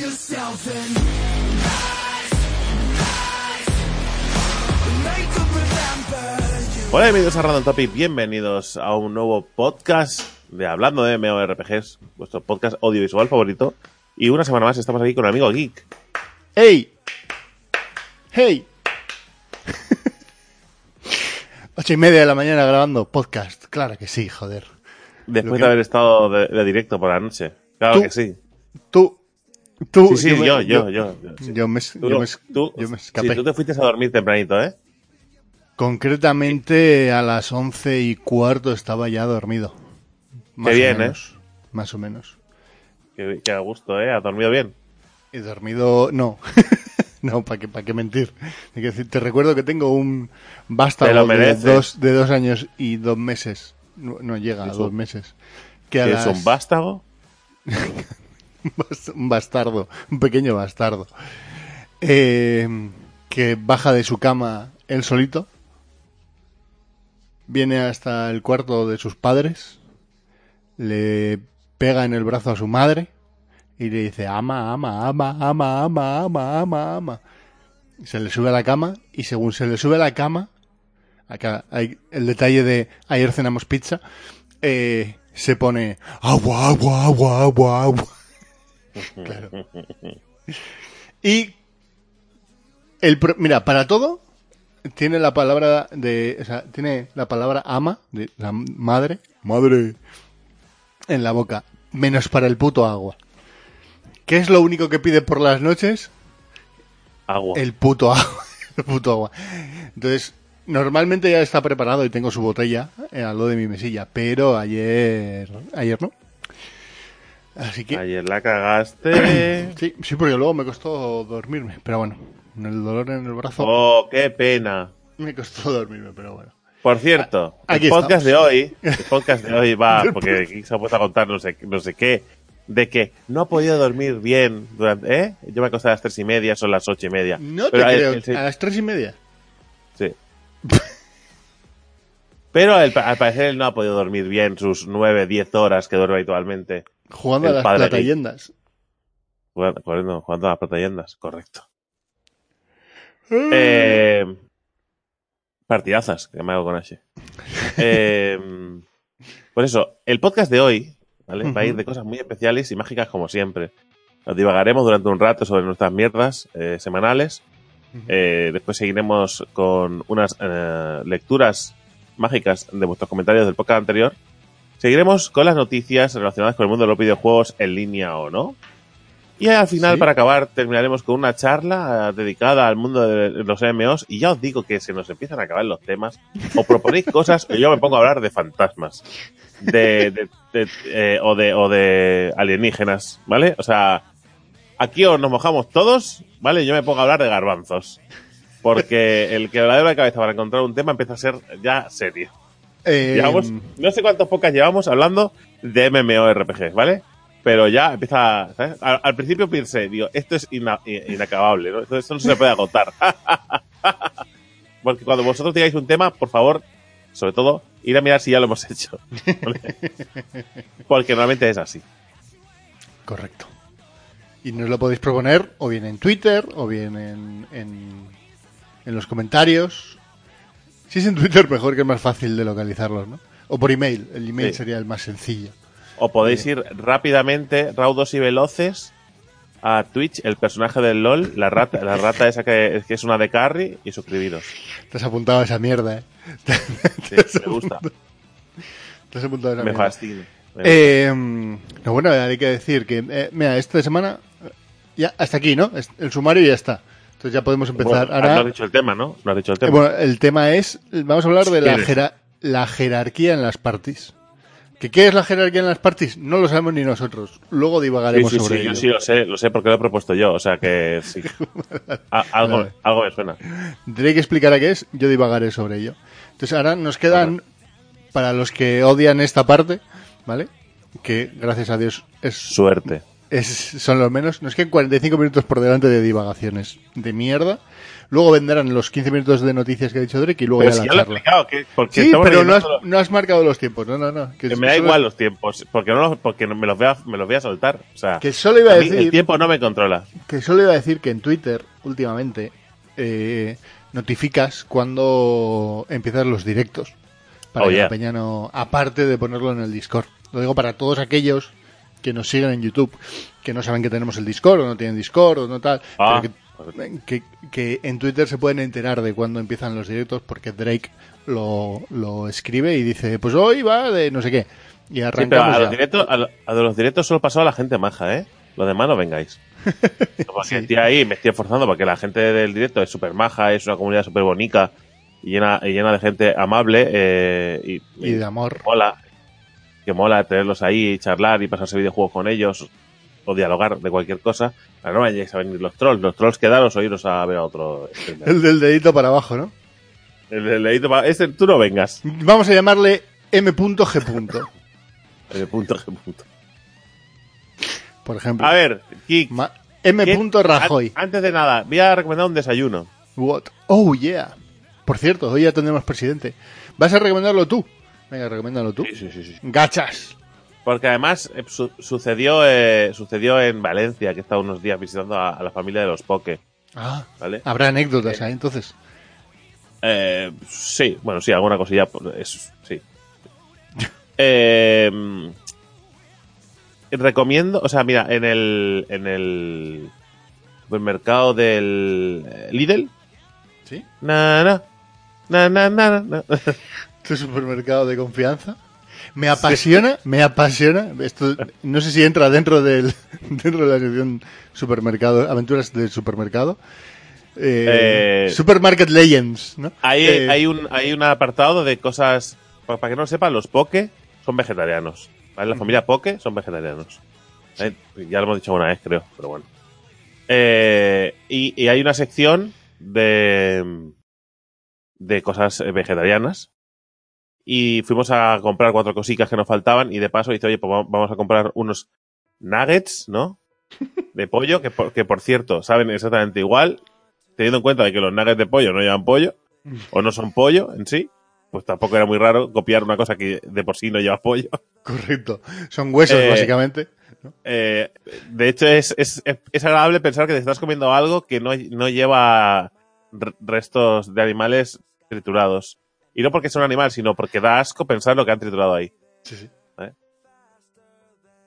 yourself and. Hola, bienvenidos a Random Topic, bienvenidos a un nuevo podcast de Hablando de MMORPGs, vuestro podcast audiovisual favorito. Y una semana más estamos aquí con el amigo Geek. ¡Ey! ¡Hey! Ocho y media de la mañana grabando podcast. Claro que sí, joder. Después que- de haber estado de, de directo por la noche. Claro Tú- que sí. Tú, tú. Sí, sí, yo, yo, yo. yo, me, Tú, yo me, tú- yo me sí, escapé. tú te fuiste a dormir tempranito, ¿eh? Concretamente a las once y cuarto estaba ya dormido. Más bien, ¿eh? o menos. Más o menos. Que, que a gusto, ¿eh? ¿Has dormido bien? He dormido. No. no, ¿para qué, pa' qué mentir? Decir, te recuerdo que tengo un vástago de dos, de dos años y dos meses. No, no llega a dos meses. Que a ¿Que las- es un vástago? un bastardo, un pequeño bastardo, eh, que baja de su cama él solito, viene hasta el cuarto de sus padres, le pega en el brazo a su madre. Y le dice ama, ama, ama, ama, ama, ama, ama, ama. Se le sube a la cama. Y según se le sube a la cama, acá hay el detalle de ayer cenamos pizza, eh, se pone agua, agua, agua, agua, agua. Claro. Y el pro- mira, para todo tiene la palabra de, o sea, tiene la palabra ama de la madre, madre en la boca, menos para el puto agua. ¿Qué es lo único que pide por las noches? Agua. El puto agua. El puto agua. Entonces, normalmente ya está preparado y tengo su botella eh, al lado de mi mesilla, pero ayer, ayer no. Así que, Ayer la cagaste. sí, sí, porque luego me costó dormirme, pero bueno, el dolor en el brazo oh, qué pena. me costó dormirme, pero bueno. Por cierto, Aquí el podcast estamos. de hoy, el podcast de hoy va, porque aquí se ha puesto a contar no sé, no sé qué, de que no ha podido dormir bien durante, ¿eh? Yo me acosté a las tres y media, son las ocho y media. No te creo, el a las tres y media. sí. Pero el- al parecer él no ha podido dormir bien sus nueve, diez horas que duerme habitualmente. Jugando a las platayendas. Jugando, jugando, jugando a las proteyendas, correcto. Eh, partidazas, que me hago con H. Eh, por eso, el podcast de hoy ¿vale? va a ir de cosas muy especiales y mágicas como siempre. Nos divagaremos durante un rato sobre nuestras mierdas eh, semanales. Eh, después seguiremos con unas lecturas mágicas de vuestros comentarios del podcast anterior. Seguiremos con las noticias relacionadas con el mundo de los videojuegos en línea o no. Y al final, Sí. para acabar, terminaremos con una charla eh, dedicada al mundo de los MMOs. Y ya os digo que se nos empiezan a acabar los temas. O proponéis cosas, o yo me pongo a hablar de fantasmas. De, de- de, eh, o, de, o de alienígenas, ¿vale? O sea, aquí o nos mojamos todos, ¿vale? Yo me pongo a hablar de garbanzos. Porque el que la de cabeza para encontrar un tema empieza a ser ya serio. Eh, Llevamos, no sé cuántos pocas llevamos hablando de MMORPG, ¿vale? Pero ya empieza, ¿sabes? Al, al principio pensé, digo, esto es ina- inacabable, ¿no? Esto, esto no se puede agotar. Porque cuando vosotros digáis un tema, por favor, sobre todo, ir a mirar si ya lo hemos hecho. ¿vale? Porque normalmente es así. Correcto. Y nos lo podéis proponer o bien en Twitter o bien en, en, en los comentarios. Si es en Twitter, mejor que es más fácil de localizarlos, ¿no? O por email. El email Sí. sería el más sencillo. O podéis ir rápidamente, raudos y veloces, a Twitch, el personaje del LOL, la rata, la rata esa que, que es una de carry, y suscribiros. Te has apuntado a esa mierda, ¿eh? Sí, me gusta. Te has apuntado a esa Me mierda. fastidia. Me Eh, no, bueno, hay que decir que, eh, mira, esta semana, ya hasta aquí, ¿no? El sumario ya está. Entonces ya podemos empezar. Bueno, Ahora, No has dicho el tema, ¿no? No has dicho el tema. bueno, el tema es, vamos a hablar de la, jerarquía en las parties. ¿Que ¿Qué es la jerarquía en las parties? No lo sabemos ni nosotros. Luego sí, divagaremos sí, sobre sí, yo ello. sí lo sé, lo sé porque lo he propuesto yo, o sea que sí. A- algo, Vale. algo me suena. Tendré que explicar a qué es, yo divagaré sobre ello. Entonces ahora nos quedan, para los que odian esta parte, ¿vale? Que gracias a Dios es Suerte. Es, son los menos. Nos quedan 45 minutos por delante de divagaciones de mierda. Luego vendrán los 15 minutos de noticias que ha dicho Drake y luego Pero ya si la ya lo he charla. explicado, que, porque Sí, pero no has, no has marcado los tiempos. No, no, no. Que, que me da solo- igual los tiempos, porque no porque no me los voy a, me los voy a soltar. O sea, Que solo iba a mí el decir tiempo no me controla. que solo iba a decir que en Twitter últimamente eh, notificas cuando empiezan los directos para Oh, que yeah. la peña no aparte de ponerlo en el Discord. Lo digo para todos aquellos que nos siguen en YouTube, que no saben que tenemos el Discord o no tienen Discord o no tal, Ah. pero que, que- que en Twitter se pueden enterar de cuándo empiezan los directos porque Drake lo, lo escribe y dice, pues hoy va de no sé qué. Y Sí, arrancamos a los, directos, a, lo- a los directos solo pasó a la gente maja, ¿eh? Los demás no vengáis. Porque Sí. estoy ahí, me estoy esforzando porque la gente del directo es súper maja, es una comunidad súper bonita y llena, y llena de gente amable eh, y, Y de amor. mola. Que mola tenerlos ahí, charlar y pasarse videojuegos con ellos o dialogar de cualquier cosa. Pero no vayáis a venir los trolls. Los trolls quedaros o iros a ver a otro. El del dedito para abajo, ¿no? El, el dedito pa- este, tú no vengas. Vamos a llamarle M.G. El punto, G punto. Por ejemplo. A ver, Kik. M. ¿qué- Rajoy. an- Antes de nada, voy a recomendar un desayuno. What? Oh, yeah. Por cierto, hoy ya tendremos presidente. ¿Vas a recomendarlo tú? Venga, recomiéndalo tú. Sí, sí, sí, sí. Gachas. Porque además eh, su- sucedió, eh, sucedió en Valencia, que he estado unos días visitando a, a la familia de los Poke, Ah, ¿vale? habrá anécdotas ahí entonces. Eh, sí, bueno, sí, alguna cosilla. pues, Es, sí. Eh, recomiendo, o sea, mira, en el, en el supermercado del eh, Lidl, ¿Sí? na, na, na, na, na, na. Tu supermercado de confianza. Me apasiona, me apasiona. Esto no sé si entra dentro del dentro de la sección supermercado, aventuras del supermercado. Eh, Eh, Supermarket Legends, ¿no? Hay, Eh, hay, un, hay un apartado de cosas. pa- Para que no lo sepan, los Poke son vegetarianos. ¿vale? La familia Poke son vegetarianos. ¿vale? Ya lo hemos dicho una vez, creo, pero bueno. Y, y hay una sección de. de cosas vegetarianas. Y fuimos a comprar cuatro cositas que nos faltaban. Y de paso dice, oye, pues va- vamos a comprar unos nuggets, ¿no? De pollo, que por, que por cierto, saben exactamente igual. Teniendo en cuenta de que los nuggets de pollo no llevan pollo o no son pollo en sí, pues tampoco era muy raro copiar una cosa que de por sí no lleva pollo. Correcto. Son huesos, Eh, básicamente. Eh, de hecho, es, es, es agradable pensar que te estás comiendo algo que no, no lleva restos de animales triturados. Y no porque sea un animal, sino porque da asco pensar lo que han triturado ahí. Sí, sí.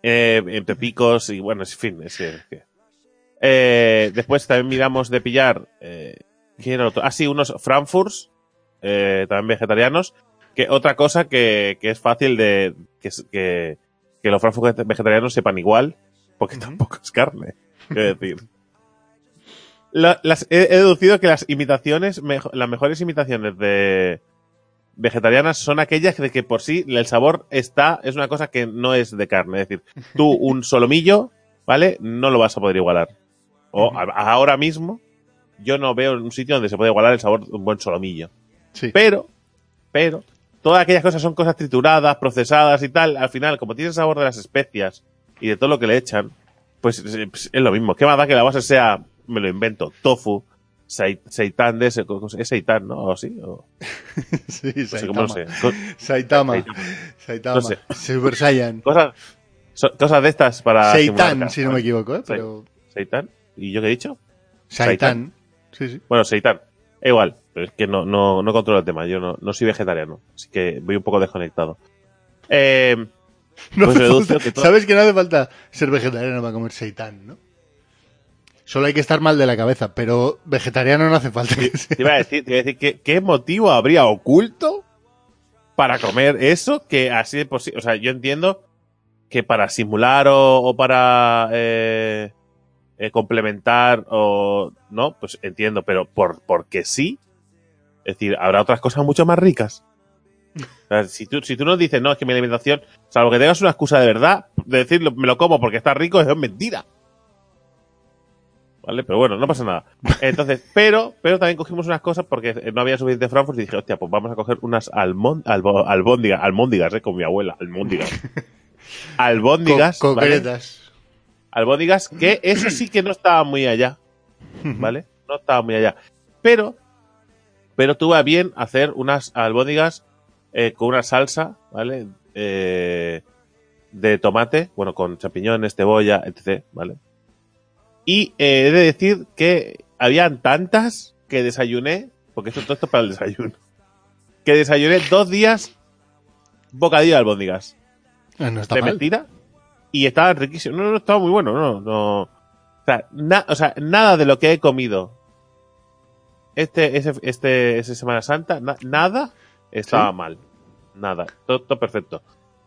Eh, en pepicos y bueno, en fin. Es que, es que- Eh, después también miramos de pillar. Eh, ¿Quién era otro? Ah, sí, unos Frankfurts, eh, también vegetarianos. Que otra cosa que, que es fácil de. que, que, que los Frankfurt vegetarianos sepan igual, porque tampoco es carne. Quiero decir. La- las, he, he deducido que las imitaciones, mejo- las mejores imitaciones de vegetarianas son aquellas de que por sí el sabor está, es una cosa que no es de carne. Es decir, tú un solomillo, ¿vale? No lo vas a poder igualar. O a- ahora mismo, yo no veo un sitio donde se puede igualar el sabor de un buen solomillo. Sí. Pero, pero, todas aquellas cosas son cosas trituradas, procesadas y tal. Al final, como tiene el sabor de las especias y de todo lo que le echan, pues es, es lo mismo. ¿Qué más da que la base sea, me lo invento, tofu, seitan de ese, es seitan, ¿no? O así, o, sí, no sé Saitama. no sé. Saitama. Saitama. Saitama. No sé. Super Saiyan. Cosas, so- cosas de estas para. Simular si no me equivoco, ¿eh? Sí. Pero... Seitan. ¿Y yo qué he dicho? Saitan. Sí, sí. Bueno, seitan. E igual, pero es que no, no, no controlo el tema. Yo no, no soy vegetariano, así que voy un poco desconectado. Eh, No Pues falta- que todo- Sabes que no hace falta ser vegetariano para comer seitan, ¿no? Solo hay que estar mal de la cabeza, pero vegetariano no hace falta. que sea. te iba a decir, te iba a decir ¿qué, qué motivo habría oculto para comer eso que así de posible. O sea, yo entiendo que para simular o, o para eh, eh, complementar o. No, pues entiendo, pero por porque sí. Es decir, habrá otras cosas mucho más ricas. O sea, si, tú, si tú nos dices, no, es que mi alimentación, salvo que tengas una excusa de verdad, de decir, "Lo- me lo como porque está rico, es mentira. ¿Vale? Pero bueno, no pasa nada. Entonces, pero, pero también cogimos unas cosas porque no había suficiente Frankfurt y dije, hostia, pues vamos a coger unas albo- albóndigas, almóndigas, eh, con mi abuela, almóndigas. albóndigas, Co- ¿vale? concretas. Albóndigas, que eso sí que no estaba muy allá, ¿vale? No estaba muy allá. pero, pero tuve a bien hacer unas albóndigas eh, con una salsa, ¿vale? Eh, de tomate, bueno, con champiñones, cebolla, etc., ¿vale? Y eh, he de decir que habían tantas que desayuné, porque esto todo esto es para el desayuno, que desayuné dos días bocadillo de albóndigas Eh, No está de mal. mentira y estaban riquísimos. No, no, estaba muy bueno, no, no. O sea, na- o sea, nada de lo que he comido este, ese, este, esa Semana Santa, na- nada estaba ¿Sí? mal. Nada. Todo, todo perfecto.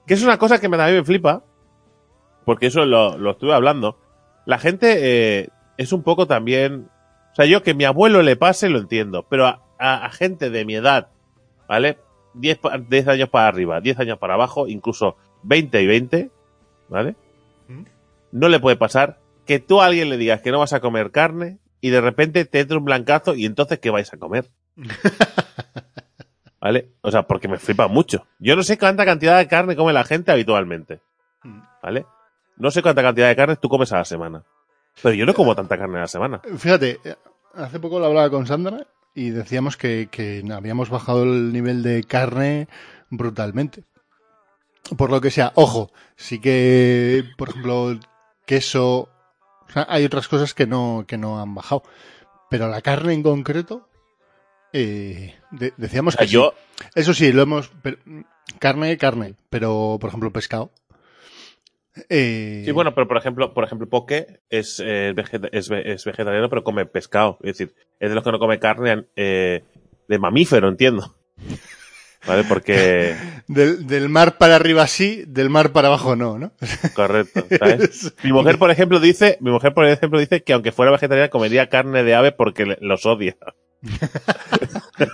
Que es una cosa que me, también me flipa, porque eso lo, lo estuve hablando. La gente eh, es un poco también. O sea, yo que mi abuelo le pase lo entiendo, pero a, a- a gente de mi edad, ¿vale? 10, pa- 10 años para arriba, 10 años para abajo, incluso 20 y 20, ¿vale? ¿Mm? No le puede pasar que tú a alguien le digas que no vas a comer carne y de repente te entre un blancazo y entonces ¿qué vais a comer? ¿Vale? O sea, porque me flipa mucho. Yo no sé cuánta cantidad de carne come la gente habitualmente. Mm. ¿Vale? No sé cuánta cantidad de carne tú comes a la semana. Pero yo no como tanta carne a la semana. Fíjate, hace poco lo hablaba con Sandra y decíamos que, que habíamos bajado el nivel de carne brutalmente. Por lo que sea, ojo, sí que, por ejemplo, queso, o sea, hay otras cosas que no, que no han bajado. Pero la carne en concreto, eh, de- decíamos O sea, que yo. Eso sí, lo hemos... pero- carne, carne, pero por ejemplo pescado. Eh, Sí, bueno, pero por ejemplo, por ejemplo, Poke es, eh, vegeta- es, ve- es vegetariano, pero come pescado. Es decir, es de los que no come carne eh, de mamífero, entiendo. ¿Vale? Porque, Del, del mar para arriba sí, del mar para abajo no, ¿no? correcto, ¿sabes? Mi mujer, por ejemplo, dice, mi mujer, por ejemplo, dice que aunque fuera vegetariana comería carne de ave porque los odia.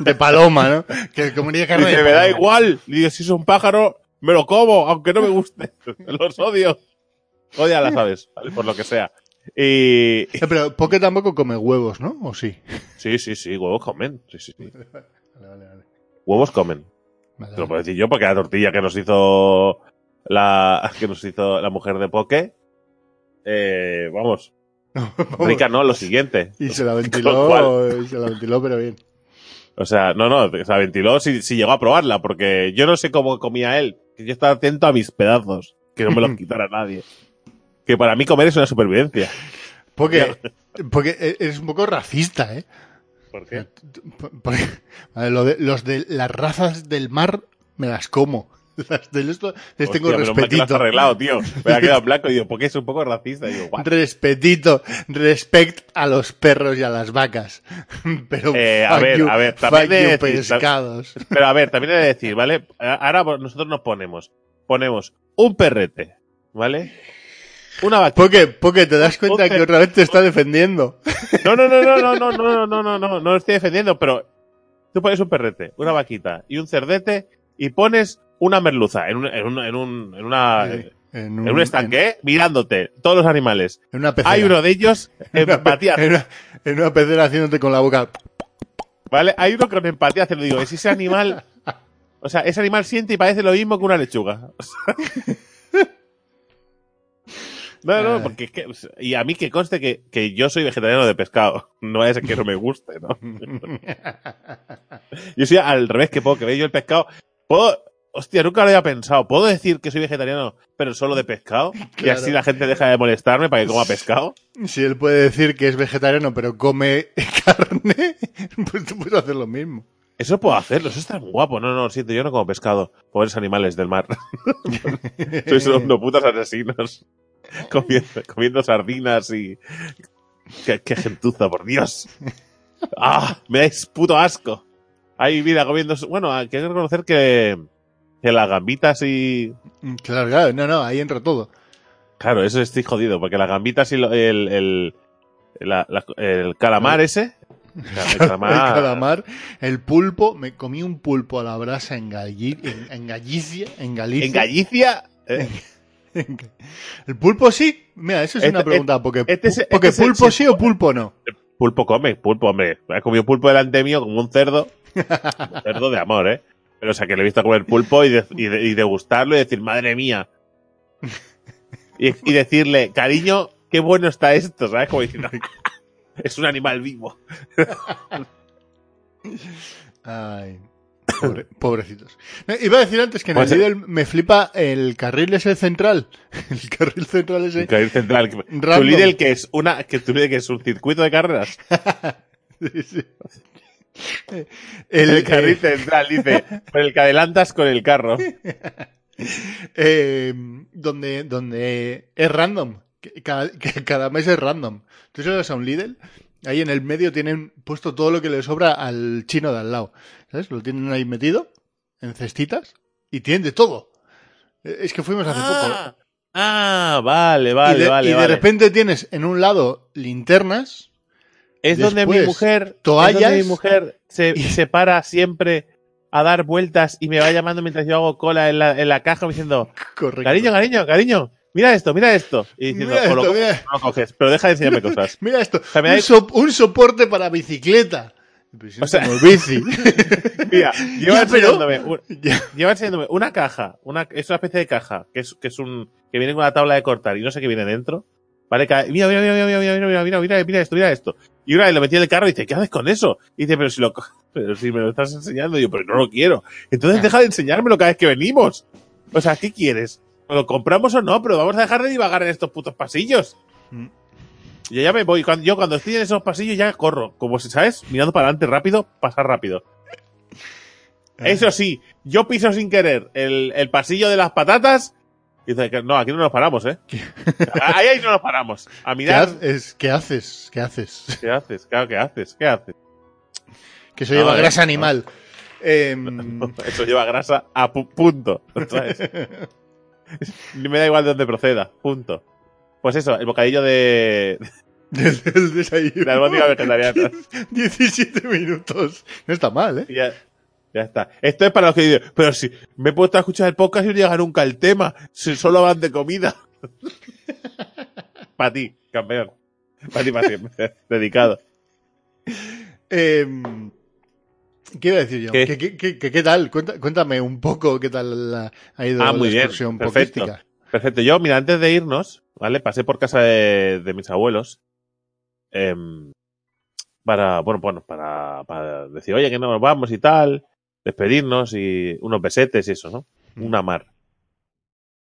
De paloma, ¿no? Que comería carne Dice, de me da igual. Y digo, si es un pájaro, me lo como, aunque no me guste. los odio. Odia las aves, ¿vale? Por lo que sea. Y, Eh, Pero Poke tampoco come huevos, ¿no? ¿O sí? sí, sí, sí, huevos comen. Sí, sí, sí. Vale, vale, vale. Huevos comen. Vale, Te lo puedo decir yo porque la tortilla que nos hizo la que nos hizo la mujer de Poke, eh, vamos, rica no, lo siguiente. Y se la ventiló, y se la ventiló, pero bien. O sea, no, no, se la ventiló si, si llegó a probarla, porque yo no sé cómo comía él, que yo estaba atento a mis pedazos, que no me los quitara nadie. Que para mí comer es una supervivencia. Poke, porque e, eres un poco racista, ¿eh? ¿Por qué? Porque, vale, lo de- los de las razas del mar me las como. Las del esto les tengo Hostia, lo has respetito. arreglado, tío. Me ha quedado en blanco y digo, porque es un poco racista. Y digo, "What?". Respetito, respect a los perros y a las vacas. Pero Eh, a ver, you- a ver, también de decir, pescados. Pero a ver, también he de decir, ¿vale? Ahora nosotros nos ponemos, ponemos un perrete, ¿vale? Una vaquita. Porque, porque te das cuenta que otra vez te está defendiendo. No, no, no, no, no, no, no, no, no, no, no, no lo estoy defendiendo, pero tú pones un perrete, una vaquita y un cerdete y pones una merluza en un, en un, en un, en una, En en un estanque, ¿eh? mirándote, todos los animales. En, una pecera. Hay uno de ellos en empatía, en una- en una pecera haciéndote con la boca. ¿vale? Hay uno con empatía, te lo digo, es ese animal, o sea, ese animal siente y parece lo mismo que una lechuga. O sea, No, no, Ay. porque es que, y a mí que conste que, que yo soy vegetariano de pescado, no es que no me guste, ¿no? Yo soy al revés que puedo, que veo yo el pescado, puedo, hostia, nunca lo había pensado, puedo decir que soy vegetariano, pero solo de pescado, y así la gente deja de molestarme para que coma pescado. Si él puede decir que es vegetariano pero come carne, pues tú puedes hacer lo mismo. Eso puedo hacerlo, eso está muy guapo. No, no, lo siento, yo no como pescado. Pobres animales del mar. Sois unos putos asesinos. Comiendo, comiendo sardinas y. Qué, qué gentuza, por Dios. ¡Ah! Me dais puto asco. Ahí, mira, comiendo. Bueno, hay que reconocer que. Que las gambitas y. Claro, claro, no, no, ahí entra todo. Claro, eso estoy jodido, porque las gambitas y lo- el. El, la- la- el calamar ese. El calamar. El calamar, el pulpo, me comí un pulpo a la brasa en, Galli- en, en Galicia, en Galicia. En Galicia. eh, El pulpo sí, mira, eso es Este- una pregunta, porque, este es- porque este es el pulpo sí o pulpo no. Pulpo come, pulpo, hombre. He comido pulpo delante mío como un cerdo. Un cerdo de amor, ¿eh? Pero, o sea, que le he visto comer pulpo y, de- y, de- y degustarlo y decir, madre mía. Y, y decirle, cariño, qué bueno está esto, ¿sabes? Como diciendo, es un animal vivo. Ay, pobre- pobrecitos. Iba a decir antes que en Pues, el Lidl me flipa el carril ese central. El carril central ese. El carril central. Tu. Lidl que es una, que tu Lidl que es un circuito de carreras. Sí, sí. El, El, carril eh, central dice, por el que adelantas con el carro. eh, donde, donde es random. Que cada, que cada mes es random. Tú sabes a un Lidl, ahí en el medio tienen puesto todo lo que le sobra al chino de al lado. ¿Sabes? Lo tienen ahí metido en cestitas y tienen de todo. Eh, Es que fuimos hace poco. Ah, ah, vale, vale, y de, vale. y de vale. repente tienes en un lado linternas. Es donde mi mujer, toallas. es donde mi mujer se, se para siempre a dar vueltas y me va llamando mientras yo hago cola en la, en la caja diciendo, Correcto. cariño, cariño, cariño, mira esto, mira esto. Y diciendo, Mira "O lo esto, mira. o no lo coges, pero deja de enseñarme cosas. Mira esto. sea, me un, so- un soporte para bicicleta. O sea- bici. Mira, lleva enseñándome, un- lleva enseñándome una caja, una, es una especie de caja, que es, que es un, que viene con una tabla de cortar y no sé qué viene dentro. Vale, mira, mira, mira, mira, mira, mira, mira, mira, mira, mira esto, mira esto. Y una vez lo metí en el carro y dice, ¿qué haces con eso? Y dice, pero si lo, pero si me lo estás enseñando, y yo, pero no lo quiero. Entonces deja de enseñármelo cada vez que venimos. O sea, ¿qué quieres? ¿O ¿Lo compramos o no? Pero vamos a dejar de divagar en estos putos pasillos. Mm. Yo ya me voy. Cuando, yo cuando estoy en esos pasillos ya corro. Como si, ¿sabes? Mirando para adelante rápido, pasar rápido. Eso sí, yo piso sin querer el, el pasillo de las patatas. Dice que no, aquí no nos paramos, ¿eh? Ahí, ahí no nos paramos. A ¿Qué, mirar. haces? ¿Qué haces? ¿Qué haces? ¿Qué haces? Claro, ¿qué haces? ¿Qué haces? Que eso No, lleva eh, grasa no. animal. Eso lleva grasa a pu- punto. ¿sabes? Ni me da igual de dónde proceda. Punto. Pues eso, el bocadillo de, desde el desayuno. de albóndiga vegetariana. 17 minutos. No está mal, ¿eh? Ya, ya está. Esto es para los que dicen, pero si me he puesto a escuchar el podcast y no llega nunca el tema, si solo hablan de comida. para ti, campeón. Para ti, para siempre. Dedicado. Em, ¿Qué iba a decir yo? ¿Qué? ¿Qué, qué, qué- tal? Cuéntame un poco qué tal la- ha ido Ah, muy la bien. excursión Perfecto. popística. Perfecto. Yo, mira, antes de irnos, ¿vale? Pasé por casa de, de mis abuelos. em, para, bueno, bueno, para, para decir, oye, que no nos vamos y tal. Despedirnos y unos besetes y eso, ¿no? Mm. Una mar.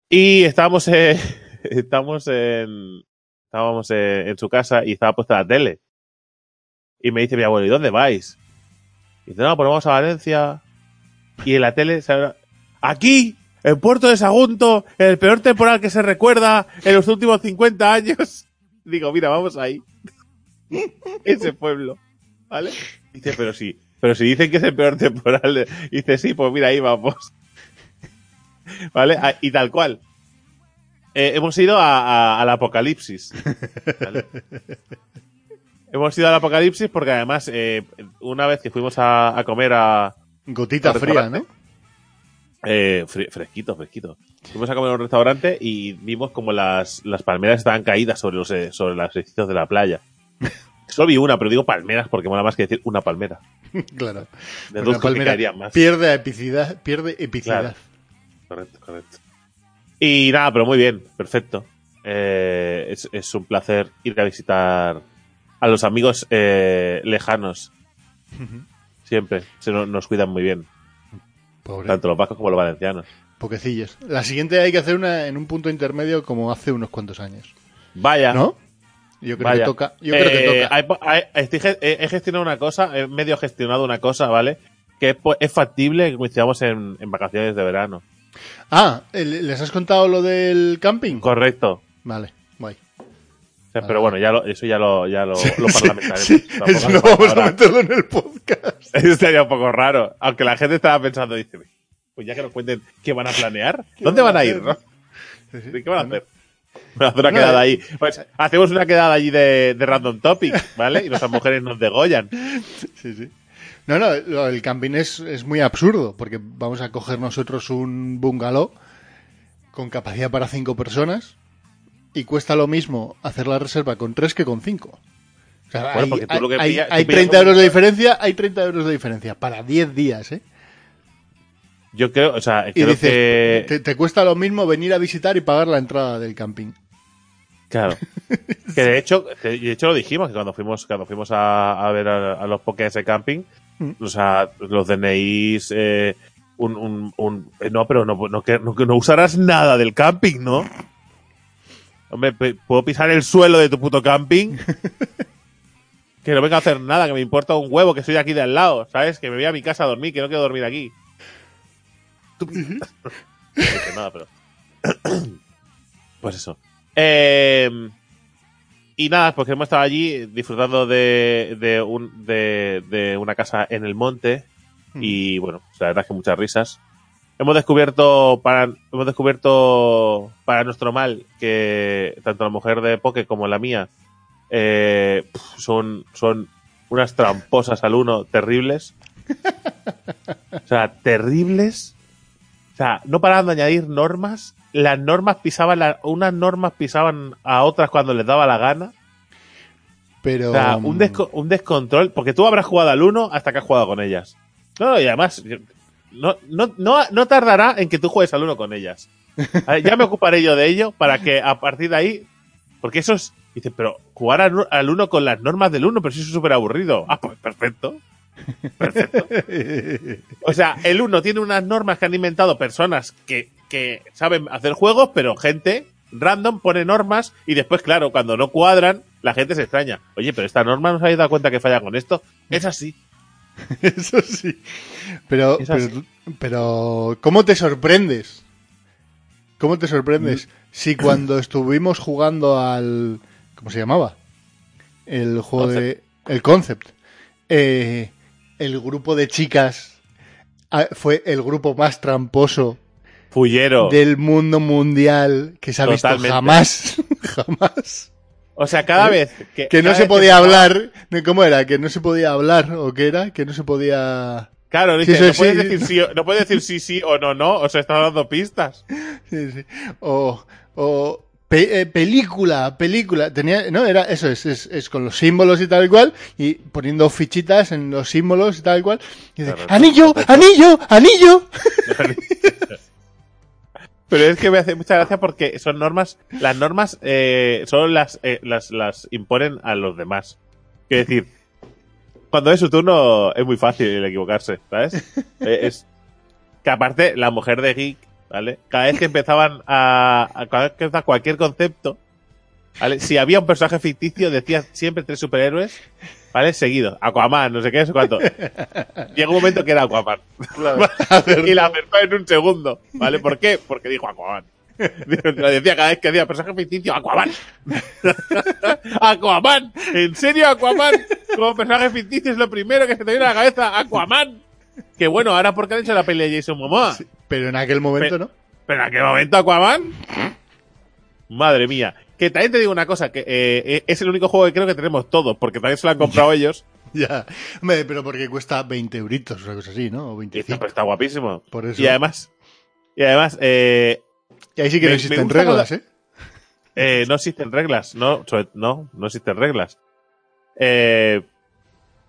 Y estábamos, eh, estábamos en, estábamos eh, en su casa y estaba puesta la tele. Y me dice mi abuelo, ¿y dónde vais? Y dice, no, pues vamos a Valencia. Y en la tele, se- aquí, en Puerto de Sagunto, el peor temporal que se recuerda en los últimos 50 años. Digo, mira, vamos ahí. Ese pueblo. ¿Vale? Dice, pero sí, pero si dicen que es el peor temporal, dice, sí, pues mira, ahí vamos. ¿Vale? Ah, Y tal cual. Eh, hemos ido a- a- al apocalipsis. ¿vale? hemos ido al apocalipsis porque además, eh, una vez que fuimos a, a comer a, Gotita fría, ¿no? eh, fre- fresquito, fresquito. Fuimos a comer a un restaurante y vimos como las, las palmeras estaban caídas sobre los, sobre los edificios de la playa. Solo vi una, pero digo palmeras porque mola más que decir una palmera. Claro. De Una palmera más. pierde epicidad. Pierde epicidad. Claro. Correcto, correcto. Y nada, pero muy bien, perfecto. Eh, es, es un placer ir a visitar a los amigos eh, lejanos. Siempre. Se no- nos cuidan muy bien. Pobre. Tanto los vascos como los valencianos. Poquecillos. La siguiente hay que hacer una en un punto intermedio como hace unos cuantos años. Vaya. ¿No? Yo creo Vaya. que toca. Yo creo que toca. hay po- hay- estoy ge- he he gestionado una cosa, he medio gestionado una cosa, ¿vale? Que es, factible que coincidamos en, en vacaciones de verano. Ah, ¿el- ¿les has contado lo del camping? Correcto. Vale, guay. O sea, Vale, pero bueno, ya lo, eso ya lo, ya lo, lo parlamentaremos. Sí, eso no vamos a meterlo en el podcast. Eso sería un poco raro. Aunque la gente estaba pensando, dice, pues ya que nos cuenten qué van a planear, ¿Qué ¿dónde van van a ir, no? ¿Qué van a hacer? Una No, quedada eh. ahí. Pues hacemos una quedada allí de, de random topic, ¿vale? Y nuestras mujeres nos degollan. Sí, sí. No, no, lo del camping es, es muy absurdo, porque vamos a coger nosotros un bungalow con capacidad para cinco personas y cuesta lo mismo hacer la reserva con tres que con cinco. O sea, Bueno, hay, tú hay- lo que hay- pillas- tú hay pillas 30 un- euros de diferencia, hay 30 euros de diferencia para 10 días, ¿eh? Yo creo, o sea, Y creo dices, que... te, te cuesta lo mismo venir a visitar y pagar la entrada del camping. Claro. Que de hecho, de hecho lo dijimos que cuando fuimos, cuando fuimos a, a ver a, a los pokés de camping, O sea, los DNIs, eh, un, un, un- eh, no, pero no, no, que, no, que no usarás nada del camping, ¿no? Hombre, ¿puedo pisar el suelo de tu puto camping? que no venga a hacer nada, que me importa un huevo, que soy de aquí de al lado, ¿sabes? Que me voy a mi casa a dormir, que no quiero dormir aquí. Tú- no dije nada, pero... pues eso. Eh, y nada, porque hemos estado allí disfrutando de, de, un, de, de una casa en el monte y bueno, pues la verdad es que muchas risas. Hemos descubierto para hemos descubierto para nuestro mal que tanto la mujer de Poke como la mía eh, son son unas tramposas al uno terribles. O sea, terribles. O sea, no paraban de añadir normas. Las normas pisaban, la- unas normas pisaban a otras cuando les daba la gana. Pero. O sea, un, desco- un descontrol, porque tú habrás jugado al 1 hasta que has jugado con ellas. No, y además, no, no, no, no tardará en que tú juegues al 1 con ellas. Ver, Ya me ocuparé yo de ello para que a partir de ahí, porque eso es, dice, pero jugar al, al 1 con las normas del 1, pero si eso es súper aburrido. Ah, pues perfecto. Perfecto. O sea, el 1 tiene unas normas que han inventado personas que, que saben hacer juegos, pero gente random pone normas y después, claro, cuando no cuadran, la gente se extraña. Oye, pero esta norma no se habéis dado cuenta que falla con esto. Es así. Eso sí. Pero, Es pero, así. pero, ¿cómo te sorprendes? ¿Cómo te Mm. sorprendes? Si cuando estuvimos jugando al. ¿Cómo se llamaba? El juego de. El concept. eh, el grupo de chicas ah, fue el grupo más tramposo Fullero. del mundo mundial que se ha visto jamás. jamás. O sea, cada vez que. Que no se podía empezaba- hablar. ¿Cómo era? Que no se podía hablar. ¿O qué era? Que no se podía. Claro, Sí, dice, eso no, puedes sí. decir sí, o- no puedes decir sí, sí o no, no. O sea, está dando pistas. Sí, sí. O, o pe- eh, película, película. Tenía, no, era eso, es, es, es con los símbolos y tal y cual, y poniendo fichitas en los símbolos y tal y cual. Y dice, anillo, anillo, anillo. Pero es que me hace mucha gracia porque son normas, las normas eh, solo las, eh, las, las imponen a los demás. Quiero decir, cuando es su turno es muy fácil el equivocarse, ¿sabes? Eh, es que aparte la mujer de Geek, ¿vale? Cada vez que empezaban a, a- cada vez que empezaba cualquier concepto, ¿vale? Si había un personaje ficticio decía siempre tres superhéroes, ¿vale? Seguidos, Aquaman, no sé qué, no sé cuánto. Llega un momento que era Aquaman. y la acertó en un segundo, ¿vale? ¿Por qué? Porque dijo Aquaman. Lo decía cada vez que decía personaje ficticio, Aquaman. Aquaman. ¿En serio Aquaman? Como personaje ficticio es lo primero que se te viene a la cabeza, Aquaman. Que bueno, ahora porque han hecho la pelea de Jason Momoa. Pero en aquel momento, ¿no? Pero en aquel momento Aquaman. Madre mía. Que también te digo una cosa, que eh, es el único juego que creo que tenemos todos, porque también se lo han comprado ellos. Ya. Pero porque cuesta 20 euritos o una cosa así, ¿no? O Y está, 25. pero está guapísimo. Por eso. Y además, y además, eh, Y ahí sí que me- no existen reglas, ¿eh? Eh, no existen reglas, no, sobre- no, no existen reglas. Eh,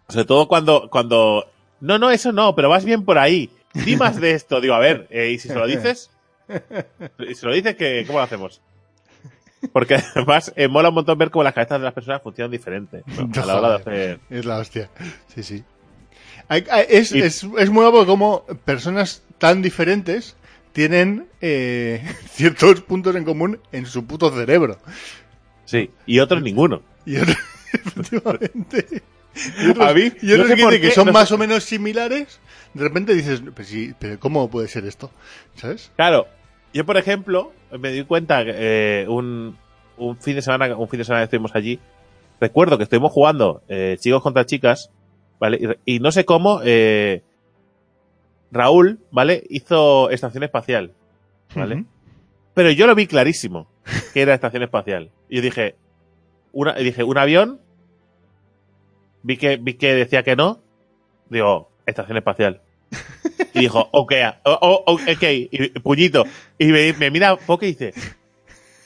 sobre todo cuando, cuando, no, no, eso no, pero vas bien por ahí. Di más de esto, digo, a ver, eh, y si se lo dices, y si lo dices, que, ¿cómo lo hacemos? Porque además eh, mola un montón ver cómo las cabezas de las personas funcionan diferente ¿no? a la hora de hacer. Es la hostia. Sí, sí. Hay- hay- es, Y- es, es muy guapo como personas tan diferentes tienen eh, ciertos puntos en común en su puto cerebro. Sí, y otros ninguno. Y otros, efectivamente. Y otros, A mí, y otros no sé que, dicen que qué, son no más sé- o menos similares. De repente dices, pero, sí, pero ¿cómo puede ser esto? ¿Sabes? Claro, yo por ejemplo me di cuenta eh, un, un fin de semana, un fin de semana que estuvimos allí. Recuerdo que estuvimos jugando eh, chicos contra chicas, vale, y, y no sé cómo eh, Raúl, vale, hizo estación espacial, vale. Pero yo lo vi clarísimo que era estación espacial. Y yo dije, una, dije, un avión. Vi que, vi que decía que no. Digo, estación espacial. Y dijo, ok, y, puñito. Y me, me mira Poke y dice,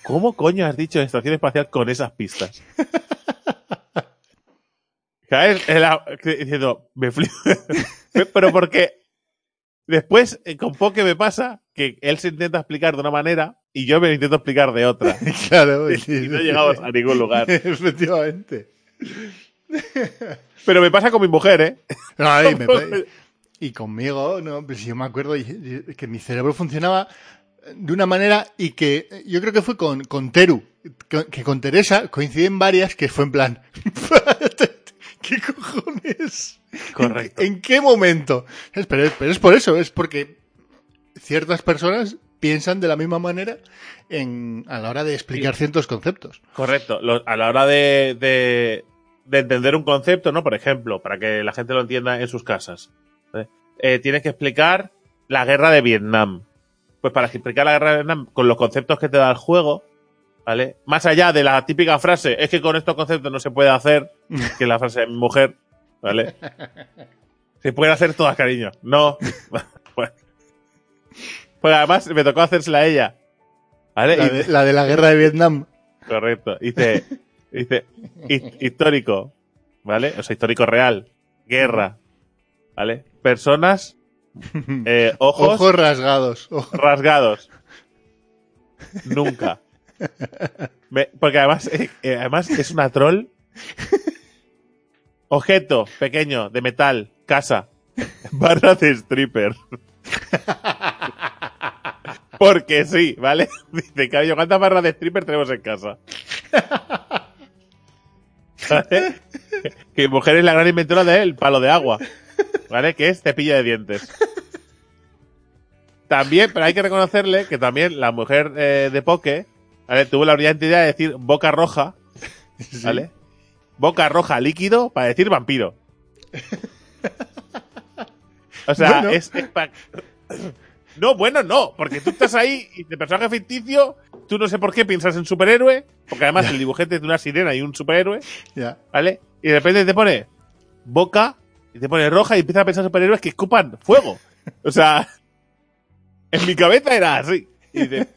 ¿cómo coño has dicho estación espacial con esas pistas? ¿Sabes? Diciendo, me flipo. Pero porque después eh, con Poke me pasa que él se intenta explicar de una manera y yo me lo intento explicar de otra. Claro. Y no llegamos a ningún lugar. Efectivamente. Pero me pasa con mi mujer, ¿eh? No, y, me- y conmigo, no, pues yo me acuerdo que mi cerebro funcionaba de una manera y que yo creo que fue con, con Teru, que, que con Teresa coinciden varias que fue en plan, ¿qué cojones? Correcto. ¿En, qué momento? Es- Pero, es- pero es por eso, es porque ciertas personas piensan de la misma manera en, a la hora de explicar ciertos conceptos. Correcto. Lo- a la hora de, de, de entender un concepto, ¿no? Por ejemplo, para que la gente lo entienda en sus casas. ¿Vale? Eh, tienes que explicar la guerra de Vietnam. Pues para explicar la guerra de Vietnam con los conceptos que te da el juego, ¿vale? Más allá de la típica frase, es que con estos conceptos no se puede hacer, que es la frase de mi mujer, ¿vale? Se pueden hacer todas, cariño. No. Pues, pues además me tocó hacérsela a ella. ¿Vale? La de, la de la guerra de Vietnam. Correcto. Dice, dice, hi- histórico, ¿vale? O sea, histórico real. Guerra, ¿vale? Personas, eh, ojos, Ojos rasgados. Rasgados. Nunca. Me- porque además, eh, eh, además es una troll. Objeto pequeño de metal, casa, barra de stripper. Porque sí, ¿vale? Dice, cariño, ¿cuántas barras de stripper tenemos en casa? ¿Vale? Que mujer es la gran inventora del palo de agua, ¿vale? Que es cepillo de dientes. También, pero hay que reconocerle que también la mujer eh, de Poke, ¿vale? Tuvo la brillante idea de decir boca roja, ¿vale? Boca roja líquido para decir vampiro. O sea, Bueno. es, es pa- No, bueno, no, porque tú estás ahí y de personaje ficticio, tú no sé por qué piensas en superhéroe, porque además el dibujete es de una sirena y un superhéroe, Ya. ¿vale? Y de repente te pone boca y te pone roja y empieza a pensar superhéroes que escupan fuego. O sea, en mi cabeza era así. Y dice,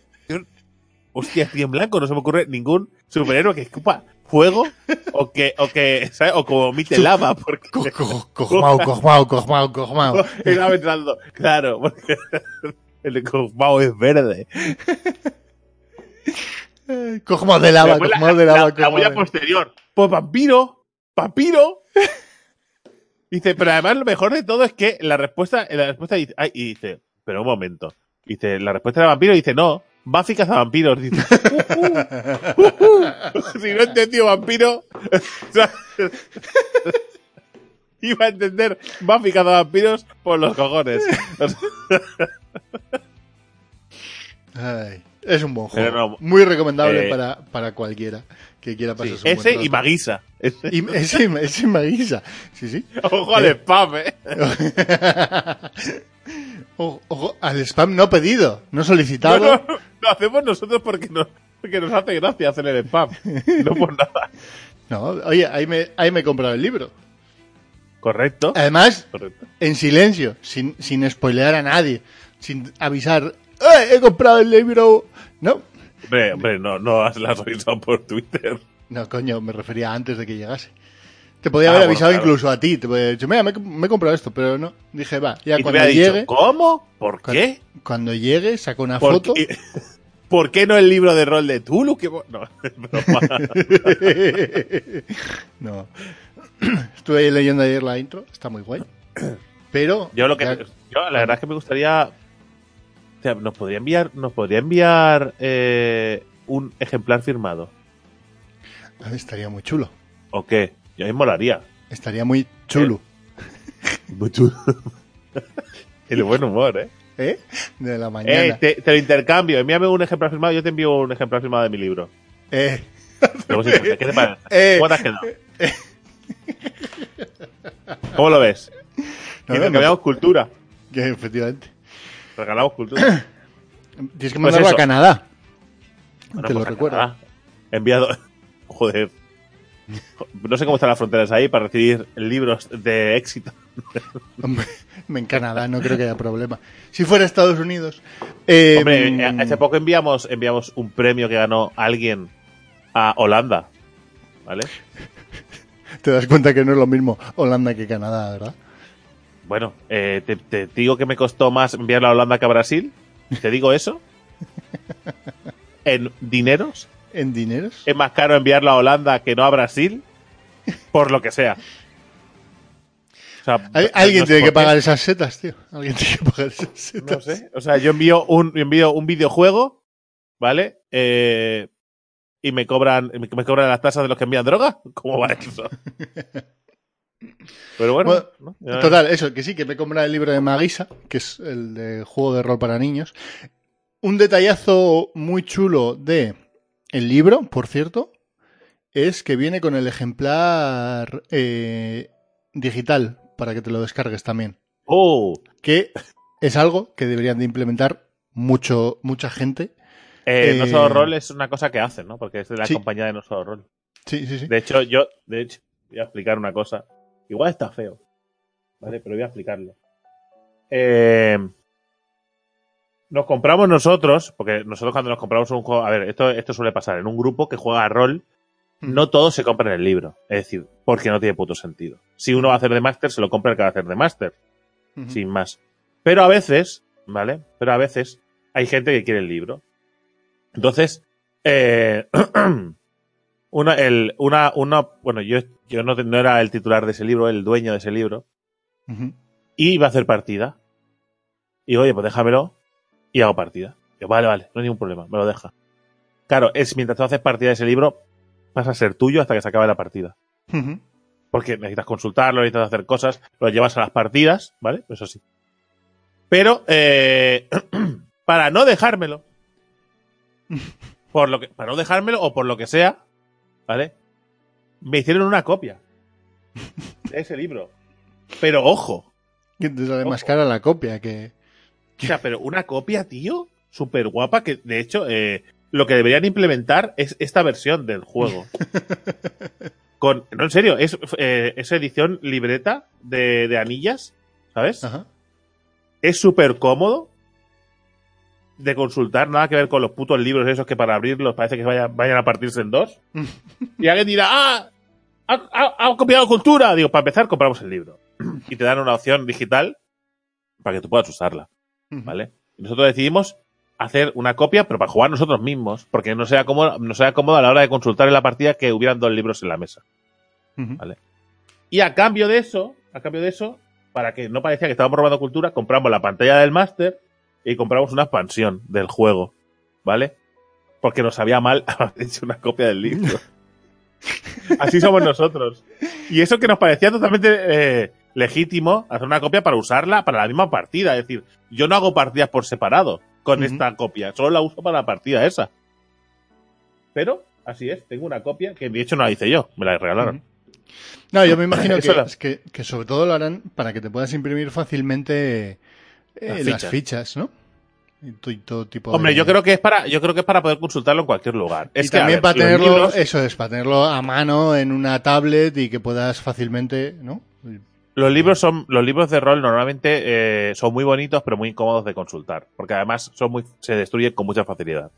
hostia, estoy en blanco, no se me ocurre ningún superhéroe que escupa fuego o que, o que, ¿sabes? O como vomite lava, porque Co- co- Cojmao, cojmao, cojmao, cojmao. estaba pensando, claro, porque el de Cosmao es verde. Cojmao de lava, la- cojmao de la- lava, la huella de- posterior. Pues vampiro, vampiro. Dice, pero además lo mejor de todo es que la respuesta, la respuesta dice, ay, y dice, pero un momento. Dice, la respuesta de vampiro dice, no, Buffy caza vampiros. Dice, "Uh, uh, uh, uh". si no entendió vampiro, iba a entender Buffy caza vampiros por los cojones. Ay, es un buen juego. no, Muy recomendable eh, para, para cualquiera que quiera sí, pasar su buen ese y Magisa. Ese- Y ese, ese Maguisa. Sí, sí. Ojo al spam, eh. Ojo, ojo, al spam no pedido, no No, solicitado. no, no, lo hacemos nosotros porque nos, porque nos hace gracia hacer el spam. No por nada. No, oye, ahí me, ahí me he comprado el libro. Correcto. Además, Correcto. en silencio, sin, sin spoilear a nadie, sin avisar, "Eh, he comprado el libro. No, Hombre, hombre, no, no has la revisado por Twitter. no, coño, me refería antes de que llegase. Te podía Ah, haber bueno, avisado claro. incluso a ti. Te podía haber dicho, mira, me, me he comprado esto, pero no. Dije, va, ya y te cuando dicho, llegue, ¿cómo? ¿Por cuando, qué? cuando llegue, saco una ¿Por foto. qué? ¿Por qué no el libro de rol de Tulu? Que No, no. Estuve leyendo ayer la intro, está muy guay. Pero. Yo lo que ya- yo, la verdad es que me gustaría o sea, nos podría enviar nos podría enviar eh, un ejemplar firmado estaría muy chulo. o qué yo mí molaría Estaría muy chulo. muy chulo el buen humor eh ¿Eh? De la mañana. Eh, te, te lo intercambio envíame un ejemplar firmado yo te envío un ejemplar firmado de mi libro Eh. Eh. ¿cómo te has quedado? ¿cómo lo ves? No, no, intercambiamos cultura que efectivamente. Regalamos cultura Tienes que Pues mandarlo eso. a Canadá. Bueno, Te lo pues recuerdo. Canadá. Enviado. Joder. No sé cómo están las fronteras ahí para recibir libros de éxito. Hombre, en Canadá no creo que haya problema. Si fuera Estados Unidos. eh, Hombre, hace poco enviamos, enviamos un premio que ganó alguien a Holanda. ¿Vale? Te das cuenta que no es lo mismo Holanda que Canadá, ¿verdad? Bueno, eh, te, te digo que me costó más enviarla a Holanda que a Brasil. ¿Te digo eso? En dineros. En dineros. Es más caro enviarla a Holanda que no a Brasil. por lo que sea. O sea, Alguien no tiene que pagar esas setas, tío. Alguien tiene que pagar esas setas. No sé. O sea, yo envío un, envío un videojuego, ¿vale? Eh, y me cobran, me me cobran las tasas de los que envían droga. ¿Cómo va eso? Pero bueno, Bueno, ¿no? Total, eso, que sí, que me compré el libro de Magisa, que es el de juego de rol para niños. Un detallazo muy chulo de el libro, por cierto, es que viene con el ejemplar eh, digital para que te lo descargues también. Oh, Que es algo que deberían de implementar mucho, mucha gente. eh, No Eh, Solo Roll es una cosa que hacen, ¿no? Porque es de la Sí. compañía de No Solo Roll. Sí, sí, sí. De hecho, yo, de hecho, voy a explicar una cosa. Igual está feo, ¿vale? Pero voy a explicarlo. Eh, nos compramos nosotros, porque nosotros cuando nos compramos un juego, a ver, esto, esto suele pasar en un grupo que juega a rol, Mm. no todos se compran el libro. Es decir, porque no tiene puto sentido. Si uno va a hacer de máster, se lo compra el que va a hacer de máster, sin más. Pero a veces, ¿vale? Pero a veces hay gente que quiere el libro. Entonces, eh, una, el, una, una, bueno, yo, yo no, no era el titular de ese libro, el dueño de ese libro, y iba a hacer partida. Y oye, pues déjamelo y hago partida. Yo, vale, vale, no hay ningún problema, me lo deja. Claro, es mientras tú haces partida de ese libro, pasa a ser tuyo hasta que se acabe la partida. Porque necesitas consultarlo, necesitas hacer cosas, lo llevas a las partidas, ¿vale? Eso sí. Pero, eh, para no dejármelo, por lo que, para no dejármelo o por lo que sea, ¿vale? Me hicieron una copia de ese libro. Pero ojo, Que te sale más Ojo. cara la copia que... o sea, pero una copia, tío, súper guapa, que de hecho, eh, lo que deberían implementar es esta versión del juego. Con, no, en serio, es, eh, es edición libreta de, de anillas, ¿sabes? Ajá. Es súper cómodo de consultar, nada que ver con los putos libros esos que para abrirlos parece que vayan, vayan a partirse en dos. y alguien dirá, ¡ah! Ha, ha- ha copiado cultura. Digo, para empezar, compramos el libro. y te dan una opción digital para que tú puedas usarla. ¿vale? Y nosotros decidimos hacer una copia, pero para jugar nosotros mismos, porque no sea cómodo, no sea cómodo a la hora de consultar en la partida que hubieran dos libros en la mesa. Vale. Y a cambio de eso, a cambio de eso, para que no parecía que estábamos robando cultura, compramos la pantalla del máster y compramos una expansión del juego, ¿vale? Porque nos sabía mal haber hecho una copia del libro. Así somos nosotros. Y eso que nos parecía totalmente eh, legítimo, hacer una copia para usarla para la misma partida. Es decir, yo no hago partidas por separado con esta copia, solo la uso para la partida esa. Pero, así es, tengo una copia que de hecho no la hice yo, me la regalaron. No, yo me imagino que, la- es que, que sobre todo lo harán para que te puedas imprimir fácilmente eh, Las las, fichas. ¿no? Y, to- y todo tipo Hombre, de- yo creo que es para, yo creo que es para poder consultarlo en cualquier lugar. Y Es que, a también ver, para tenerlo, libros- eso es, para tenerlo a mano en una tablet y que puedas fácilmente, ¿no? Los libros son, los libros de rol normalmente eh, son muy bonitos, pero muy incómodos de consultar, porque además son muy, se destruyen con mucha facilidad.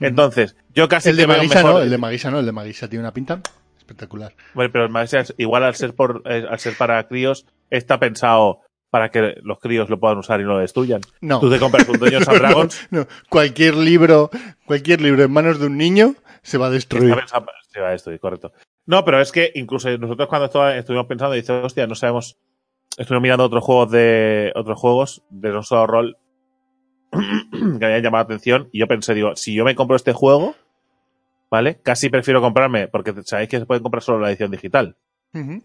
Entonces, yo casi el de Magisa mejor- no, el de Magisa no, el de Magisa tiene una pinta espectacular. Bueno, pero el Magisa igual al ser por, eh, al ser para críos, está pensado para que los críos lo puedan usar y no lo destruyan. No. Tú te compras un Dungeons and Dragons, No, cualquier libro, cualquier libro en manos de un niño se va a destruir. sí, va, estoy correcto. No, pero es que incluso nosotros cuando estu- estuvimos pensando, dice, hostia, no sabemos, estuvimos mirando otros juegos de, otros juegos de no solo rol que habían llamado la atención y yo pensé, digo, si yo me compro este juego, ¿vale? Casi prefiero comprarme, porque sabéis que se puede comprar solo la edición digital. Ujú.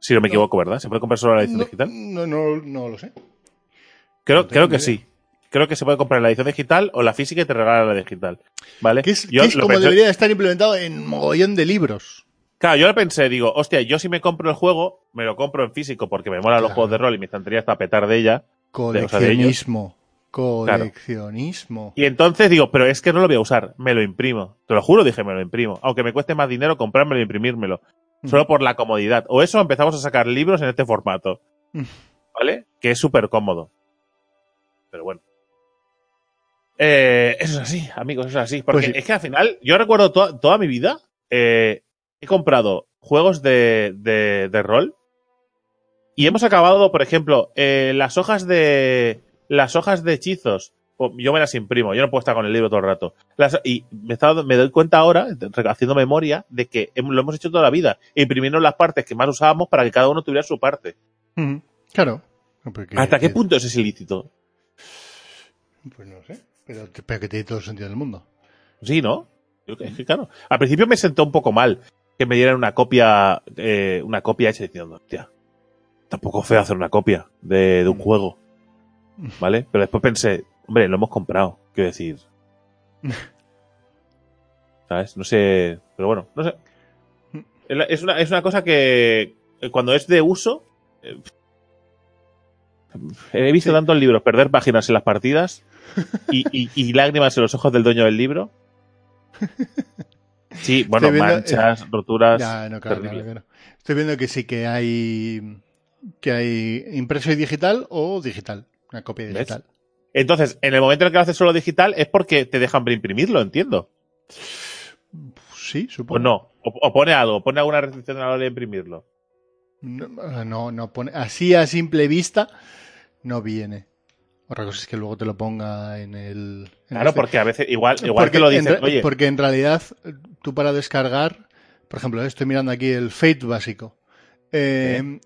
Si no me equivoco, ¿verdad? ¿Se puede comprar solo la edición no, digital? no, no, no lo sé. Creo, no creo que idea. sí. Creo que se puede comprar la edición digital o la física y te regalan la digital. ¿Vale? Que es, Yo que es lo como pensé- debería estar implementado en mogollón de libros. Claro, yo lo pensé, digo, hostia, yo si me compro el juego, me lo compro en físico porque me molan los Claro. juegos de rol y mi estantería está a petar de ella. o sea, de ellos. Coleccionismo. Coleccionismo. Y entonces digo, pero es que no lo voy a usar, me lo imprimo. Te lo juro, dije, me lo imprimo. Aunque me cueste más dinero comprármelo e imprimírmelo. Mm. Solo por la comodidad. O eso empezamos a sacar libros en este formato. Mm. ¿Vale? Que es súper cómodo. Pero bueno. Eh, eso es así, amigos, eso es así. Porque Pues sí. es que al final, yo recuerdo to- toda mi vida, eh, he comprado juegos de, de, de rol. Y hemos acabado, por ejemplo, eh, las hojas de. Las hojas de hechizos yo me las imprimo, yo no puedo estar con el libro todo el rato. Las- y me, estaba- me doy cuenta ahora, haciendo memoria, de que lo hemos hecho toda la vida. Imprimimos las partes que más usábamos para que cada uno tuviera su parte. Claro. Porque- ¿Hasta qué punto eso es ilícito? Pues no sé. Pero, pero que tiene todo el sentido del mundo. Sí, ¿no? Es que, claro. Al principio me sentó un poco mal que me dieran una copia, eh, una copia hecha diciendo, hostia, tampoco feo hacer una copia de, de un juego. ¿Vale? Pero después pensé, hombre, lo hemos comprado. Quiero decir. ¿Sabes? No sé. Pero bueno, no sé. Es una, es una cosa que eh, cuando es de uso. eh, He visto Sí. tantos libros perder páginas en las partidas y, y- y lágrimas en los ojos del dueño del libro. Sí, bueno, viendo, manchas, roturas. Ya, no, claro, claro, claro. Estoy viendo que sí que hay que hay impreso y digital o digital, una copia ¿Ves? Entonces, en el momento en el que lo haces solo digital es porque te dejan imprimirlo, entiendo. Sí, O supongo. no. O, o pone algo, pone alguna restricción a la hora de imprimirlo. No, no, no pone así a simple vista no viene. Otra cosa es que luego te lo ponga en el en Claro, este. porque a veces, igual, igual Porque que lo en dicen, re- oye, Porque en realidad, tú para descargar, por ejemplo, estoy mirando aquí el Fate básico. Eh,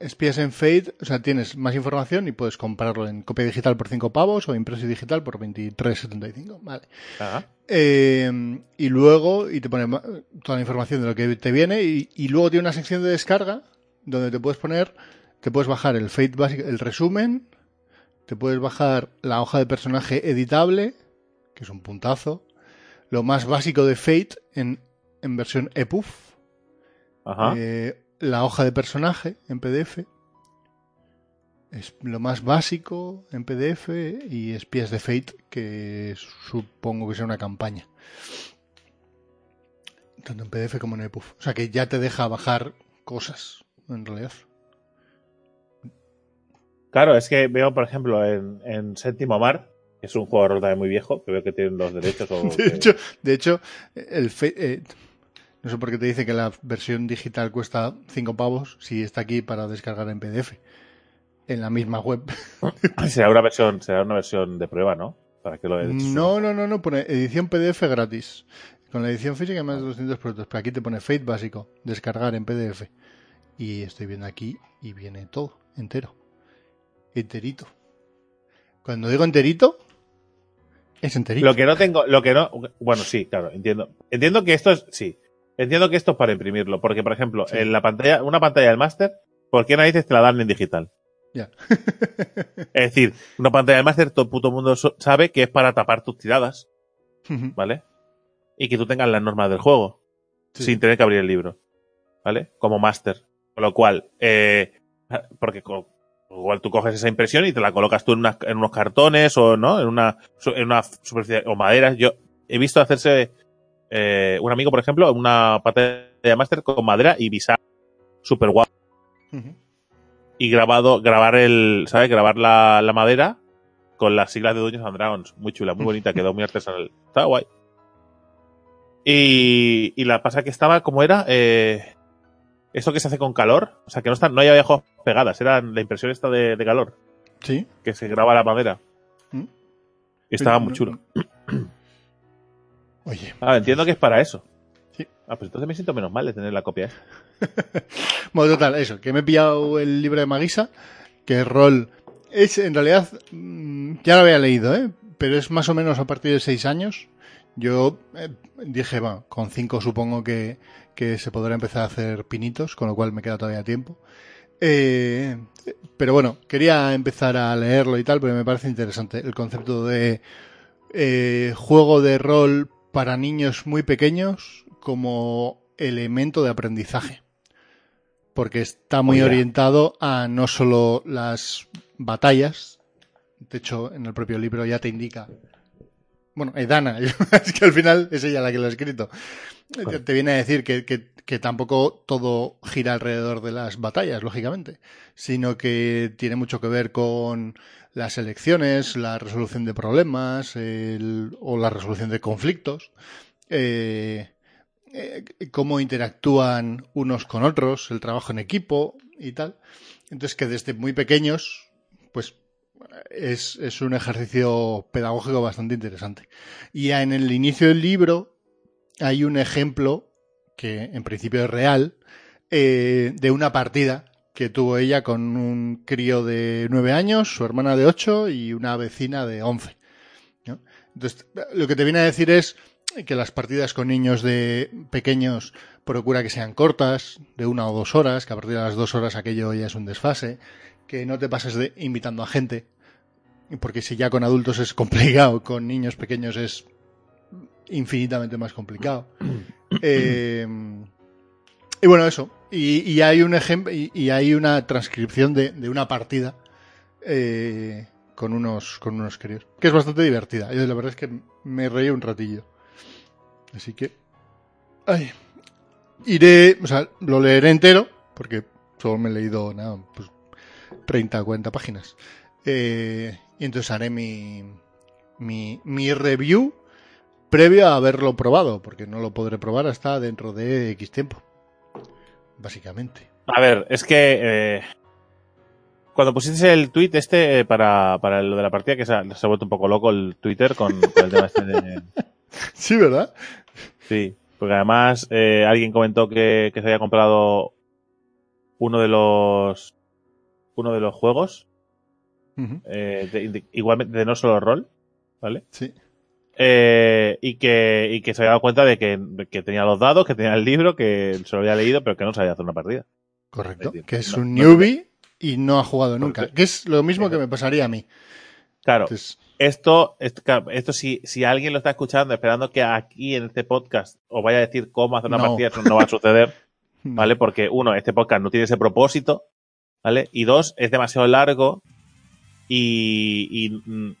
Espías en Fate, o sea, tienes más información y puedes comprarlo en copia digital por 5 pavos o impreso digital por 23,75. Vale. ah, Eh, y luego, y te pone toda la información de lo que te viene, y, y luego tiene una sección de descarga donde te puedes poner, te puedes bajar el Fate básico, el resumen, te puedes bajar la hoja de personaje editable, que es un puntazo, lo más básico de Fate en, en versión EPUB, ajá. eh, la hoja de personaje en PDF, es lo más básico en PDF y espías de Fate, que supongo que sea una campaña. Tanto en PDF como en EPUB. O sea que ya te deja bajar cosas, en realidad. Claro, es que veo, por ejemplo, en, en Séptimo Mar, que es un juego de rol también muy viejo, que veo que tienen los derechos o De que- hecho, de hecho el Fate- eh, no sé por qué te dice que la versión digital cuesta 5 pavos si está aquí para descargar en PDF. En la misma web. será una versión, será una versión de prueba, ¿no? Para que lo No, no, no, no, pone edición PDF gratis. Con la edición física hay más de 200 productos. Pero aquí te pone Fate básico, descargar en PDF. Y estoy viendo aquí y viene todo, entero. Enterito. Cuando digo enterito, es enterito. Lo que no tengo, lo que no, bueno, sí, claro, entiendo. Entiendo que esto es, sí, entiendo que esto es para imprimirlo, porque por ejemplo, Sí. en la pantalla, una pantalla del máster, ¿por qué narices te la dan en digital? Ya. Es decir, una pantalla del máster, todo el puto mundo sabe que es para tapar tus tiradas, ¿vale? Y que tú tengas las normas del juego, Sí. sin tener que abrir el libro, ¿vale? Como máster. Con lo cual, eh, porque igual tú coges esa impresión y te la colocas tú en, en unos cartones o, ¿no? En una, en una superficie, o madera. Yo he visto hacerse, eh, un amigo, por ejemplo, una pantalla de máster con madera y visar super guapo. Y grabado, grabar el, ¿sabes? Grabar la, la madera con las siglas de Dungeons and Dragons. Muy chula, muy bonita, quedó muy artesanal. Estaba guay. Y, y la pasa que estaba, como era? Eh, eso que se hace con calor. O sea, que no están, no hay abajo pegadas, era la impresión esta de, de calor, Sí. que se graba la madera. ¿Mm? Y estaba Pero muy no- chulo. Oye. Ah, entiendo que es para eso. Sí. Ah, pues entonces me siento menos mal de tener la copia. Bueno, total, eso, que me he pillado el libro de Magisa, que el rol es, en realidad, mm, ya lo había leído, ¿eh? Pero es más o menos a partir de seis años. Yo eh, dije, bueno, con cinco supongo que, que se podrá empezar a hacer pinitos, con lo cual me queda todavía tiempo. Eh, pero bueno, quería empezar a leerlo y tal, porque me parece interesante el concepto de eh, juego de rol para niños muy pequeños como elemento de aprendizaje porque está muy orientado a no solo las batallas, de hecho en el propio libro ya te indica, bueno, Edana, es que al final es ella la que lo ha escrito, te- te viene a decir que, que- que tampoco todo gira alrededor de las batallas, lógicamente, sino que tiene mucho que ver con las elecciones, la resolución de problemas el- o la resolución de conflictos. eh, eh, cómo interactúan unos con otros, el trabajo en equipo y tal. Entonces que desde muy pequeños, pues es, es un ejercicio pedagógico bastante interesante. Y en el inicio del libro hay un ejemplo que en principio es real eh, de una partida que tuvo ella con un crío de nueve años, su hermana de ocho y una vecina de once. ¿no? Entonces, lo que te viene a decir es que las partidas con niños de pequeños procura que sean cortas, de una o dos horas, que a partir de las dos horas aquello ya es un desfase, que no te pases de invitando a gente, porque si ya con adultos es complicado, con niños pequeños es infinitamente más complicado. Eh, y bueno, eso. Y, y hay un ejemplo y, y hay una transcripción de, una partida eh, con unos con unos críos, que es bastante divertida. Yo la verdad es que me reí un ratillo. Así que ay, iré, o sea, lo leeré entero porque solo me he leído nada, pues 30 o 40 páginas. Eh, y entonces haré mi, mi, mi review previo a haberlo probado, porque no lo podré probar hasta dentro de X tiempo. Básicamente. A ver, es que eh, cuando pusiste el tweet este eh, para, para lo de la partida, que se ha, se ha vuelto un poco loco el Twitter con, con el tema este de... Sí, ¿verdad? Sí, porque además eh, alguien comentó que, que se había comprado uno de los uno de los juegos, Ujú, de- de- igualmente de no solo rol, ¿vale? Sí. Eh, y que y que se había dado cuenta de que, que tenía los dados, que tenía el libro, que se lo había leído, pero que no sabía hacer una partida. Correcto. Que es No, un no newbie y no ha jugado nunca. Que es lo mismo que me pasaría a mí. Claro, Entonces, esto, esto, si, si alguien lo está escuchando esperando que aquí en este podcast os vaya a decir cómo hacer una No. partida, eso no va a suceder, ¿vale? Porque uno, este podcast no tiene ese propósito, ¿vale? Y dos, es demasiado largo y, y, mm,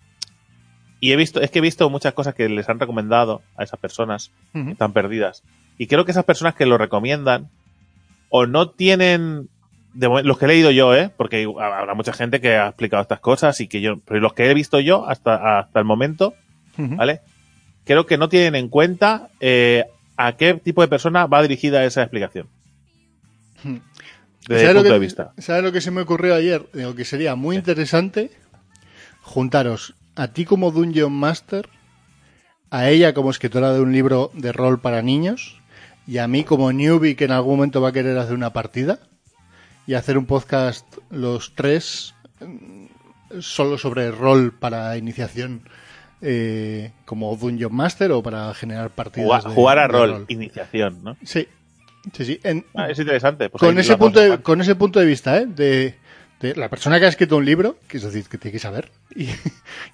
y he visto, es que he visto muchas cosas que les han recomendado a esas personas Ujú. que están perdidas. Y creo que esas personas que lo recomiendan o no tienen de los que he leído yo, ¿eh? Porque habrá mucha gente que ha explicado estas cosas y que yo, pero los que he visto yo hasta, hasta el momento. ¿vale? Creo que no tienen en cuenta eh, a qué tipo de persona va dirigida esa explicación. Desde ¿Sabes el punto que- de vista. ¿Sabes lo que se me ocurrió ayer? Digo que sería muy interesante juntaros a ti como Dungeon Master, a ella como escritora de un libro de rol para niños, y a mí como newbie que en algún momento va a querer hacer una partida, y hacer un podcast los tres mm, solo sobre rol para iniciación eh, como Dungeon Master o para generar partidas. Jugar, de- jugar a rol, iniciación, ¿no? Sí, sí, sí. En- Ah, es interesante. Pues con ese punto de, con ese punto de vista ¿eh? de, de la persona que ha escrito un libro que es decir que tiene que saber y, y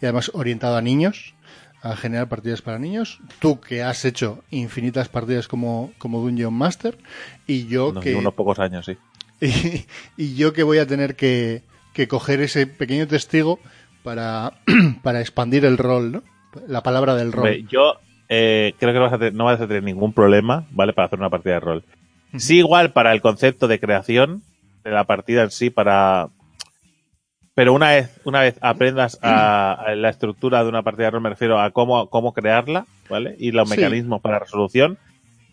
además orientado a niños a generar partidas para niños tú que has hecho infinitas partidas como como Dungeon Master y yo No, que unos pocos años, sí. y, y yo que voy a tener que, que coger ese pequeño testigo para para expandir el rol ¿no? la palabra del rol Hombre, yo eh, creo que no vas, a tener, no vas a tener ningún problema, ¿vale? Para hacer una partida de rol. Sí, igual para el concepto de creación de la partida en sí, para. Pero una vez, una vez aprendas a, a la estructura de una partida de rol, me refiero a cómo, cómo crearla, ¿vale? Y los Sí. mecanismos para resolución,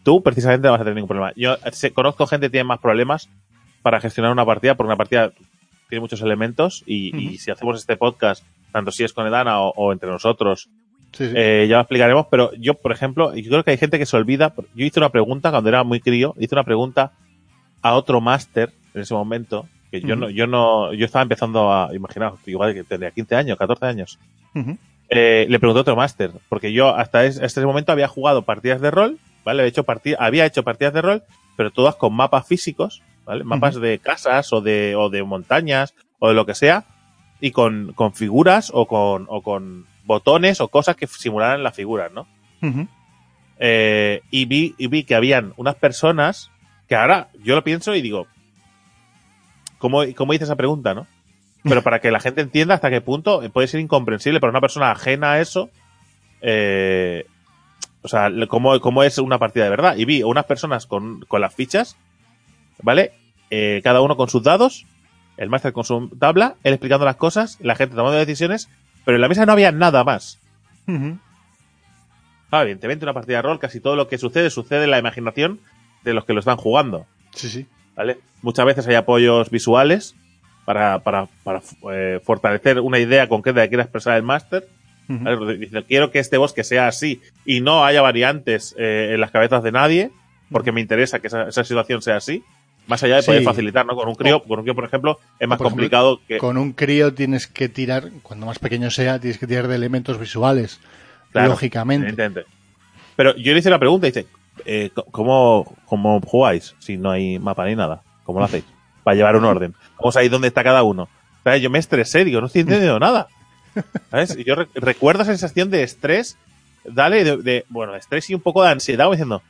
tú precisamente no vas a tener ningún problema. Yo sé- conozco gente que tiene más problemas para gestionar una partida, porque una partida tiene muchos elementos y, y si hacemos este podcast, tanto si es con Edana o- o entre nosotros, Sí, sí. eh, ya lo explicaremos, pero yo, por ejemplo, yo creo que hay gente que se olvida. Yo hice una pregunta cuando era muy crío, hice una pregunta a otro máster en ese momento, que yo no, yo no, yo estaba empezando a, imaginaos, igual que tendría 15 años, 14 años. Eh, le pregunté a otro máster, porque yo hasta es- hasta ese momento había jugado partidas de rol, ¿vale? Había hecho, había hecho partidas de rol, pero todas con mapas físicos, ¿vale? Mapas de casas o de, o de montañas o de lo que sea, y con, con figuras o con, o con botones o cosas que simularan las figuras, ¿no? Eh, y, vi, y vi que habían unas personas que ahora yo lo pienso y digo, ¿cómo, cómo hice esa pregunta, no? Pero para que la gente entienda hasta qué punto puede ser incomprensible para una persona ajena a eso, eh, o sea, cómo, cómo es una partida de verdad. Y vi unas personas con, con las fichas, ¿vale? Eh, cada uno con sus dados, el máster con su tabla, él explicando las cosas, la gente tomando decisiones, pero en la mesa no había nada más. Ujú. Ah, evidentemente, una partida de rol, casi todo lo que sucede, sucede en la imaginación de los que lo están jugando, sí sí ¿vale? Muchas veces hay apoyos visuales, para, para, para eh, fortalecer una idea concreta que quiera expresar el máster. Dice, quiero que este bosque sea así y no haya variantes eh, en las cabezas de nadie, porque me interesa que esa, esa situación sea así. Más allá de poder Sí. facilitar, ¿no? Con un crío, con un crío, por ejemplo, es más ejemplo, complicado que. Con un crío tienes que tirar, cuando más pequeño sea, tienes que tirar de elementos visuales. Claro, lógicamente. Pero yo le hice la pregunta, dice, eh, ¿cómo, ¿cómo jugáis si no hay mapa ni nada? ¿Cómo lo hacéis? Para llevar un orden. ¿Cómo sabéis dónde está cada uno? ¿Sabes? Yo me estresé, digo, no estoy entendiendo nada. ¿Sabes? Y yo re- recuerdo esa sensación de estrés, dale, de, de- bueno, estrés y un poco de ansiedad, como diciendo,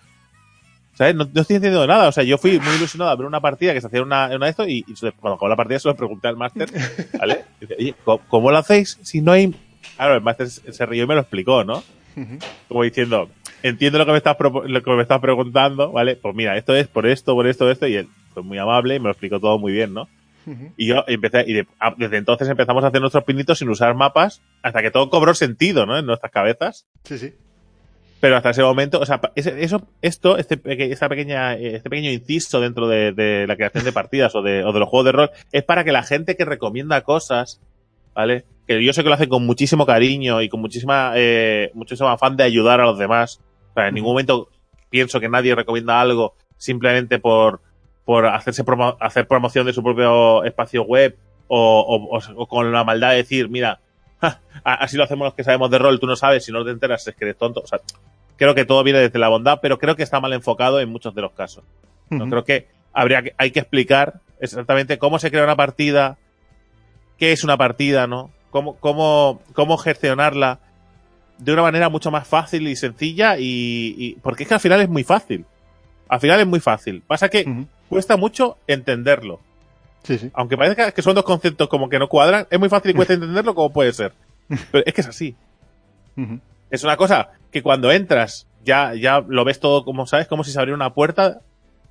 ¿sabes? No, no estoy entendiendo nada. O sea, yo fui muy ilusionado a ver una partida que se hacía una, una de esto y, y cuando acabó la partida se lo pregunté al máster, ¿vale? Y dice, Oye, ¿cómo, cómo lo hacéis si no hay...? Claro, el máster se rió y me lo explicó, ¿no? Como diciendo, entiendo lo que me estás lo que me estás preguntando, ¿vale? Pues mira, esto es por esto, por esto, esto, y él fue muy amable y me lo explicó todo muy bien, ¿no? Y yo empecé, y de- a- desde entonces empezamos a hacer nuestros pinitos sin usar mapas, hasta que todo cobró sentido, ¿no? En nuestras cabezas. Sí, sí. Pero hasta ese momento, o sea, ese- eso, esto, este, esta pequeña, este pequeño inciso dentro de, de la creación de partidas o de, o de los juegos de rol, es para que la gente que recomienda cosas, ¿vale? Que yo sé que lo hacen con muchísimo cariño y con muchísima, eh, muchísimo afán de ayudar a los demás. Sea, en ningún momento pienso que nadie recomienda algo simplemente por, por hacerse promo- hacer promoción de su propio espacio web o, o- o- o con la maldad de decir, mira, ja, así lo hacemos los que sabemos de rol, tú no sabes, si no te enteras es que eres tonto. O sea, creo que todo viene desde la bondad, pero creo que está mal enfocado en muchos de los casos. ¿no? Creo que habría que, hay que explicar exactamente cómo se crea una partida, qué es una partida, ¿no? Cómo, cómo, cómo gestionarla de una manera mucho más fácil y sencilla y, y- porque es que al final es muy fácil. Al final es muy fácil. Pasa que cuesta mucho entenderlo. Sí, sí. Aunque parezca que son dos conceptos como que no cuadran, es muy fácil y cuesta entenderlo como puede ser. Pero es que es así. Es una cosa que cuando entras ya, ya lo ves todo como, ¿sabes? Como si se abriera una puerta,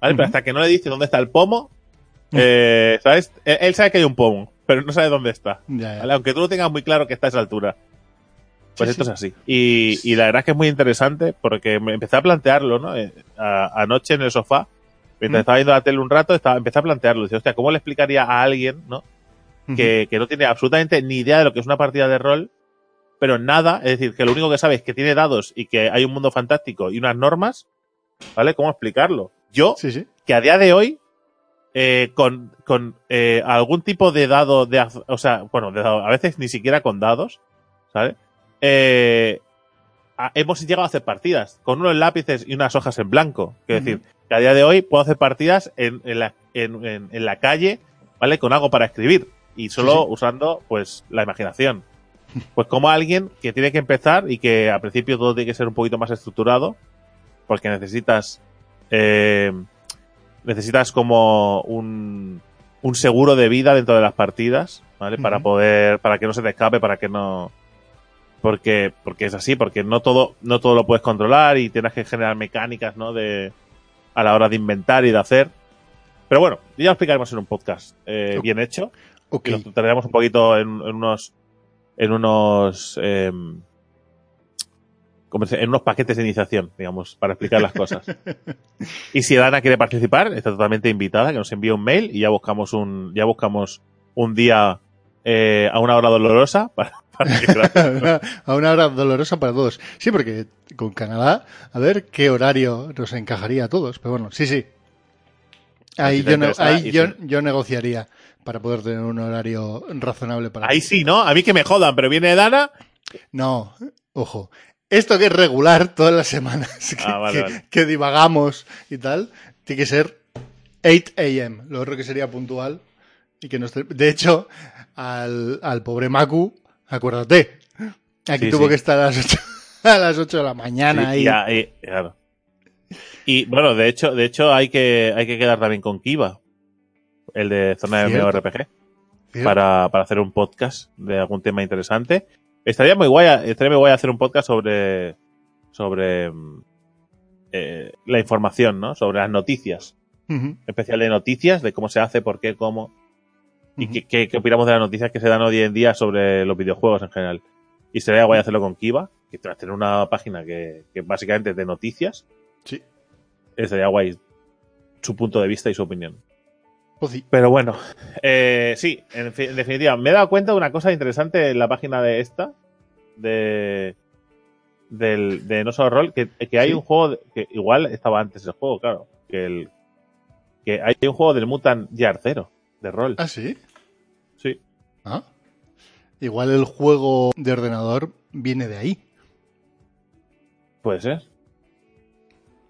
¿vale? Pero hasta que no le dices dónde está el pomo, eh, ¿sabes? Él, él sabe que hay un pomo, pero no sabe dónde está. Ya, ya. ¿vale? Aunque tú lo tengas muy claro que está a esa altura. Pues Sí, esto sí. es así. Y, y la verdad es que es muy interesante porque me empecé a plantearlo, ¿no? Eh, a- anoche en el sofá, mientras Mm. estaba viendo la tele un rato, estaba, empecé a plantearlo. Dice, hostia, ¿cómo le explicaría a alguien, ¿no? Que, que no tiene absolutamente ni idea de lo que es una partida de rol, pero nada, es decir, que lo único que sabe es que tiene dados y que hay un mundo fantástico y unas normas, ¿vale? ¿Cómo explicarlo? Yo, Sí, que a día de hoy, eh, con, con eh, algún tipo de dado, de, o sea, bueno, de dado, a veces ni siquiera con dados, ¿sabes? Eh, a- hemos llegado a hacer partidas con unos lápices y unas hojas en blanco. Quiero decir, que a día de hoy puedo hacer partidas en, en, la, en, en- en la calle, ¿vale? Con algo para escribir y solo Sí, sí. usando, pues, la imaginación. Pues como alguien que tiene que empezar y que al principio todo tiene que ser un poquito más estructurado, porque necesitas, eh, necesitas como un, un seguro de vida dentro de las partidas, ¿vale? Para poder, para que no se te escape, para que no, porque, porque es así, porque no todo, no todo lo puedes controlar y tienes que generar mecánicas, ¿no? De, a la hora de inventar y de hacer. Pero bueno, ya lo explicaremos en un podcast eh, bien hecho. Ok. Y nos tardaremos un poquito en, en unos, en unos, em, ¿cómo se- en unos paquetes de iniciación, digamos, para explicar las cosas. y si Dana quiere participar, está totalmente invitada, que nos envíe un mail y ya buscamos un, ya buscamos un día eh, a una hora dolorosa para, para que la- a una hora dolorosa para todos. Sí, porque con Canadá, a ver qué horario nos encajaría a todos. Pero bueno, sí, sí. Ahí, yo, interesa, ahí yo, yo negociaría para poder tener un horario razonable para Ahí sí, ¿no? A mí que me jodan, pero viene Dana. No, ojo. Esto que es regular todas las semanas que, Ah, vale, que- vale. que divagamos y tal, tiene que ser 8 a.m. Lo otro que sería puntual. Y que no esté- De hecho, al, al pobre Maku, acuérdate, aquí Sí, tuvo sí. que estar a las 8, a las 8 de la mañana Sí, ahí. y ahí- claro. Y bueno, de hecho, de hecho hay que, hay que quedar también con Kiva, el de Zona de. MMORPG, para, para hacer un podcast de algún tema interesante. Estaría muy guay, estaría muy guay hacer un podcast sobre, sobre mm, eh, la información, ¿no? Sobre las noticias. ujú, Especial de noticias, de cómo se hace, por qué, cómo. Y ujú. qué, qué, qué opinamos de las noticias que se dan hoy en día sobre los videojuegos en general. Y sería guay hacerlo con Kiva, que tras tener una página que, que básicamente es de noticias, Sí. estaría guay su punto de vista y su opinión. Pues sí. Pero bueno, eh, sí, en, fi- en definitiva, me he dado cuenta de una cosa interesante en la página de esta, de, del, de No Solo Roll, que, que hay Sí. un juego, que igual estaba antes el juego, claro, que el que hay un juego del Mutant Year Zero, de rol. ¿Ah, sí? Sí. Ah. Igual el juego de ordenador viene de ahí. Puede ser.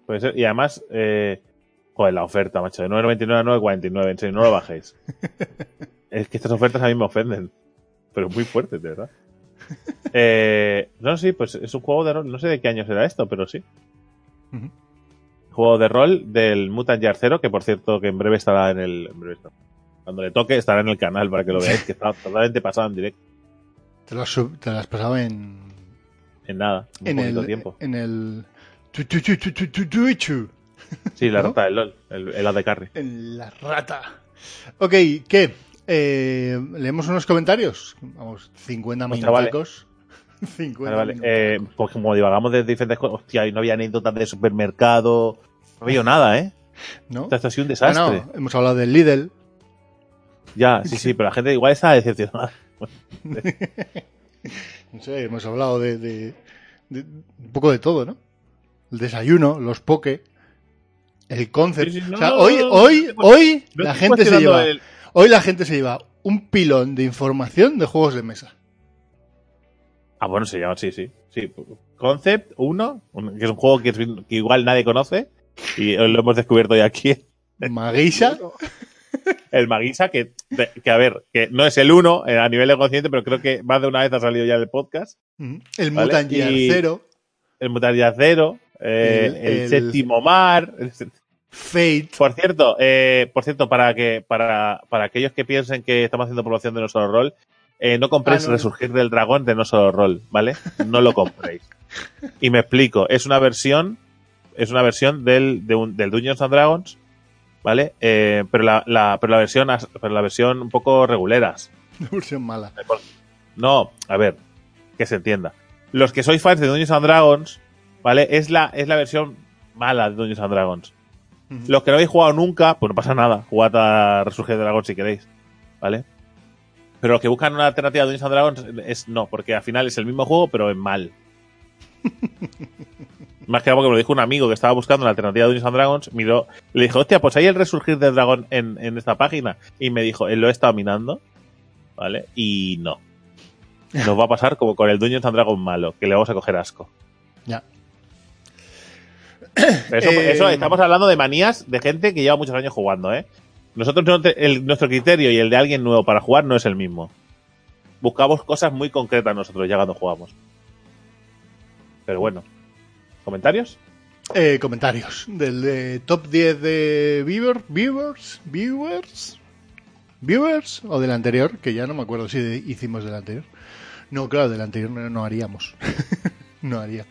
Puede ser. Y además, eh, joder, la oferta, macho, de 9.99 a 9.49, en serio, no lo bajéis. es que estas ofertas a mí me ofenden. Pero muy fuertes, de verdad. Eh, no, sí, pues es un juego de rol. No sé de qué año será esto, pero sí. Juego de rol del Mutant Year Zero, que por cierto, que en breve estará en el. en breve estará. Cuando le toque, estará en el canal para que lo veáis, que está totalmente pasado en directo. Te lo has, sub- te lo has pasado en. En nada, un En poquito el. tiempo. En el. Sí, la ¿no? rata del LOL, el, el AD Carry. En la rata. Ok, ¿qué? Eh, ¿Leemos unos comentarios? Vamos, 50 Hostia, vale. minutos. 50 Vale, vale. Eh, pues como divagamos de diferentes cosas, hostia, no había anécdotas de supermercado. No había nada, ¿eh? ¿No? Esto, ha sido un desastre. Bueno, hemos hablado del Lidl. Ya, sí, sí, pero la gente igual está decepcionada. No sé, hemos hablado de, de- de un poco de todo, ¿no? El desayuno, los poke, el concept. Sí, sí, no, o sea, hoy, hoy, hoy No la gente se lleva, el- hoy la gente se lleva un pilón de información de juegos de mesa. Ah, bueno, se llama, sí, sí. sí. Concept 1, que es un juego que igual nadie conoce. Y lo hemos descubierto hoy aquí. Maguisa, El Magisa, que, que a ver, que no es el 1 a nivel de consciente, pero creo que más de una vez ha salido ya en el podcast. El Vale, Mutant Year Zero, El Mutaria Zero, eh, El- el, el- séptimo mar. Fate. Por cierto, eh, por cierto, para que para, para aquellos que piensen que estamos haciendo promoción de No Solo Roll, eh, no compréis Ah, no. Resurgir del Dragón de No Solo Roll, ¿vale? No lo compréis. y me explico, es una versión, es una versión del, de un- del Dungeons and Dragons, ¿vale? Eh, pero la, la- pero la versión, pero la versión un poco reguleras. Una versión mala. No, a ver, que se entienda. Los que sois fans de Dungeons and Dragons, ¿vale? Es la, es la versión mala de Dungeons and Dragons. Los que no habéis jugado nunca, pues no pasa nada. Jugad a Resurgir del Dragón si queréis. ¿Vale? Pero los que buscan una alternativa a Dungeons and Dragons es no, porque al final es el mismo juego, pero en mal. Más que nada porque me lo dijo un amigo que estaba buscando una alternativa a Dungeons and Dragons. Miró, le dijo, hostia, pues hay el Resurgir del Dragón en, en esta página. Y me dijo, él lo he estado mirando. ¿Vale? Y no. Nos va a pasar como con el Dungeons and Dragons malo, que le vamos a coger asco. Ya. Eso, Eh, eso estamos hablando de manías de gente que lleva muchos años jugando, ¿eh? Nosotros no te- el- nuestro criterio y el de alguien nuevo para jugar no es el mismo. Buscamos cosas muy concretas nosotros ya cuando jugamos. Pero bueno. ¿Comentarios? Eh, comentarios del de top 10 de viewer, viewers, viewers, viewers o del anterior, que ya no me acuerdo si de- hicimos del anterior. No, claro, del anterior no, no haríamos. no haría.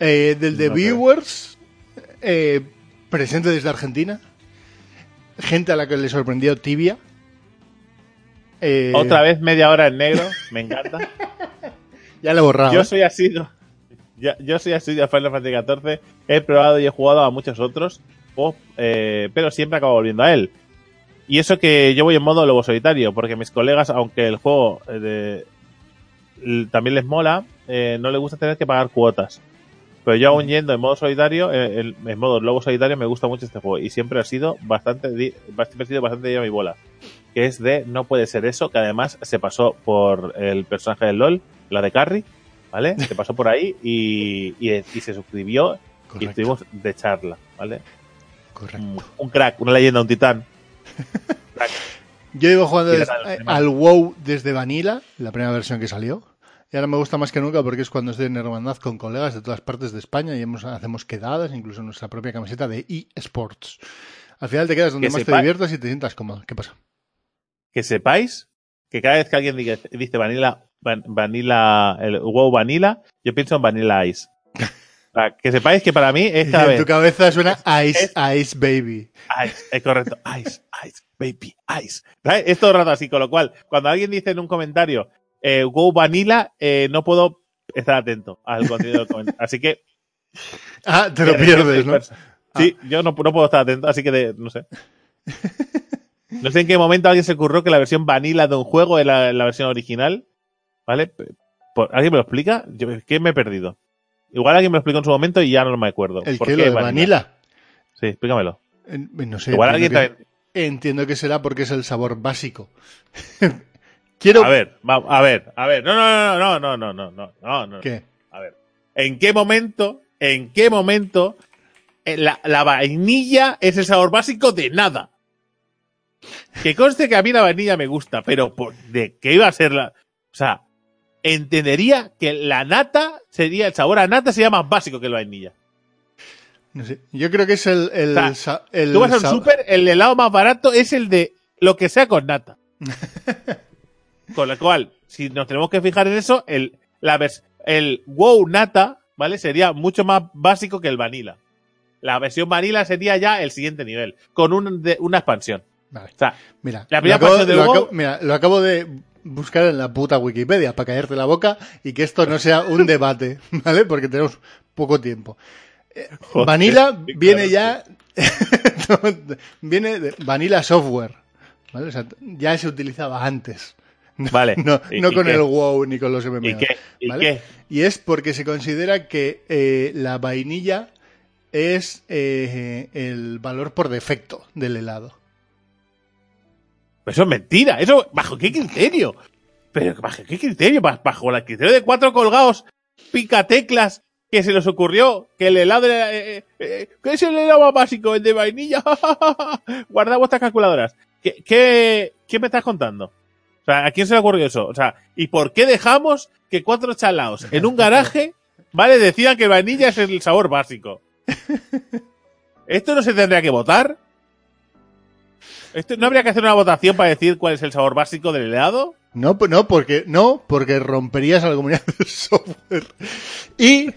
Eh, del de No viewers, eh, presente desde Argentina, gente a la que le sorprendió Tibia. Eh, Otra vez media hora en negro, me encanta. Ya le he borrado. Yo ¿eh? soy así, yo, yo soy así de Final Fantasy XIV. He probado y he jugado a muchos otros, eh, pero siempre acabo volviendo a él. Y eso que yo voy en modo lobo solitario, porque mis colegas, aunque el juego eh, de- también les mola, eh, no les gusta tener que pagar cuotas. Pero yo aún yendo en modo solitario, en modo lobo solitario, me gusta mucho este juego. Y siempre ha sido bastante, siempre ha sido bastante de mi bola. Que es de no puede ser eso, que además se pasó por el personaje del LOL, la de Carrie, ¿vale? Se pasó por ahí y, y, y se suscribió y estuvimos de charla, ¿vale? correcto. Un, un crack, una leyenda, un titán. Crack. Yo iba jugando Y le des- dan los eh, al WoW desde Vanilla, la primera versión que salió. Y ahora me gusta más que nunca porque es cuando estoy en hermandad con colegas de todas partes de España y hemos, hacemos quedadas, incluso nuestra propia camiseta de eSports. Al final te quedas donde Que más sepa- te diviertas y te sientas cómodo. ¿Qué pasa? Que sepáis que cada vez que alguien dice Vanilla, van- Vanilla, el WoW Vanilla, yo pienso en Vanilla Ice. Sea, que sepáis que para mí es cada en vez. tu cabeza suena Ice, es- Ice Baby. Ice, es correcto. Ice, ice, baby, ice. ¿Sabes? Es todo el rato así, con lo cual, cuando alguien dice en un comentario eh, Go Vanilla, eh, no puedo estar atento al contenido del comentario. Así que. Ah, te lo pierdes, ¿no? Sí, yo no, no puedo estar atento, así que de- no sé. No sé en qué momento alguien se ocurrió que la versión vanilla de un juego es la, la versión original. ¿Vale? ¿Alguien me lo explica? Que me he perdido. Igual alguien me lo explicó en su momento y ya no me acuerdo. ¿El ¿Por qué lo de vanilla? Vanilla? Sí, explícamelo. Eh, No sé. Igual entiendo alguien que, también- entiendo que será porque es el sabor básico. Quiero... A ver, a ver, a ver. No, no, no, no, no, no, no, no, no. ¿Qué? A ver. ¿En qué momento, en qué momento eh, la, la vainilla es el sabor básico de nada? Que conste que a mí la vainilla me gusta, pero por- ¿de qué iba a ser la...? O sea, entendería que la nata sería, el sabor a nata sería más básico que la vainilla. No sé. Yo creo que es el... el, O sea, sa- el Tú vas al súper, el helado más barato es el de lo que sea con nata. con lo cual, si nos tenemos que fijar en eso, el, la el wow nata, ¿vale? Sería mucho más básico que el vanilla. La versión vanilla sería ya el siguiente nivel, con un- de- una expansión. Vale. O sea, Mira, La lo primera acabo, lo acabo- mira, lo acabo de buscar en la puta Wikipedia para caerte la boca y que esto no sea un debate, ¿vale? Porque tenemos poco tiempo. Eh, Joder, Vanilla viene claro, ya... viene de Vanilla Software, ¿vale? O sea, ya se utilizaba antes. vale. No, ¿Y- no con qué? el WoW ni con los MMO. ¿Y qué? ¿Y ¿vale? qué? Y es porque se considera que eh, la vainilla es eh, el valor por defecto del helado. Eso es mentira. Eso, ¿bajo qué criterio? Pero, ¿bajo qué criterio? Ba- Bajo el criterio de cuatro colgados picateclas que se les ocurrió que el helado era, eh, eh, eh, ¿qué es el helado más básico? El de vainilla. Guardad vuestras calculadoras. ¿Qué, qué, qué me estás contando? O sea, ¿a quién se le ocurrió eso? O sea, ¿y por qué dejamos que cuatro chalaos en un garaje, vale, decidan que vainilla es el sabor básico? ¿Esto no se tendría que votar? ¿Esto, ¿No habría que hacer una votación para decir cuál es el sabor básico del helado? No, pues no, porque no, porque romperías a la comunidad de software. Y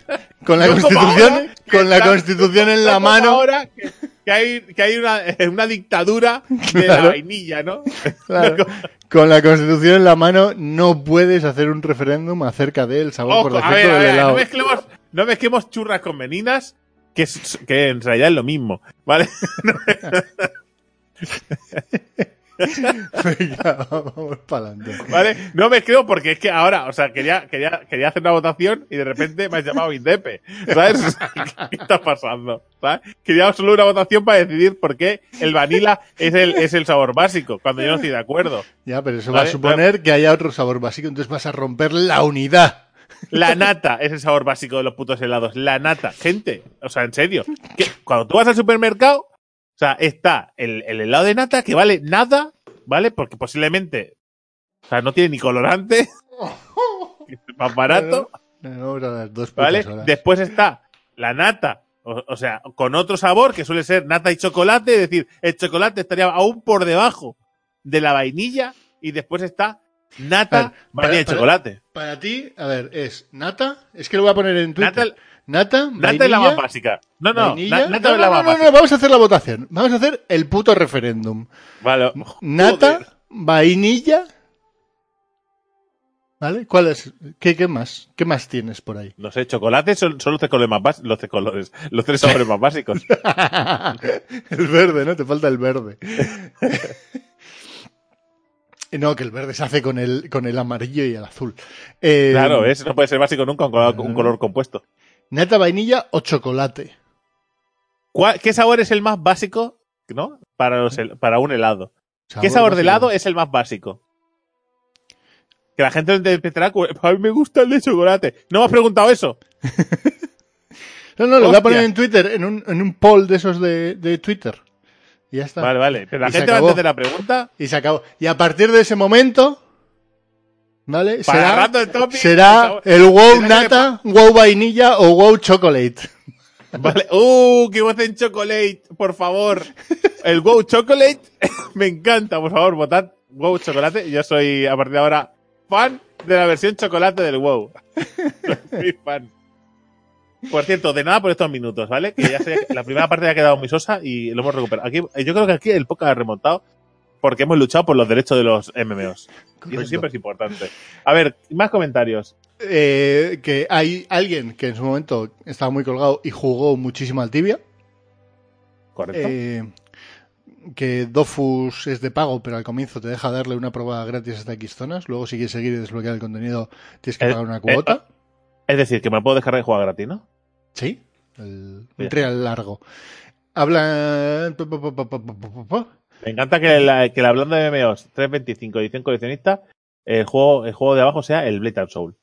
con la No constitución, ahora, con la está- constitución en la mano, Ahora que, que hay, que hay una, una dictadura de Claro. la vainilla, ¿no? claro, con la constitución en la mano no puedes hacer un referéndum acerca del sabor por Ojo, a defecto del helado. no mezclemos, no mezclemos churras con meninas, que, es- que en realidad es lo mismo, ¿vale? Venga, vamos para adelante. ¿Vale? No me creo porque es que ahora, o sea, quería, quería, quería hacer una votación y de repente me has llamado Indepe. ¿Sabes? O sea, ¿Qué está pasando? ¿Sabes? Quería solo una votación para decidir por qué el vanilla es el, es el sabor básico, cuando yo no estoy de acuerdo. Ya, pero eso Vale, va a suponer que haya otro sabor básico, entonces vas a romper la unidad. La nata es el sabor básico de los putos helados. La nata. Gente, o sea, en serio. que cuando tú vas al supermercado, o sea, está el, el helado de nata que vale nada, ¿vale? Porque posiblemente, o sea, no tiene ni colorante. que es más barato. Vamos a las dos ¿Vale? horas. Después está la nata, o, o sea, con otro sabor que suele ser nata y chocolate, es decir, el chocolate estaría aún por debajo de la vainilla y después está nata, vainilla y para- chocolate. Para ti, a ver, es nata, es que lo voy a poner en Twitter. Nata, Nata, nata es la más básica. No, no, vainilla. na- nata no, es la no, más no, no, básica. vamos a hacer la votación. Vamos a hacer el puto referéndum. Vale. Nata, Joder. vainilla. ¿Vale? ¿Cuál es? ¿Qué, qué más? ¿Qué más tienes por ahí? No sé, chocolate son, son los tres colores más básicos, los tres colores, los tres sabores más básicos. el verde, ¿no? Te falta el verde. no, que el verde se hace con el, con el amarillo y el azul. Eh, Claro, ese no puede ser básico nunca, un un color compuesto. Nata, vainilla o chocolate. ¿Cuál- ¿Qué sabor es el más básico, no? Para, los hel- para un helado. ¿Qué sabor de helado es el más básico? Que la gente lo interpretará a mí me gusta el de chocolate. ¿No me has preguntado eso? No, no, lo voy a poner en Twitter, en un, en un poll de esos de, de Twitter. Y ya está. Vale, vale. Pero la Y gente va a entender la pregunta. Y se acabó. Y a partir de ese momento, ¿vale? Para Será, Random Topic, será el wow nata, wow vainilla o wow chocolate. Vale. ¡Uh! ¡Que voten chocolate! Por favor. El Wow Chocolate me encanta. Por favor, votad Wow Chocolate. Yo soy, a partir de ahora, fan de la versión chocolate del Wow. Soy fan. Por cierto, de nada por estos minutos, ¿vale? Que ya sé, la primera parte ya ha quedado muy sosa y lo hemos recuperado. Aquí, yo creo que aquí el podcast ha remontado porque hemos luchado por los derechos de los MMOs. Y eso siempre es importante. A ver, más comentarios. Eh, que hay alguien que en su momento estaba muy colgado y jugó muchísimo al tibia. Correcto. Eh, que Dofus es de pago, pero al comienzo te deja darle una prueba gratis hasta X zonas. Luego, si quieres seguir y desbloquear el contenido, tienes que Eh, pagar una cuota. Es decir, que me puedo descargar y jugar gratis, ¿no? Sí, el, un trial largo. Habla. Me encanta que la, que la hablando de MMOs 325 edición coleccionista, el juego, el juego de abajo sea el Blade and Soul.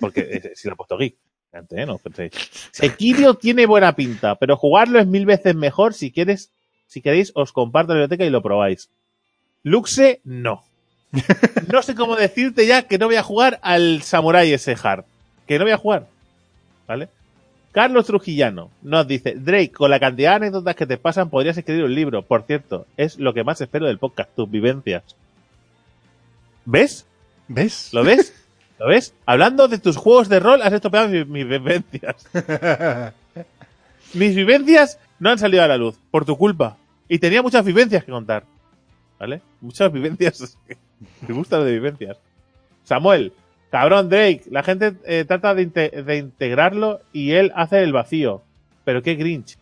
Porque eh, si lo he puesto geek. Antes, ¿eh? No penséis. Sekiro tiene buena pinta, pero jugarlo es mil veces mejor si quieres, si queréis, os comparto la biblioteca y lo probáis. Luxe, no. No sé cómo decirte ya que no voy a jugar al Samurai ese hard. Que no voy a jugar. ¿Vale? Carlos Trujillano nos dice, Drake, con la cantidad de anécdotas que te pasan, podrías escribir un libro. Por cierto, es lo que más espero del podcast, tus vivencias. ¿Ves? ¿Ves? ¿Lo ves? ¿Lo ves? Hablando de tus juegos de rol, has estropeado mis, mis vivencias. Mis vivencias no han salido a la luz, por tu culpa. Y tenía muchas vivencias que contar. ¿Vale? Muchas vivencias. Me gusta lo de vivencias. Samuel, cabrón Drake, la gente eh, trata de, inte- de integrarlo y él hace el vacío. Pero qué cringe.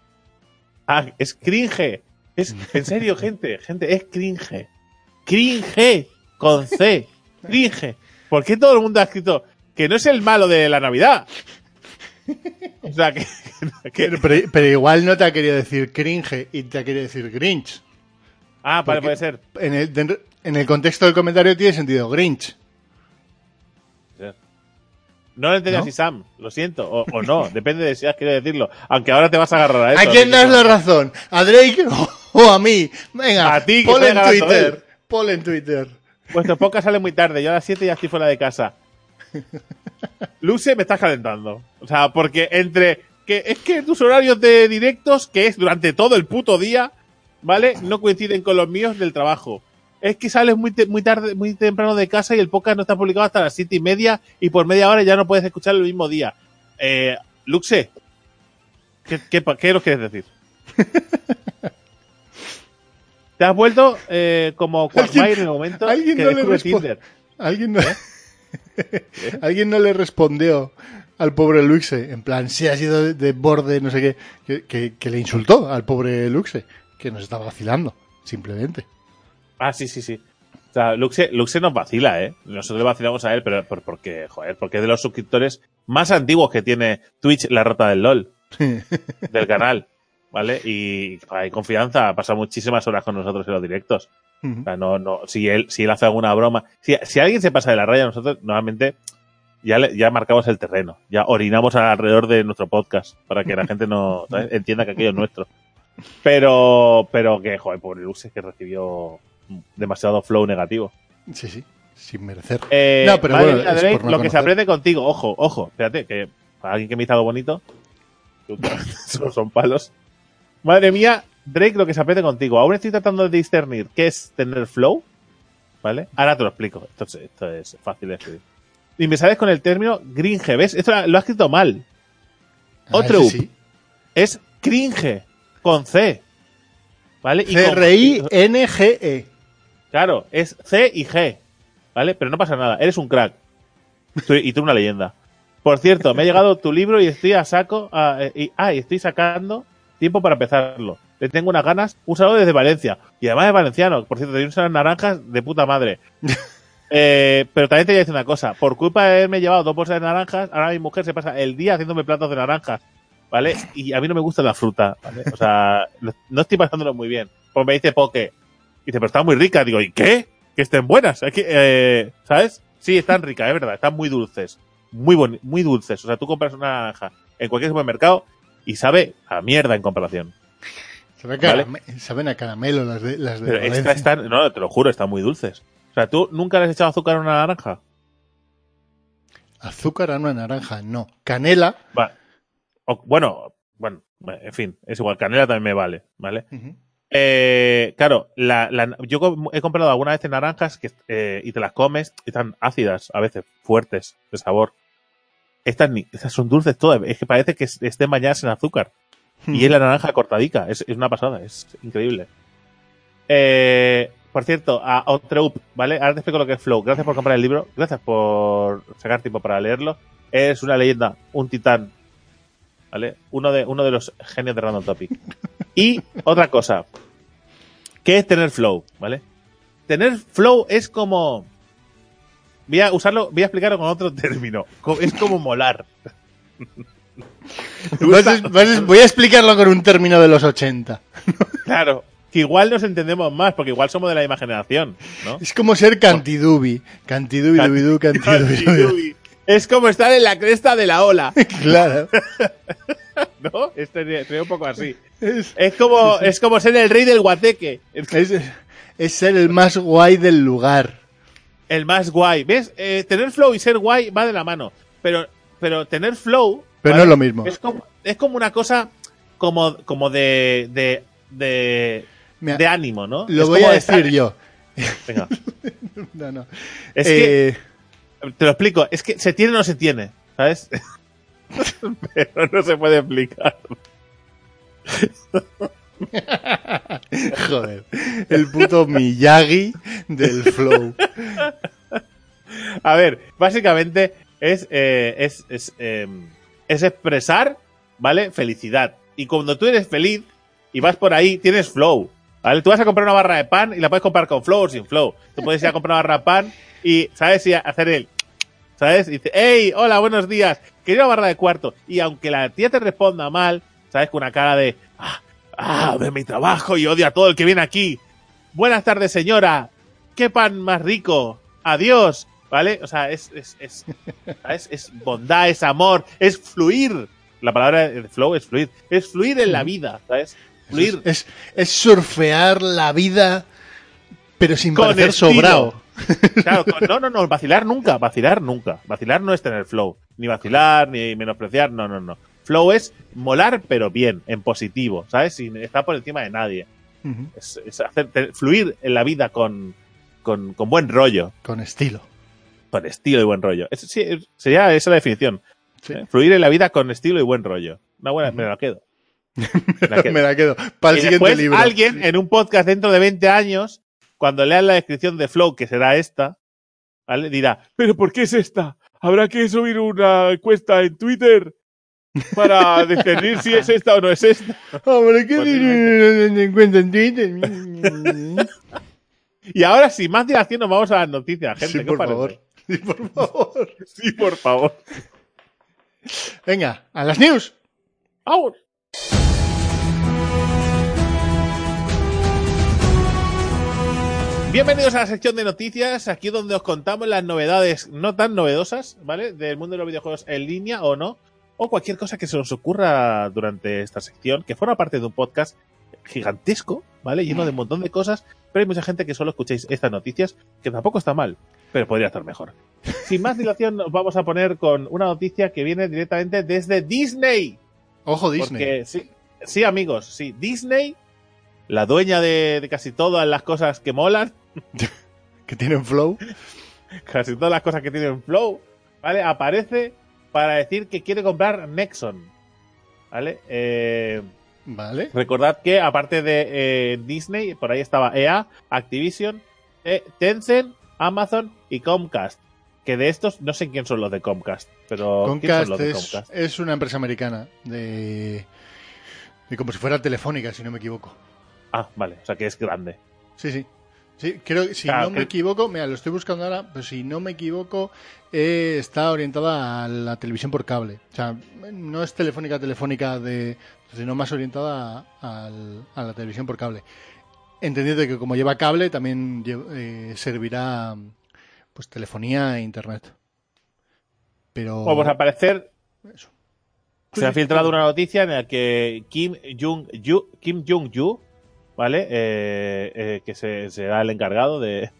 Ah, es cringe. Es, en serio, gente, gente, es cringe. Cringe, con C. Cringe. ¿Por qué todo el mundo ha escrito que no es el malo de la Navidad? O sea, que, que- Pero, igual no te ha querido decir cringe y te ha querido decir Grinch. Ah, vale, puede ser. En el, en el contexto del comentario tiene sentido Grinch. No lo entendía ¿No? si Sam, lo siento, o, o no, depende de si has querido decirlo. Aunque ahora te vas a agarrar a eso. ¿A quién das no. la razón? ¿A Drake o, o a mí? Venga, A ti, que estoy en Twitter. Ponle en Twitter. Vuestro podcast sale muy tarde, yo a las 7 ya estoy fuera de casa. Luce, me estás calentando. O sea, porque entre que es que tus horarios de directos, que es durante todo el puto día, ¿vale? No coinciden con los míos del trabajo. Es que sales muy, te- muy tarde, muy temprano de casa y el podcast no está publicado hasta las siete y media y por media hora ya no puedes escucharlo el mismo día. Eh, Luxe, ¿qué, qué, pa- qué nos quieres decir? Te has vuelto eh, como Quagmire en el momento alguien que no le descubre Tinder. ¿Alguien no, ¿Alguien no le respondió al pobre Luxe? En plan, si ha sido de, de borde, no sé qué, que, que- que le insultó al pobre Luxe, que nos estaba vacilando, simplemente. Ah, sí, sí, sí. O sea, Luxe, Luxe nos vacila, ¿eh? Nosotros le vacilamos a él, pero por, porque, joder, porque es de los suscriptores más antiguos que tiene Twitch, la rota del LOL, del canal, ¿vale? Y hay confianza, ha pasado muchísimas horas con nosotros en los directos. O sea, no, no, si él, si él hace alguna broma, si, si alguien se pasa de la raya, nosotros normalmente ya, le- ya marcamos el terreno, ya orinamos alrededor de nuestro podcast para que la gente no ¿sabes? entienda que aquello es nuestro. Pero, pero que, joder, pobre Luxe que recibió demasiado flow negativo. Sí, sí, sin merecer. Eh, No, pero bueno, Drake, no lo que se aprende contigo, ojo, ojo, espérate, que para alguien que me hizo algo bonito, son palos. Madre mía, Drake, lo que se aprende contigo. Aún estoy tratando de discernir qué es tener flow, ¿vale? Ahora te lo explico. Esto es, esto es fácil de escribir. Y me sales con el término gringe, ¿ves? Esto lo ha escrito mal. Ah, otro sí. Es cringe, con C. ¿Vale? Y C-R-I-N-G-E. Claro, es C y G. ¿Vale? Pero no pasa nada, eres un crack. Y tú una leyenda. Por cierto, me ha llegado tu libro y estoy a saco. ah, eh, y, ah, y estoy sacando tiempo para empezarlo. Le tengo unas ganas. Un saludo desde Valencia. Y además es valenciano. Por cierto, tiene unas naranjas de puta madre. Eh, pero también te voy a decir una cosa. Por culpa de haberme llevado dos bolsas de naranjas, ahora mi mujer se pasa el día haciéndome platos de naranjas. ¿Vale? Y a mí no me gusta la fruta. ¿vale? O sea, no- no estoy pasándolo muy bien. Pues me dice Poke. Dice, pero está muy rica. Digo, ¿y qué? Que estén buenas. Que, eh, ¿Sabes? Sí, están ricas, es verdad. Están muy dulces. Muy boni- muy dulces. O sea, tú compras una naranja en cualquier supermercado y sabe a mierda en comparación. Saben, Vale. carame- saben a caramelo las de, las de Pero estas están, no, te lo juro, están muy dulces. O sea, ¿tú nunca le has echado azúcar a una naranja? Azúcar a una naranja, no. Canela. Va. O- bueno, bueno, en fin, es igual. Canela también me vale, ¿vale? Ujú. Eh, claro, la, la- yo he comprado alguna vez naranjas que, eh, y te las comes y están ácidas, a veces fuertes de sabor. Estas, ni, estas son dulces todas. Es que parece que es- estén bañadas en azúcar. Y es la naranja cortadica. Es, es una pasada. Es increíble. Eh, por cierto, a Outreup, ¿vale? Ahora te explico lo que es Flow. Gracias por comprar el libro. Gracias por sacar tiempo para leerlo. Es una leyenda, un titán. ¿Vale? Uno de, uno de los genios de Random Topic. Y otra cosa. ¿Qué es tener flow? ¿Vale? Tener flow es como. Voy a usarlo, voy a explicarlo con otro término. Es como molar. Vas a- vas a- voy a explicarlo con un término de los 80. Claro. Que igual nos entendemos más, porque igual somos de la misma generación, ¿no? Es como ser cantidubi. Cantidubi, dubidu, cantidubi, dubidu. Es como estar en la cresta de la ola, Claro. ¿no? Este sería un poco así. Es, Es como, es como ser el rey del guateque. Es es- es ser el más guay del lugar. el más guay. ¿Ves? Eh, tener flow y ser guay va de la mano. Pero, pero tener flow. Pero no es lo mismo. Es como, es como una cosa como, como de, de, de, Mira, de ánimo, ¿no? Lo Es voy a estar- decir yo. Venga, No, no. Es Eh, te lo explico. Es que se tiene o no se tiene, ¿sabes? pero no se puede explicar. Joder. El puto Miyagi del flow. A ver, básicamente es, eh, es, es, eh, es expresar, ¿vale? Felicidad. Y cuando tú eres feliz y vas por ahí, tienes flow. ¿Vale? Tú vas a comprar una barra de pan y la puedes comprar con flow o sin flow. Tú puedes ir a comprar una barra de pan y, ¿sabes? Y hacer el. ¿Sabes? Y dice, hey, hola, buenos días. Quería una barra de cuarto. Y aunque la tía te responda mal, ¿sabes? Con una cara de. Ah, ah, de mi trabajo y odio a todo el que viene aquí. Buenas tardes, señora. ¿Qué pan más rico? Adiós. ¿Vale? O sea, es, es, es, ¿sabes? es bondad, es amor, es fluir. La palabra de flow es fluir. Es fluir en la vida, ¿sabes? Fluir. Es, es surfear la vida, pero sin Con parecer estilo. sobrado. Claro, no, no, no, vacilar nunca, vacilar nunca. Vacilar no es tener flow. Ni vacilar, ni menospreciar, no, no, no. Flow es molar, pero bien, en positivo, ¿sabes? Sin estar por encima de nadie. Es, es hacer, te- fluir en la vida con, con, con buen rollo, Con estilo. con estilo y buen rollo. Es- sí, sería esa la definición. Sí. ¿eh? Fluir en la vida con estilo y buen rollo. Una buena, me la quedo. Me la quedo. Me la quedo. Para el Y siguiente libro. alguien en un podcast dentro de 20 años, cuando lean la descripción de Flow, que será esta, ¿vale? dirá, ¿pero por qué es esta? ¿Habrá que subir una encuesta en Twitter para discernir si es esta o no es esta? Hombre, ¿qué dinero encuentro en Twitter? Y ahora, sin más dilación, nos vamos a las noticias, gente. Sí, ¿Qué por parece? favor. Sí, por favor. Sí, por favor. Venga, a las news. ¡Vamos! Bienvenidos a la sección de noticias, aquí donde os contamos las novedades no tan novedosas, ¿vale? Del mundo de los videojuegos en línea o no, o cualquier cosa que se os ocurra durante esta sección, que forma parte de un podcast gigantesco, ¿vale? Lleno de un montón de cosas, pero hay mucha gente que solo escucháis estas noticias, que tampoco está mal, pero podría estar mejor. Sin más dilación, nos vamos a poner con una noticia que viene directamente desde Disney. Ojo, Disney. Porque sí, sí, amigos, sí, Disney, la dueña de, de casi todas las cosas que molan, Que tienen flow. casi todas las cosas que tienen Flow, ¿vale? Aparece para decir que quiere comprar Nexon, ¿vale? Eh, Vale. recordad que aparte de eh, Disney, por ahí estaba EA, Activision, eh, Tencent, Amazon y Comcast. Que de estos, no sé quién son los de Comcast, pero ¿quién Comcast son los de es, Comcast? es una empresa americana de, de como si fuera telefónica, si no me equivoco. Ah, vale, o sea que es grande. Sí, sí. Sí, creo que si Claro, no me equivoco, mira, lo estoy buscando ahora, pero si no me equivoco, eh, está orientada a la televisión por cable. O sea, no es telefónica, telefónica, de, sino más orientada a, la televisión por cable. Entendiendo que como lleva cable, también eh, servirá pues telefonía e internet. Pero. Como pues al parecer, Eso. se ha filtrado una noticia en la que Kim Jong-yu, Kim Jong-yu, ¿vale? Eh, eh, que se, será el encargado de,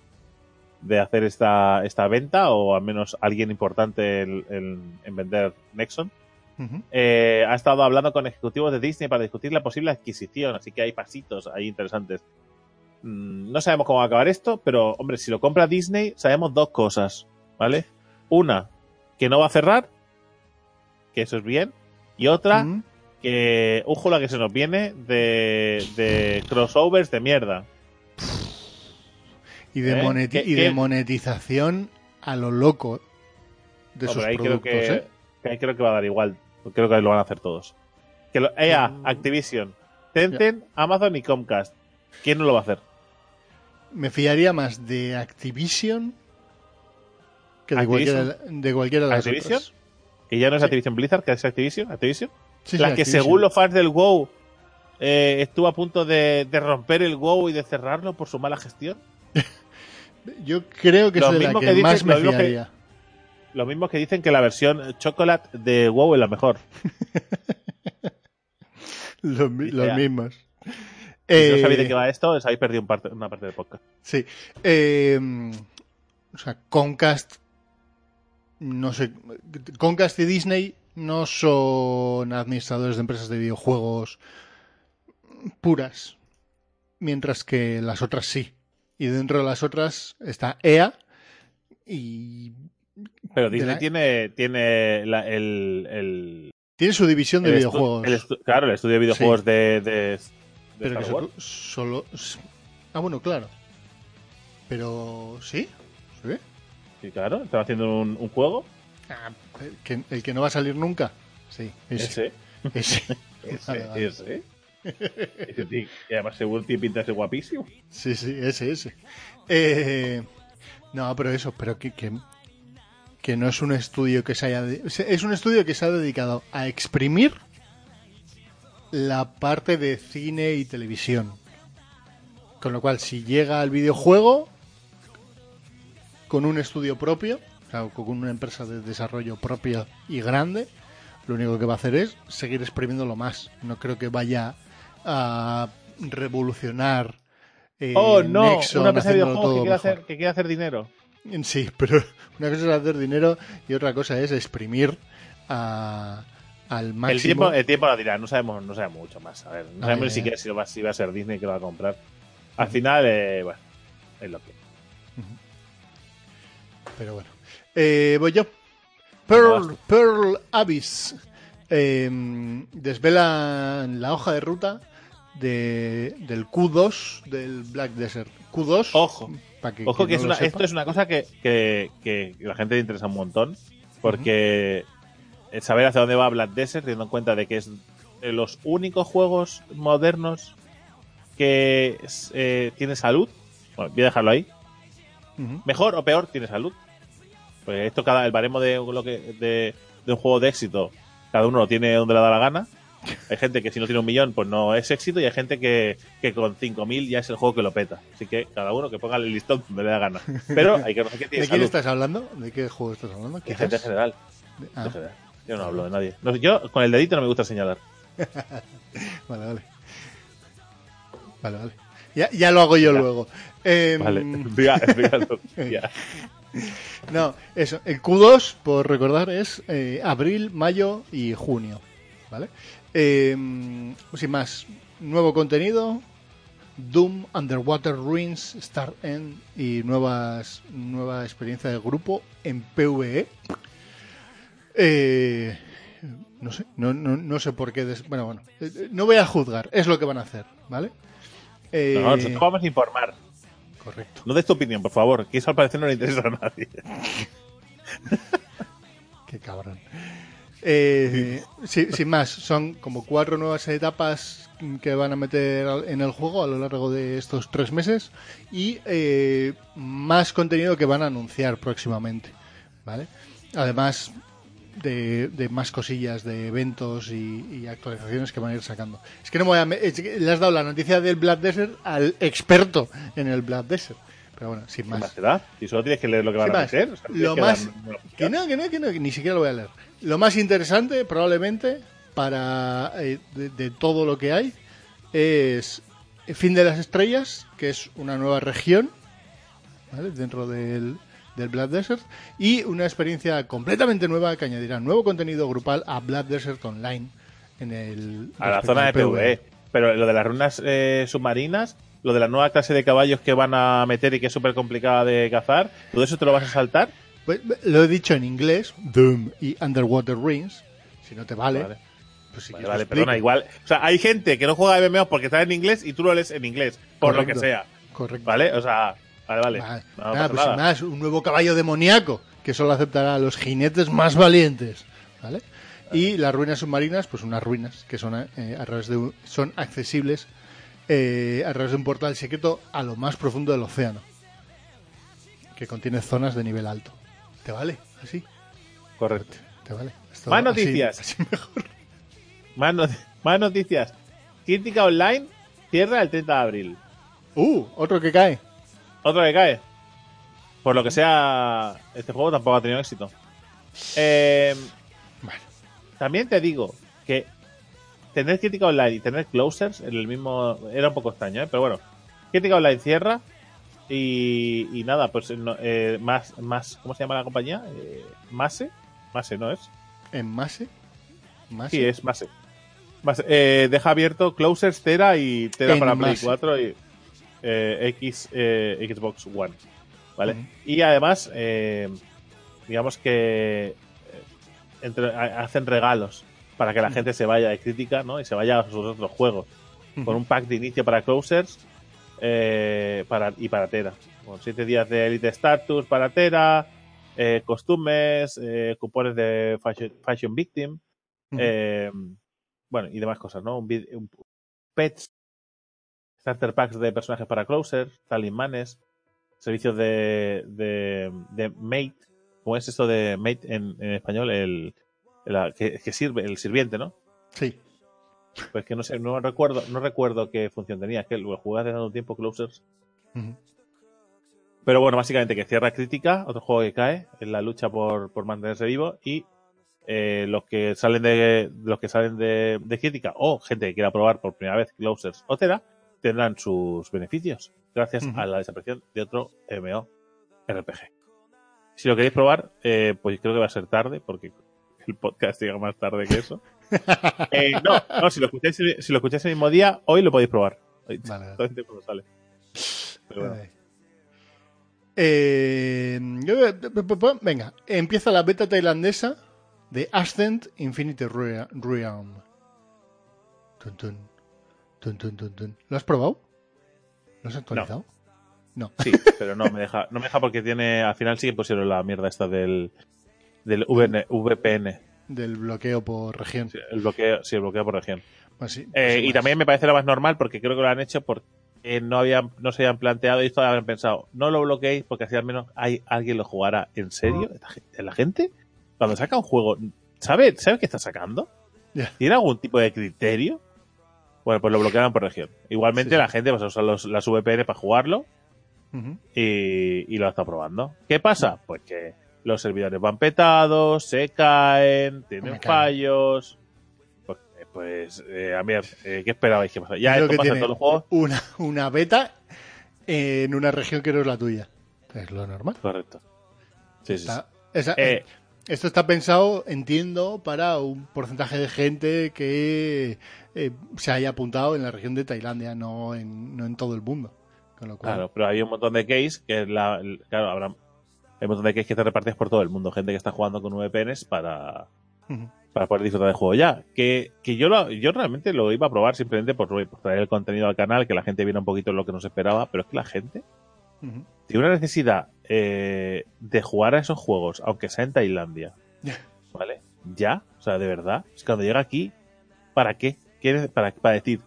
de hacer esta, esta venta, o al menos alguien importante en, en- en vender Nexon. Eh, ha estado hablando con ejecutivos de Disney para discutir la posible adquisición, así que hay pasitos ahí interesantes. Mm, No sabemos cómo va a acabar esto, pero hombre, si lo compra Disney, sabemos dos cosas, ¿vale? Una, que no va a cerrar, que eso es bien, y otra. Que ojo la que se nos viene de, de crossovers de mierda. Y de, ¿Eh? moneti- ¿Qué- y de monetización a lo loco de No, sus ahí creo productos, que, ¿eh? que ahí creo que va a dar igual. Creo que lo van a hacer todos. Que lo- EA, Mm. Activision, Tencent, Amazon y Comcast. ¿Quién no lo va a hacer? me fiaría más de Activision que de ¿Activision? cualquiera, de cualquiera de las ¿Activision? otras. Que ya no es Activision Blizzard, que es Activision. Activision. Sí, sí, la que según los fans del WoW eh, estuvo a punto de, de romper el WoW y de cerrarlo por su mala gestión. Yo creo que es de la que, que dice- más me lo mismo que- fiaría. Lo mismo que dicen que la versión Chocolate de WoW es la mejor. Los, mismos. Si no Eh, sabéis de qué va esto, os habéis perdido un parte- una parte del podcast. Sí. Eh, o sea, Comcast. No sé. Comcast y Disney no son administradores de empresas de videojuegos puras. Mientras que las otras sí. Y dentro de las otras está EA. Y Pero Disney la- tiene, tiene la- el, el, tiene su división de el videojuegos. el claro, el estudio de videojuegos Sí. de, de, de pero que Wars. solo, solo. Ah, bueno, claro. Pero. ¿Sí? ¿Sí? Sí, claro, están haciendo un, un juego. Ah, el, que, el que no va a salir nunca. Sí, ese. Ese. ese. Ese. Vale, ese. Ese tío, y además seguro tiene pinta de ser guapísimo. Sí, sí, ese, ese. Eh, no, pero eso, pero que, que, que no es un estudio que se haya... es un estudio que se ha dedicado a exprimir la parte de cine y televisión. Con lo cual, si llega al videojuego con un estudio propio, con una empresa de desarrollo propia y grande, lo único que va a hacer es seguir exprimiéndolo más. No creo que vaya a revolucionar. eh, oh, no, Nexon una empresa de videojuegos que quiere, hacer, que quiere hacer dinero. Sí, pero una cosa es hacer dinero y otra cosa es exprimir a- al El máximo. tiempo, el tiempo lo dirá, no sabemos, no sabemos mucho más. A ver, no sabemos ni siquiera si, lo va, si va a ser Disney que lo va a comprar. Al final, eh, bueno, es lo que. Pero bueno. Eh, voy yo. Pearl, Pearl Abyss. Eh, desvelan la hoja de ruta de, del Q2 del Black Desert. Q2. Ojo, para que, Ojo que no es lo una, sepa. esto es una cosa que, que, la gente le interesa un montón. Porque saber hacia dónde va Black Desert, teniendo en cuenta de que es de los únicos juegos modernos que eh, tiene salud. Bueno, voy a dejarlo ahí. Mejor o peor, tiene salud. Pues esto, cada, el baremo de, lo que, de, de un juego de éxito, cada uno lo tiene donde le da la gana. Hay gente que si no tiene un millón, pues no es éxito, y hay gente que, que con 5.000 ya es el juego que lo peta. Así que cada uno que ponga el listón donde le da gana. Pero hay que reconocer que tiene ¿De quién salud. estás hablando? ¿De qué juego estás hablando? De Quizás. gente en general. Ah, En general. Yo no hablo de nadie. No, yo con el dedito no me gusta señalar. vale, vale. Vale, vale. Ya, ya lo hago yo Ya. luego. Em, Vale, explica. Ya. No, eso. El Q2, por recordar, es eh, abril, mayo y junio. ¿Vale? Eh, sin más, nuevo contenido. Doom, Underwater Ruins, Star End y nuevas, nueva experiencia de grupo en PvE. Eh, no sé, no, no, no sé por qué. des- bueno, bueno, eh, no voy a juzgar, es lo que van a hacer, ¿vale? Eh, nosotros vamos a informar. Correcto. No des tu opinión, por favor, que eso al parecer no le interesa a nadie. Qué cabrón. Eh, sí, sin más, son como cuatro nuevas etapas que van a meter en el juego a lo largo de estos tres meses y eh, más contenido que van a anunciar próximamente, ¿vale? Además de, de más cosillas, de eventos y, y actualizaciones que van a ir sacando. Es que no me voy a... me- es que le has dado la noticia del Black Desert al experto en el Black Desert. Pero bueno, sin ¿Qué más. más te da? Si solo tienes que leer lo que van a meter. o sea, lo que más que no, que no, que no, que ni siquiera lo voy a leer. Lo más interesante, probablemente, para eh, de, de todo lo que hay, es Fin de las Estrellas, que es una nueva región ¿vale? dentro del, del Black Desert, y una experiencia completamente nueva que añadirá nuevo contenido grupal a Black Desert Online en el a la zona de PvE. Pero lo de las runas eh, submarinas, lo de la nueva clase de caballos que van a meter y que es súper complicada de cazar, ¿todo eso te lo vas a saltar? Pues, lo he dicho en inglés, Doom y Underwater Rings. Si no te vale, Vale. pues sí Vale, vale, perdona, igual. O sea, hay gente que no juega a MMO porque está en inglés y tú lo lees en inglés, por lo que sea. Correcto. ¿Vale? O sea, vale, vale. Vale. No, Nada, pues nada. más, un nuevo caballo demoníaco que solo aceptará a los jinetes más valientes. ¿Vale? Y las ruinas submarinas, pues unas ruinas que son eh, a través de un- son accesibles eh, a través de un portal secreto a lo más profundo del océano, que contiene zonas de nivel alto. ¿Te vale? Así, Correcto. te vale. Esto- Más así- noticias. así mejor. Más, no- más noticias. Crítica Online cierra el 30 de abril. Uh, otro que cae. Otro que cae. Por lo que sea, este juego tampoco ha tenido éxito. Eh, Bueno. también te digo que tener crítica online y tener closers en el mismo era un poco extraño, ¿eh? pero bueno, crítica online cierra y, y nada, pues no- eh, más, más, ¿cómo se llama la compañía? Eh, Mase, Mase no es, En Mase. Mase. sí es Mase. Mase, eh, deja abierto closers Tera y Tera En para Play Mase. 4 y eh, X, eh, Xbox One, ¿vale? Y además, eh, digamos que entre- ha- hacen regalos para que la gente se vaya de crítica, ¿no? Y se vaya a sus otros juegos. Con un pack de inicio para Closers para, y para Tera. Con siete días de Elite Status para Tera, costumes, cupones de Fashion, Fashion Victim, bueno, y demás cosas, ¿no? Un- pets, starter packs de personajes para Closers, talismanes, servicios de, de, de mate. ¿Cómo es esto de mate en, en español? El, el- que, que sirve, el sirviente, ¿no? Sí. Pues que no sé, no recuerdo, no recuerdo qué función tenía, que lo jugué hace tanto tiempo, Closers. Pero bueno, básicamente que cierra crítica, otro juego que cae en la lucha por, por mantenerse vivo y eh, los que salen de los que salen de, de crítica o gente que quiera probar por primera vez Closers o Tera tendrán sus beneficios gracias a la desaparición de otro MMO RPG. Si lo queréis probar, eh, pues creo que va a ser tarde porque el podcast llega más tarde que eso. Eh, no, no, si lo escucháis, si lo escucháis el mismo día, hoy lo podéis probar. Hoy, Vale. sale. Pero bueno. Eh, venga, empieza la beta tailandesa de Ascent Infinity Rea- Realm. Tun, tun. Tun, tun, tun, tun. ¿Lo has probado? ¿Lo has actualizado? No. Sí, pero no me deja, no me deja porque tiene, al final sí que pusieron la mierda esta del, del VN VPN, Del bloqueo por región. sí, el bloqueo, sí, el bloqueo por región. Pues sí, Eh, pues y más. también me parece lo más normal porque creo que lo han hecho porque no habían, no se habían planteado y esto habían pensado, no lo bloqueéis porque así al menos hay alguien lo jugará en serio. ¿Esta gente- La gente, cuando saca un juego, ¿sabe, ¿sabe qué está sacando? ¿Tiene algún tipo de criterio? Bueno, pues lo bloqueaban por región. Igualmente Sí, la gente va a usar los- las VPN para jugarlo y, y lo está probando. ¿Qué pasa? Pues que los servidores van petados, se caen, tienen fallos. Pues, eh, pues eh, a ver, eh, ¿qué esperabais que pasara? Ya Creo esto que pasa en todos los juegos. Una, una beta en una región que no es la tuya. Es lo normal. Correcto. Sí, sí, sí. Está- esa- Eh, Esto está pensado, entiendo, para un porcentaje de gente que eh, se haya apuntado en la región de Tailandia, no en, no en todo el mundo. Con lo cual, Claro, pero hay un montón de case que la, el- claro, habrá hay un montón de case que te repartes por todo el mundo, gente que está jugando con VPNs para, para poder disfrutar del juego ya. Que, que yo lo, yo realmente lo iba a probar simplemente por, por traer el contenido al canal, que la gente viera un poquito lo que nos esperaba, pero es que la gente Tiene una necesidad eh, de jugar a esos juegos, aunque sea en Tailandia. ¿Vale? Ya, o sea, de verdad. Es que cuando llega aquí, ¿para qué? ¿Quieres para, para decir,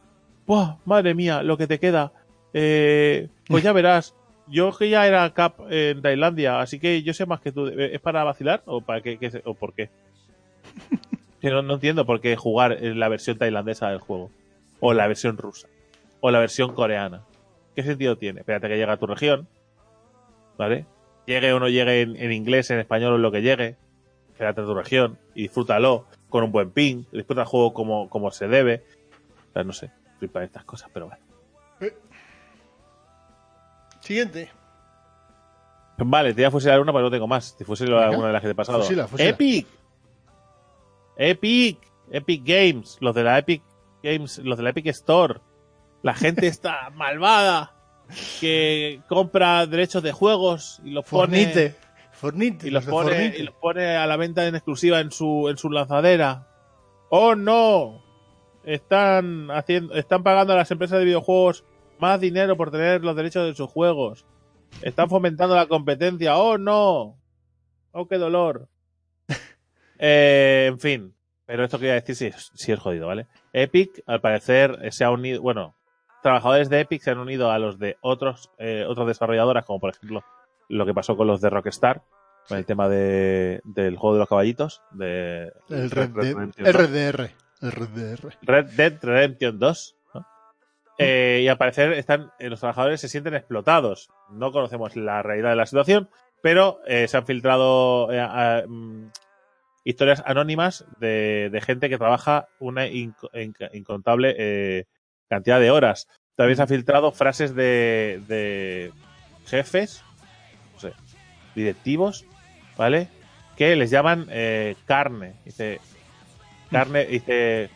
¡Buah, madre mía, lo que te queda! Eh, pues ya verás. Yo que ya era cap en Tailandia, así que yo sé más que tú. ¿Es para vacilar o para qué, o por qué? No, no entiendo por qué jugar en la versión tailandesa del juego. O la versión rusa. O la versión coreana. ¿Qué sentido tiene? Espérate que llegue a tu región. ¿Vale? Llegue o no llegue en, en inglés, en español o en lo que llegue. Quédate en tu región y disfrútalo con un buen ping. Disfruta el juego como, como se debe. O sea, no sé. Flipa estas cosas, pero bueno. Siguiente. Vale, te voy a fusilar una, pero no tengo más. Te fusilo Venga. alguna de las que te he pasado. Fusila, fusila. Epic. Epic. Epic Games. Los de la Epic Games, los de la Epic Store. La gente está malvada que compra derechos de juegos y los pone Fornite. Fornite. y los pone Fornite. y los pone a la venta en exclusiva en su en su lanzadera. ¡Oh no! Están haciendo están pagando a las empresas de videojuegos más dinero por tener los derechos de sus juegos. Están fomentando la competencia. ¡Oh no! ¡Oh qué dolor! Eh, en fin, pero esto quería decir si es, si es jodido, ¿vale? Epic, al parecer, se ha unido, bueno, trabajadores de Epic se han unido a los de otros eh, otras desarrolladoras, como por ejemplo lo que pasó con los de Rockstar, con el tema de, del juego de los caballitos, de El Red Dead- Redemption 2. RDR. RDR. Red Dead Redemption 2. ¿no? Eh, y al parecer están, eh, los trabajadores se sienten explotados. No conocemos la realidad de la situación, pero eh, se han filtrado eh, a- mm, historias anónimas de, de gente que trabaja una inc- incontable eh, cantidad de horas. También se han filtrado frases de, de jefes, no sé, directivos, ¿vale? Que les llaman eh, carne. Dice, carne, dice,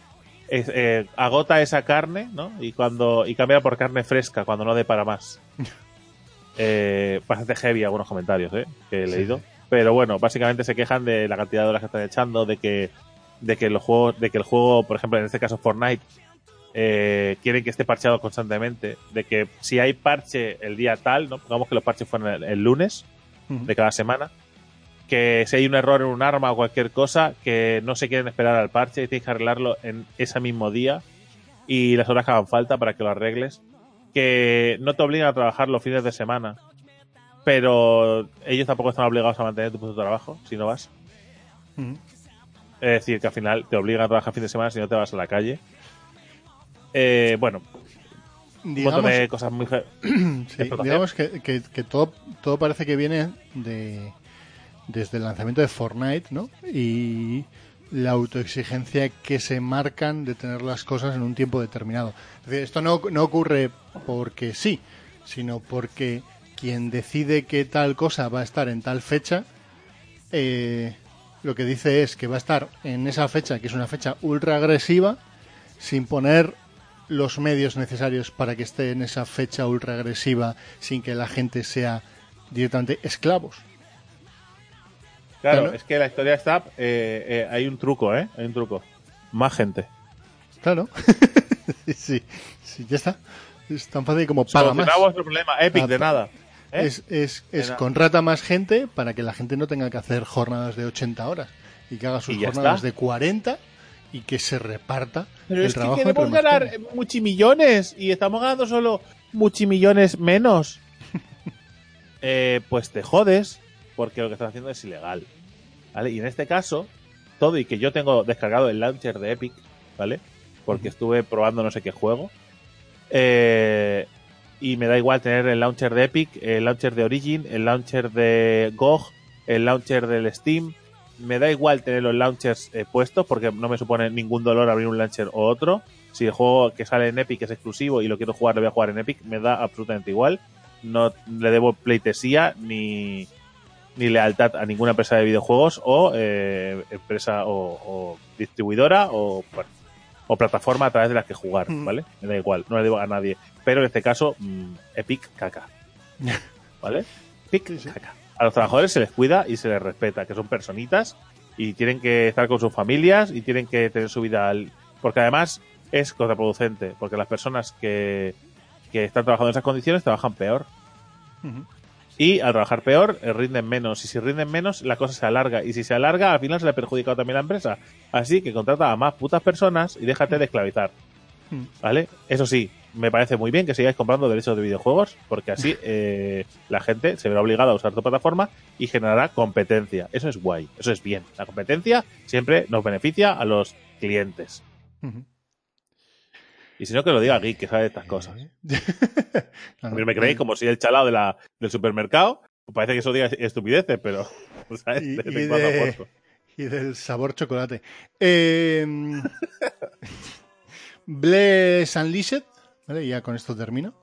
es- eh, agota esa carne, ¿no? Y cuando y cambia por carne fresca cuando no dé para más. Eh, bastante heavy algunos comentarios, ¿eh? Que he leído. sí. Pero bueno, básicamente se quejan de la cantidad de horas que están echando, de que de que los juegos, de que el juego, por ejemplo, en este caso Fortnite, eh, quieren que esté parcheado constantemente, de que si hay parche el día tal, ¿no? Pongamos que los parches fueran el, el lunes de cada semana, que si hay un error en un arma o cualquier cosa, que no se quieren esperar al parche y tienes que arreglarlo en ese mismo día y las horas que hagan falta para que lo arregles, que no te obligan a trabajar los fines de semana, pero ellos tampoco están obligados a mantener tu puesto de trabajo si no vas. Es decir, que al final te obligan a trabajar fin de semana si no te vas a la calle. Eh, bueno, un montón Digamos, de cosas muy... sí, digamos que, que- que todo, todo parece que viene de desde el lanzamiento de Fortnite, ¿no? Y la autoexigencia que se marcan de tener las cosas en un tiempo determinado. Es decir, esto no, no ocurre porque sí, sino porque quien decide que tal cosa va a estar en tal fecha, eh, lo que dice es que va a estar en esa fecha, que es una fecha ultra agresiva, sin poner los medios necesarios para que esté en esa fecha ultra agresiva, sin que la gente sea directamente esclavos. Claro, Claro. es que la historia está... eh, eh, hay un truco, ¿eh? Hay un truco. Más gente. Claro. sí, sí, ya está. Es tan fácil como paga más. Vuestro problema. Epic, Ah, de nada. ¿eh? Es, es, es contrata más gente para que la gente no tenga que hacer jornadas de 80 horas y que haga sus jornadas está. de 40 y que se reparta Pero el es que trabajo queremos entre más ganar muchimillones y estamos ganando solo muchimillones menos. Eh, pues te jodes porque lo que estás haciendo es ilegal. ¿Vale? Y en este caso, todo y que yo tengo descargado el launcher de Epic, ¿vale? Porque estuve probando no sé qué juego. Eh, y me da igual tener el launcher de Epic, el launcher de Origin, el launcher de GOG, el launcher del Steam. Me da igual tener los launchers eh, puestos porque no me supone ningún dolor abrir un launcher o otro. Si el juego que sale en Epic es exclusivo y lo quiero jugar, lo voy a jugar en Epic, me da absolutamente igual. No le debo pleitesía ni, ni lealtad a ninguna empresa de videojuegos o eh, empresa o, o distribuidora o, bueno, o plataforma a través de las que jugar, Mm. ¿vale? Me da igual, no le debo a nadie. Pero en este caso, mm, Epic caca. ¿Vale? Epic Sí, sí. caca. A los trabajadores se les cuida y se les respeta, que son personitas y tienen que estar con sus familias y tienen que tener su vida al... Porque además es contraproducente, porque las personas que, que están trabajando en esas condiciones trabajan peor. Y al trabajar peor, eh, rinden menos. Y si rinden menos, la cosa se alarga. Y si se alarga, al final se le ha perjudicado también a la empresa. Así que contrata a más putas personas y déjate de esclavizar. ¿Vale? Eso sí, me parece muy bien que sigáis comprando derechos de videojuegos, porque así eh, la gente se verá obligada a usar tu plataforma y generará competencia. Eso es guay, eso es bien. La competencia siempre nos beneficia a los clientes. Y si no, que lo diga Geek, que sabe de estas cosas. No, A mí me creéis como si el chalado de la, del supermercado. Pues parece que eso diga estupideces, pero. ¿sabes? Y- De y de- y del sabor chocolate. Eh, Bless Unleashed, ¿vale? Ya con esto termino.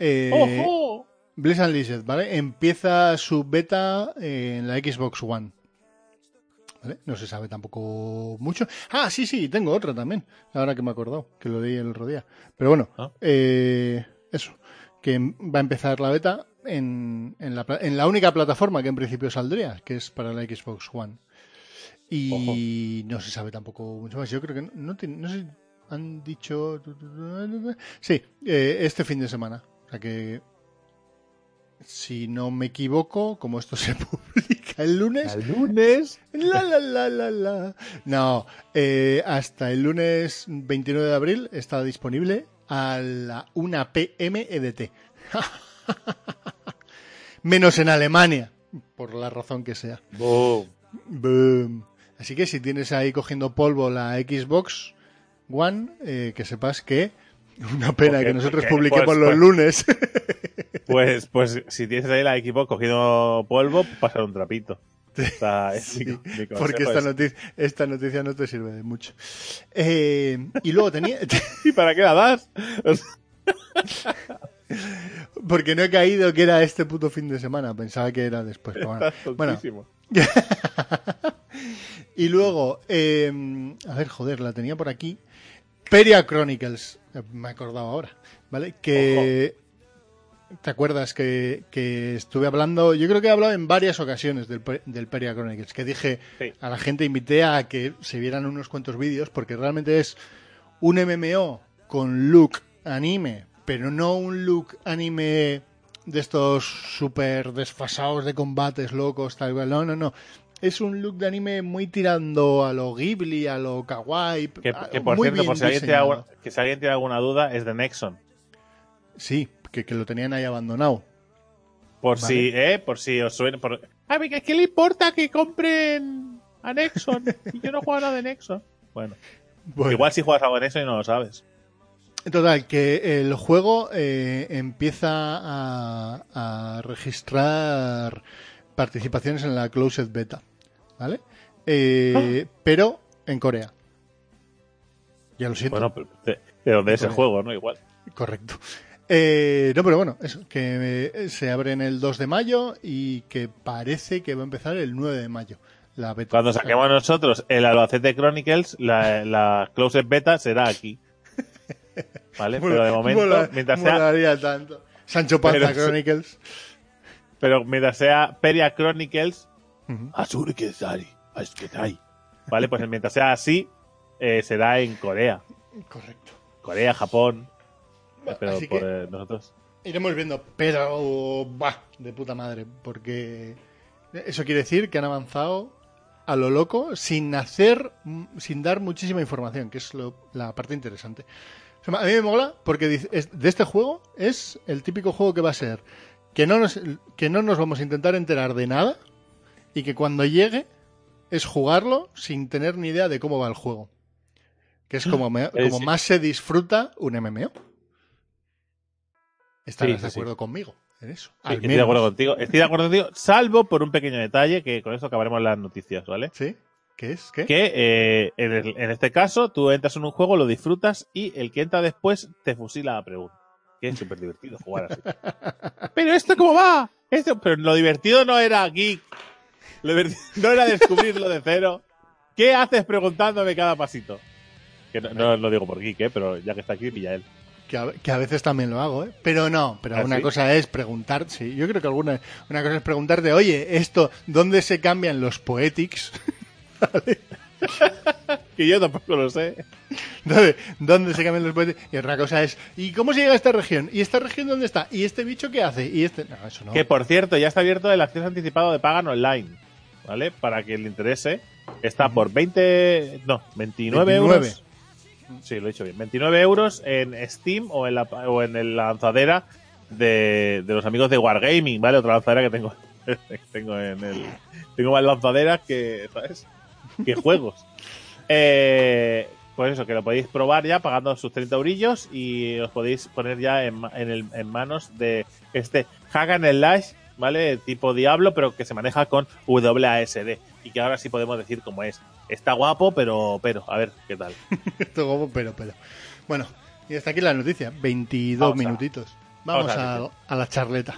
Eh, ¡Ojo! Unleashed, ¿vale? Empieza su beta en la Xbox One. ¿Vale? No se sabe tampoco mucho. Ah, sí, sí, tengo otra también. Ahora que me he acordado, que lo leí el otro día. Pero bueno, Ah. eh, eso. Que va a empezar la beta en, en la, pla- en la única plataforma que en principio saldría, que es para la Xbox One. Y no se sabe tampoco mucho más. Yo creo que no, no, tiene- no sé han dicho. Sí, eh, este fin de semana. O sea que. Si no me equivoco, como esto se publica el lunes. El lunes. La, la, la, la, la. No, eh, hasta el lunes 29 de abril está disponible a la 1 pm EDT. Menos en Alemania, por la razón que sea. Boom. Boom. Así que si tienes ahí cogiendo polvo la Xbox One, eh, que sepas que una pena Porque- que nosotros porque, publiquemos pues, los pues. lunes. Pues, pues si tienes ahí la equipo cogiendo polvo, pasar un trapito. Es Sí, mi porque esta es- noticia, esta noticia no te sirve de mucho. Eh, y luego tenía... ¿Y para qué la das? porque no he caído que era este puto fin de semana. Pensaba que era después. bueno. Y luego, eh, a ver, joder, la tenía por aquí. Peria Chronicles, eh, me he acordado ahora, ¿vale? Que. ¿Te acuerdas que, que estuve hablando? Yo creo que he hablado en varias ocasiones del, Pe- del Peria Chronicles, que dije Sí. a la gente, invité a que se vieran unos cuantos vídeos, porque realmente es un MMO con look anime, pero no un look anime de estos súper desfasados de combates locos, tal cual. No, no, no. Es un look de anime muy tirando a lo Ghibli, a lo kawaii. Que, a- que, por muy cierto, por si alguien tiene alguna, que si alguien tiene alguna duda, es de Nexon. Sí, que, que lo tenían ahí abandonado. Por Vale. si, ¿eh? Por si os suena. Por... A ver, ¿qué le importa que compren a Nexon? Y yo no juego nada de Nexon. Bueno, Bueno, igual si juegas algo en eso y no lo sabes. Total, que el juego eh, empieza a, a registrar participaciones en la Closed Beta, ¿vale? Eh, Pero en Corea. Ya lo siento. Bueno, pero de, de dónde es el juego, ¿no? Igual. Correcto. Eh, no, pero bueno, eso, que eh, se abre en el 2 de mayo y que parece que va a empezar el 9 de mayo. La beta. Cuando saquemos nosotros el Albacete Chronicles, la, la Closed Beta será aquí. ¿Vale? Pero de momento, Mola- mientras sea, tanto. Sancho Panza Pero. Chronicles. pero mientras sea Peria Chronicles. Azure Asketai. ¿Vale? Pues mientras sea así, eh, será en Corea. Correcto. Corea, Japón. Eh, Pero Así por que- eh, nosotros. Iremos viendo, pero va, de puta madre, porque eso quiere decir que han avanzado a lo loco sin hacer, sin dar muchísima información, que es lo- la parte interesante. O sea, a mí me mola porque de este juego es el típico juego que va a ser que no nos, que no nos vamos a intentar enterar de nada y que cuando llegue es jugarlo sin tener ni idea de cómo va el juego. Que es como, me- como sí. más se disfruta un MMO. Estarás Sí, de sí. acuerdo conmigo en eso. Estoy de acuerdo contigo. Estoy de acuerdo contigo, salvo por un pequeño detalle que con esto acabaremos las noticias, ¿vale? ¿Sí? ¿Qué es? ¿Qué? Que eh, en, el- en este caso tú entras en un juego, lo disfrutas y el que entra después te fusila la pregunta. Que es súper divertido jugar así. Pero esto cómo va? Esto, pero lo divertido no era geek. Lo no era descubrirlo de cero. ¿Qué haces preguntándome cada pasito? Que no, no lo digo por geek, ¿eh? pero ya que está aquí, pilla él. Que, a, que a veces también lo hago, ¿eh? Pero no, pero ¿Ah, una sí? cosa es preguntar, sí, yo creo que alguna una cosa es preguntarte, oye, esto, ¿dónde se cambian los poetics? Que yo tampoco lo sé. ¿Dónde, dónde se cambian los poetics? Y otra cosa es, ¿y cómo se llega a esta región? ¿Y esta región dónde está? ¿Y este bicho qué hace? Y este, no, eso no. Que por cierto, ya está abierto el acceso anticipado de Pagan Online. ¿Vale? Para que le interese. Está por 20. No, 29, 29. euros. Sí, lo he dicho bien. 29 euros en Steam o en la, o en la lanzadera de, de los amigos de Wargaming, ¿vale? Otra lanzadera que tengo, tengo en el. Tengo más lanzaderas que. ¿Sabes? Que juegos. Eh, pues eso, que lo podéis probar ya pagando sus 30 eurillos y os podéis poner ya en, en, el- en manos de este Hagan el Lash, ¿vale? Tipo Diablo, pero que se maneja con WASD y que ahora sí podemos decir cómo es. Está guapo, pero, pero, a ver qué tal. Esto como, pero, pero. Bueno, y hasta aquí la noticia, 22 Vamos a- minutitos. Vamos vamos a la a, a la charleta.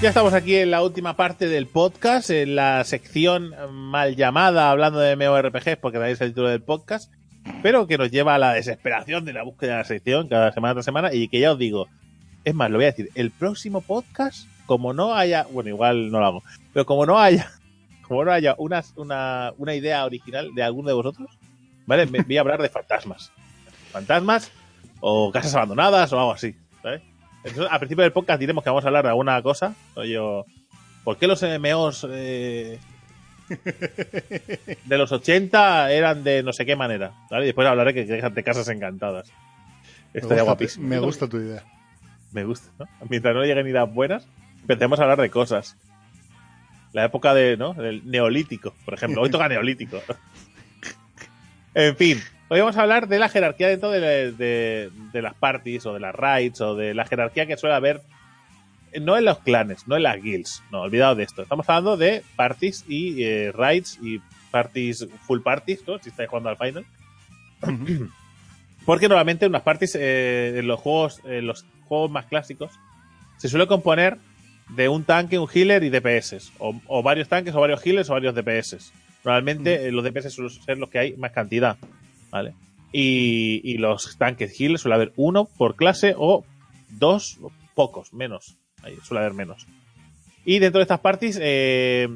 Ya estamos aquí en la última parte del podcast, en la sección mal llamada hablando de MMORPGs, porque es el título del podcast, pero que nos lleva a la desesperación de la búsqueda de la sección cada semana tras semana y que ya os digo, es más, lo voy a decir, el próximo podcast, como no haya, bueno, igual no lo hago, pero como no haya, como no haya una, una, una idea original de alguno de vosotros, ¿vale? Me voy a hablar de fantasmas. Fantasmas o casas abandonadas o algo así, ¿sabes? Entonces, al principio del podcast diremos que vamos a hablar de alguna cosa. Rollo, ¿por qué los MMOs eh, de los 80 eran de no sé qué manera. ¿vale? Y después hablaré que de casas encantadas. Me Estaría gusta, guapísimo. me gusta tu idea. Me gusta, ¿no? Mientras no lleguen las buenas, empecemos a hablar de cosas. La época de, ¿no? Del neolítico, por ejemplo. Hoy toca neolítico. en fin, hoy vamos a hablar de la jerarquía dentro de, de- de las parties o de las raids o de la jerarquía que suele haber no en los clanes, no en las guilds. No, olvidado de esto. Estamos hablando de parties y eh, raids y parties, full parties, ¿no? Si estáis jugando al final. Porque normalmente en unas parties, eh, en los juegos, en los juegos más clásicos, se suele componer de un tanque, un healer y DPS. O, o varios tanques, o varios healers, o varios DPS. Normalmente eh, los DPS suelen ser los que hay más cantidad. ¿Vale? Y, y los tanques healers suele haber uno por clase o dos, pocos, menos. Ahí suele haber menos. Y dentro de estas parties, eh,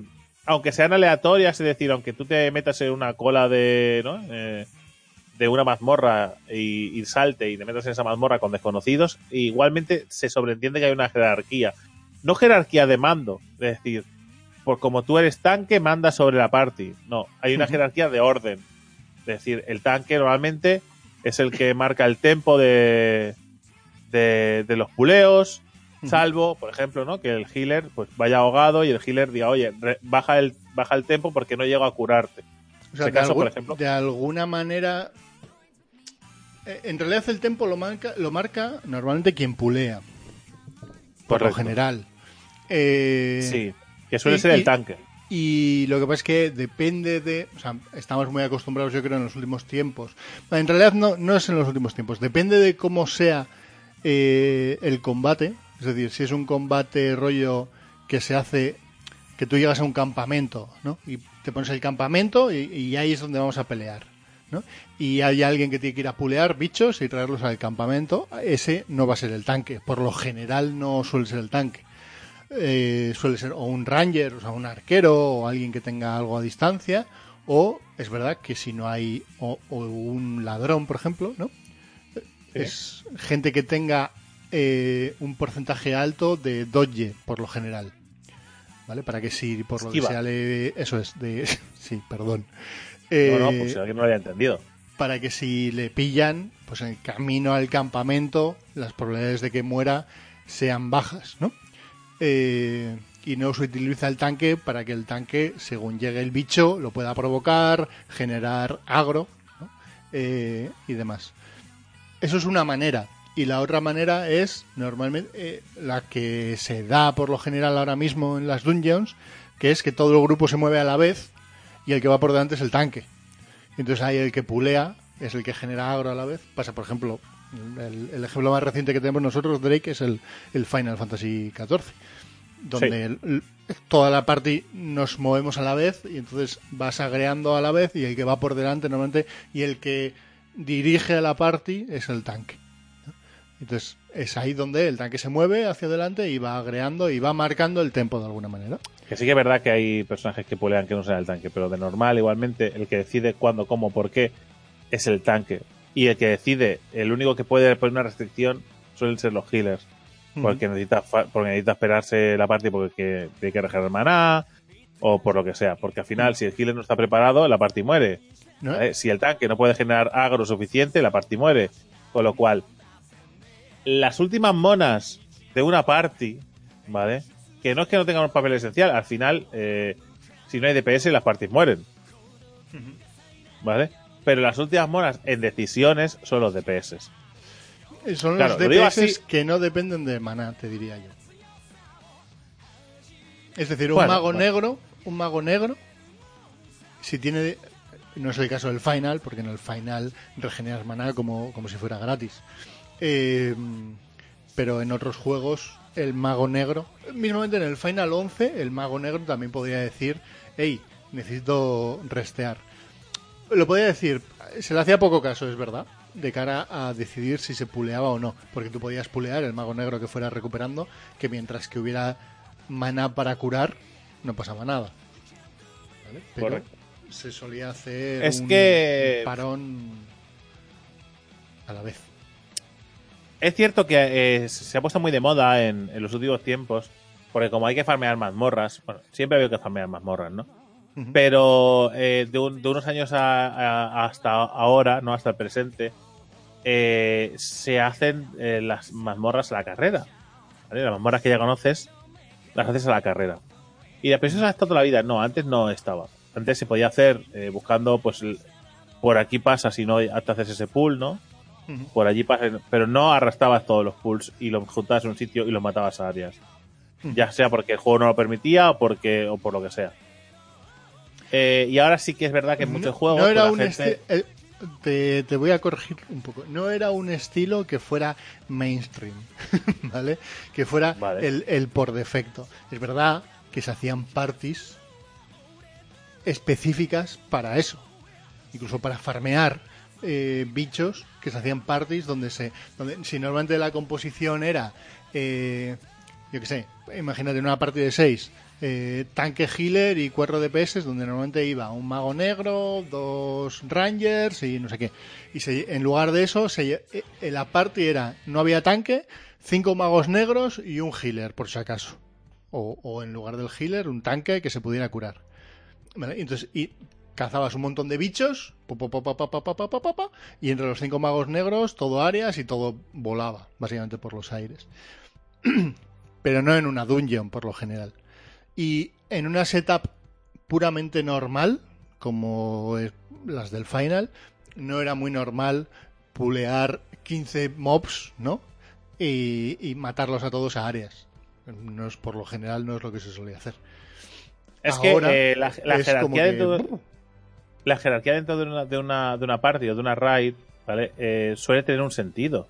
aunque sean aleatorias, es decir, aunque tú te metas en una cola de, ¿no? Eh, de una mazmorra y, y salte y te metas en esa mazmorra con desconocidos, igualmente se sobreentiende que hay una jerarquía. No jerarquía de mando, es decir, por como tú eres tanque, manda sobre la party. No, hay una jerarquía de orden. Es decir, el tanque normalmente es el que marca el tempo de, de, de los puleos. Salvo, por ejemplo, ¿no? que el healer pues vaya ahogado y el healer diga, oye, re- baja el, baja el tempo porque no llego a curarte. O sea, de, caso, por algún- ejemplo. de alguna manera. eh, En realidad el tempo lo marca, lo marca normalmente quien pulea. Por lo Correcto. general. Eh, Sí, que suele y- ser el y- tanque. Y lo que pasa es que depende de. O sea, estamos muy acostumbrados, yo creo, en los últimos tiempos. En realidad no, no es en los últimos tiempos. Depende de cómo sea eh, el combate. Es decir, si es un combate rollo que se hace. Que tú llegas a un campamento, ¿no? Y te pones el campamento y, y ahí es donde vamos a pelear, ¿no? Y hay alguien que tiene que ir a pulear bichos y traerlos al campamento. Ese no va a ser el tanque. Por lo general no suele ser el tanque eh, suele ser o un ranger, o sea, un arquero o alguien que tenga algo a distancia, o es verdad que si no hay o, o un ladrón, por ejemplo, ¿no? Es gente que tenga eh, un porcentaje alto de dodge, por lo general. ¿Vale? Para que si por lo Esquiva. que sea le... Eso es, de... sí, perdón. No, no, pues si alguien no lo había entendido. para que si le pillan, pues en el camino al campamento, las probabilidades de que muera sean bajas, ¿no? Eh, y no se utiliza el tanque para que el tanque, según llegue el bicho, lo pueda provocar, generar agro ¿no? Eh, y demás. Eso es una manera. Y la otra manera es, normalmente, eh, la que se da por lo general ahora mismo en las dungeons, que es que todo el grupo se mueve a la vez y el que va por delante es el tanque. Entonces hay el que pulea, es el que genera agro a la vez. Pasa, por ejemplo, el, el ejemplo más reciente que tenemos nosotros, Drake, es el, el Final Fantasy XIV, donde Sí. el- el- toda la party nos movemos a la vez y entonces vas agreando a la vez y el que va por delante normalmente y el que dirige a la party es el tanque. Entonces es ahí donde el tanque se mueve hacia adelante y va agreando y va marcando el tempo de alguna manera. Que sí que es verdad que hay personajes que pulean que no sean el tanque, pero de normal, igualmente, el que decide cuándo, cómo, por qué, es el tanque. Y el que decide, el único que puede poner una restricción suelen ser los healers. Porque necesita, porque necesita esperarse la parte porque tiene que regenerar maná, o por lo que sea. Porque al final, si el healer no está preparado, la party muere. Si el tanque no puede generar agro suficiente, la party muere. Con lo cual, las últimas monas de una party, ¿vale? Que no es que no tengan un papel esencial, al final, eh, si no hay DPS, las parties mueren. ¿Vale? Pero las últimas monas en decisiones son los DPS. Son Claro, los DPS así- que no dependen de maná, te diría yo. Es decir, un Bueno, mago bueno. negro, un mago negro, si tiene, no es el caso del final, porque en el final regeneras maná como, como si fuera gratis. Eh, pero en otros juegos, el mago negro, mismamente en el final 11, el mago negro también podría decir, hey, necesito restear. Lo podía decir, se le hacía poco caso, es verdad, de cara a decidir si se puleaba o no, porque tú podías pulear el mago negro que fuera recuperando, que mientras que hubiera mana para curar, no pasaba nada. ¿Vale? Pero Correcto. se solía hacer Es un que- parón a la vez. Es cierto que eh, se ha puesto muy de moda en, en los últimos tiempos, porque como hay que farmear mazmorras, bueno, siempre ha habido que farmear mazmorras, ¿no? Pero eh, de, un- de unos años a- a- hasta ahora, no hasta el presente, eh, se hacen las mazmorras a la carrera. ¿vale? Las mazmorras que ya conoces, las haces a la carrera. Y la presión ha estado toda la vida. No, antes no estaba. Antes se podía hacer buscando, pues, el- por aquí pasa si no te haces ese pool, ¿no? Por allí pasa, pero no arrastrabas todos los pools y los juntabas en un sitio y los matabas a áreas. Ya sea porque el juego no lo permitía o porque o por lo que sea. Eh, y ahora sí que es verdad que en muchos juegos No era pues, un gente- te, te voy a corregir un poco. No era un estilo que fuera mainstream, ¿vale? Que fuera Vale. el, el por defecto. Es verdad que se hacían parties específicas para eso. Incluso para farmear eh, bichos que se hacían parties donde se. Donde, si normalmente la composición era. eh, yo qué sé, imagínate una partida de 6, tanque healer y 4 DPS, donde normalmente iba un mago negro, dos rangers y no sé qué. Y en lugar de eso, se, eh, la party era, no había tanque, 5 magos negros y un healer, por si acaso. O, o en lugar del healer, un tanque que se pudiera curar. Entonces, y cazabas un montón de bichos, y entre los cinco magos negros todo áreas y todo volaba, básicamente por los aires. Pero no en una dungeon, por lo general. Y en una setup puramente normal, como las del final, no era muy normal pulear 15 mobs, ¿no? Y, matarlos a todos a áreas. No es, por lo general no es lo que se solía hacer. Es que eh, la, jerarquía todo la jerarquía dentro de una, de una, de una party o de una raid, ¿vale? Eh, suele tener un sentido.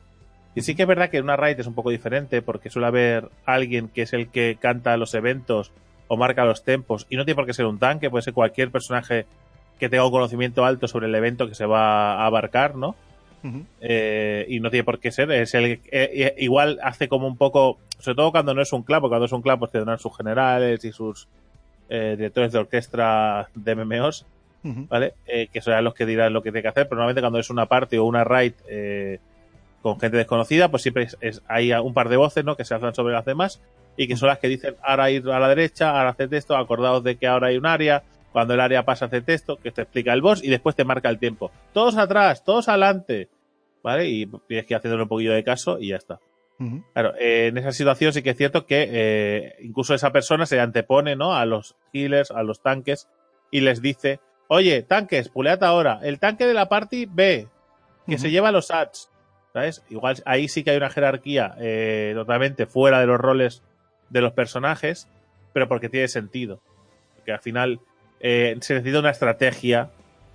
Y sí que es verdad que en una raid es un poco diferente porque suele haber alguien que es el que canta los eventos o marca los tempos y no tiene por qué ser un tanque, puede ser cualquier personaje que tenga un conocimiento alto sobre el evento que se va a abarcar, ¿no? Eh, y no tiene por qué ser. Es el, eh, igual hace como un poco, sobre todo cuando no es un club, porque cuando es un club pues tendrán sus generales y sus eh, directores de orquesta de MMOs, ¿vale? Eh, que serán los que dirán lo que tiene que hacer, pero normalmente cuando es una party o una raid eh, con gente desconocida, pues siempre es, es- hay un par de voces, ¿no? Que se alzan sobre las demás y que son las que dicen ahora ir a la derecha, ahora haced esto, acordaos de que ahora hay un área, cuando el área pasa haced esto, que te explica el boss y después te marca el tiempo. Todos atrás, todos adelante, ¿vale? Y tienes que haciéndole un poquillo de caso y ya está. Claro, eh, en esa situación sí que es cierto que eh, incluso esa persona se antepone ¿no? a los healers, a los tanques, y les dice, oye, tanques, pulead ahora, el tanque de la party B, que se lleva los ads, ¿sabes? Igual ahí sí que hay una jerarquía eh, totalmente fuera de los roles de los personajes, pero porque tiene sentido. Porque al final eh, se necesita una estrategia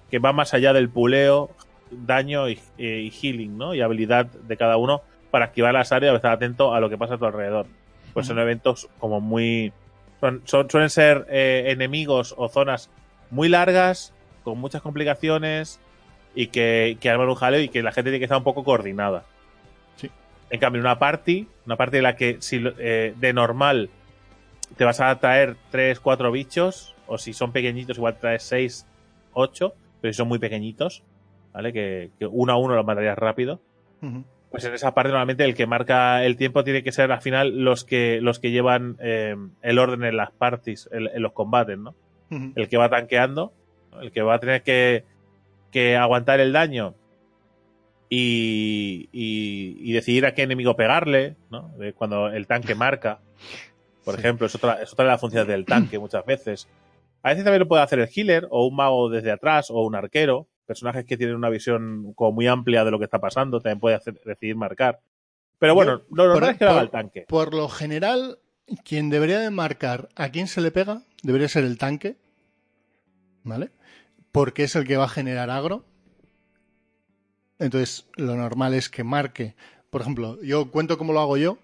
que va más allá del puleo, daño y, eh, y healing, ¿no? Y habilidad de cada uno para activar las áreas o estar atento a lo que pasa a tu alrededor. Pues son eventos como muy. son- son- suelen ser enemigos o zonas muy largas, con muchas complicaciones y que, que arman un jaleo y que la gente tiene que estar un poco coordinada. Sí. En cambio, una party, una party en la que si eh, de normal te vas a traer 3, 4 bichos, o si son pequeñitos, igual traes 6, 8, pero si son muy pequeñitos, ¿vale? Que, que uno a uno los matarías rápido. Pues en esa parte normalmente el que marca el tiempo tiene que ser al final los que los que llevan eh, el orden en las parties, en, en los combates, ¿no? El que va tanqueando, el que va a tener que, que aguantar el daño y, y, y decidir a qué enemigo pegarle, ¿no? De Cuando el tanque marca, por Sí. ejemplo, es otra, es otra de las funciones del tanque muchas veces. A veces también lo puede hacer el healer o un mago desde atrás o un arquero, personajes que tienen una visión como muy amplia de lo que está pasando, también puede hacer, decidir marcar. Pero bueno, Yo, lo normal por- es que lo haga el tanque. Por lo general, quien debería de marcar a quién se le pega debería ser el tanque, ¿vale? Porque es el que va a generar agro. Entonces, lo normal es que marque. Por ejemplo, yo cuento cómo lo hago yo,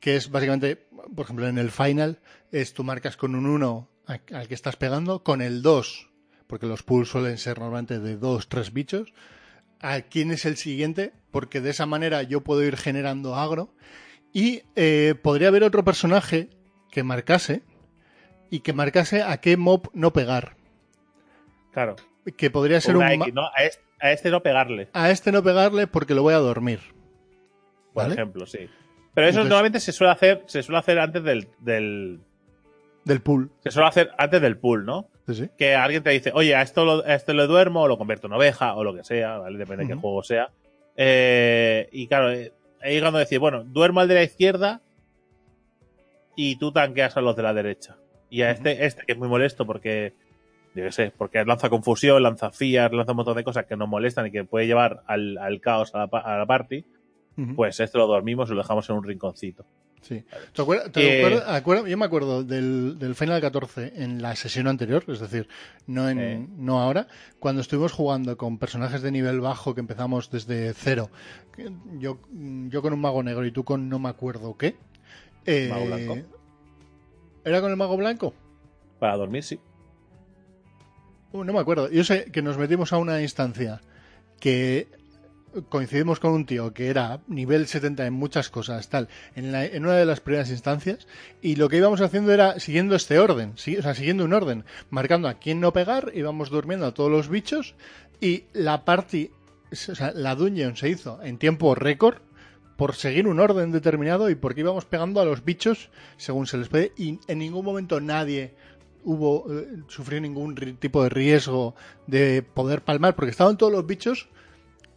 que es básicamente, por ejemplo, en el final, es tú marcas con un 1 a- al que estás pegando, con el 2, porque los pools suelen ser normalmente de 2, 3 bichos, a quién es el siguiente, porque de esa manera yo puedo ir generando agro. Y eh, podría haber otro personaje que marcase y que marcase a qué mob no pegar. Claro. Que podría ser Una un X, ¿no? A este, a este no pegarle. a este no pegarle porque lo voy a dormir. por ¿Vale? ejemplo, sí. Pero eso Entonces- normalmente se suele hacer, se suele hacer antes del, del, Del pool. se suele hacer antes del pool, ¿no? Sí, sí. que alguien te dice, oye, a esto, lo, a esto le duermo, o lo convierto en oveja, o lo que sea, ¿vale? Depende de qué juego sea. Eh, y claro, eh, ahí cuando decir, bueno, duermo al de la izquierda y tú tanqueas a los de la derecha. Y a este, este que es muy molesto porque, yo qué sé, porque lanza confusión, lanza fías, lanza un montón de cosas que nos molestan y que puede llevar al, al caos a la, pa- a la party, pues este lo dormimos y lo dejamos en un rinconcito. Sí. ¿Te acuerdas- te acuerdas- acuerdas- yo me acuerdo del, del Final 14 en la sesión anterior, es decir, no, en, Eh. no ahora, cuando estuvimos jugando con personajes de nivel bajo que empezamos desde cero. Yo, yo con un mago negro y tú con no me acuerdo qué. Eh, Mago blanco. ¿Era con el mago blanco? Para dormir, sí. Uh, no me acuerdo. Yo sé que nos metimos a una instancia que coincidimos con un tío que era nivel 70 en muchas cosas, tal, en, la- en una de las primeras instancias, y lo que íbamos haciendo era siguiendo este orden, sí, o sea, siguiendo un orden, marcando a quién no pegar, íbamos durmiendo a todos los bichos, y la party, o sea, la dungeon se hizo en tiempo récord por seguir un orden determinado y porque íbamos pegando a los bichos según se les puede, y en ningún momento nadie hubo eh, sufrió ningún tipo de riesgo de poder palmar porque estaban todos los bichos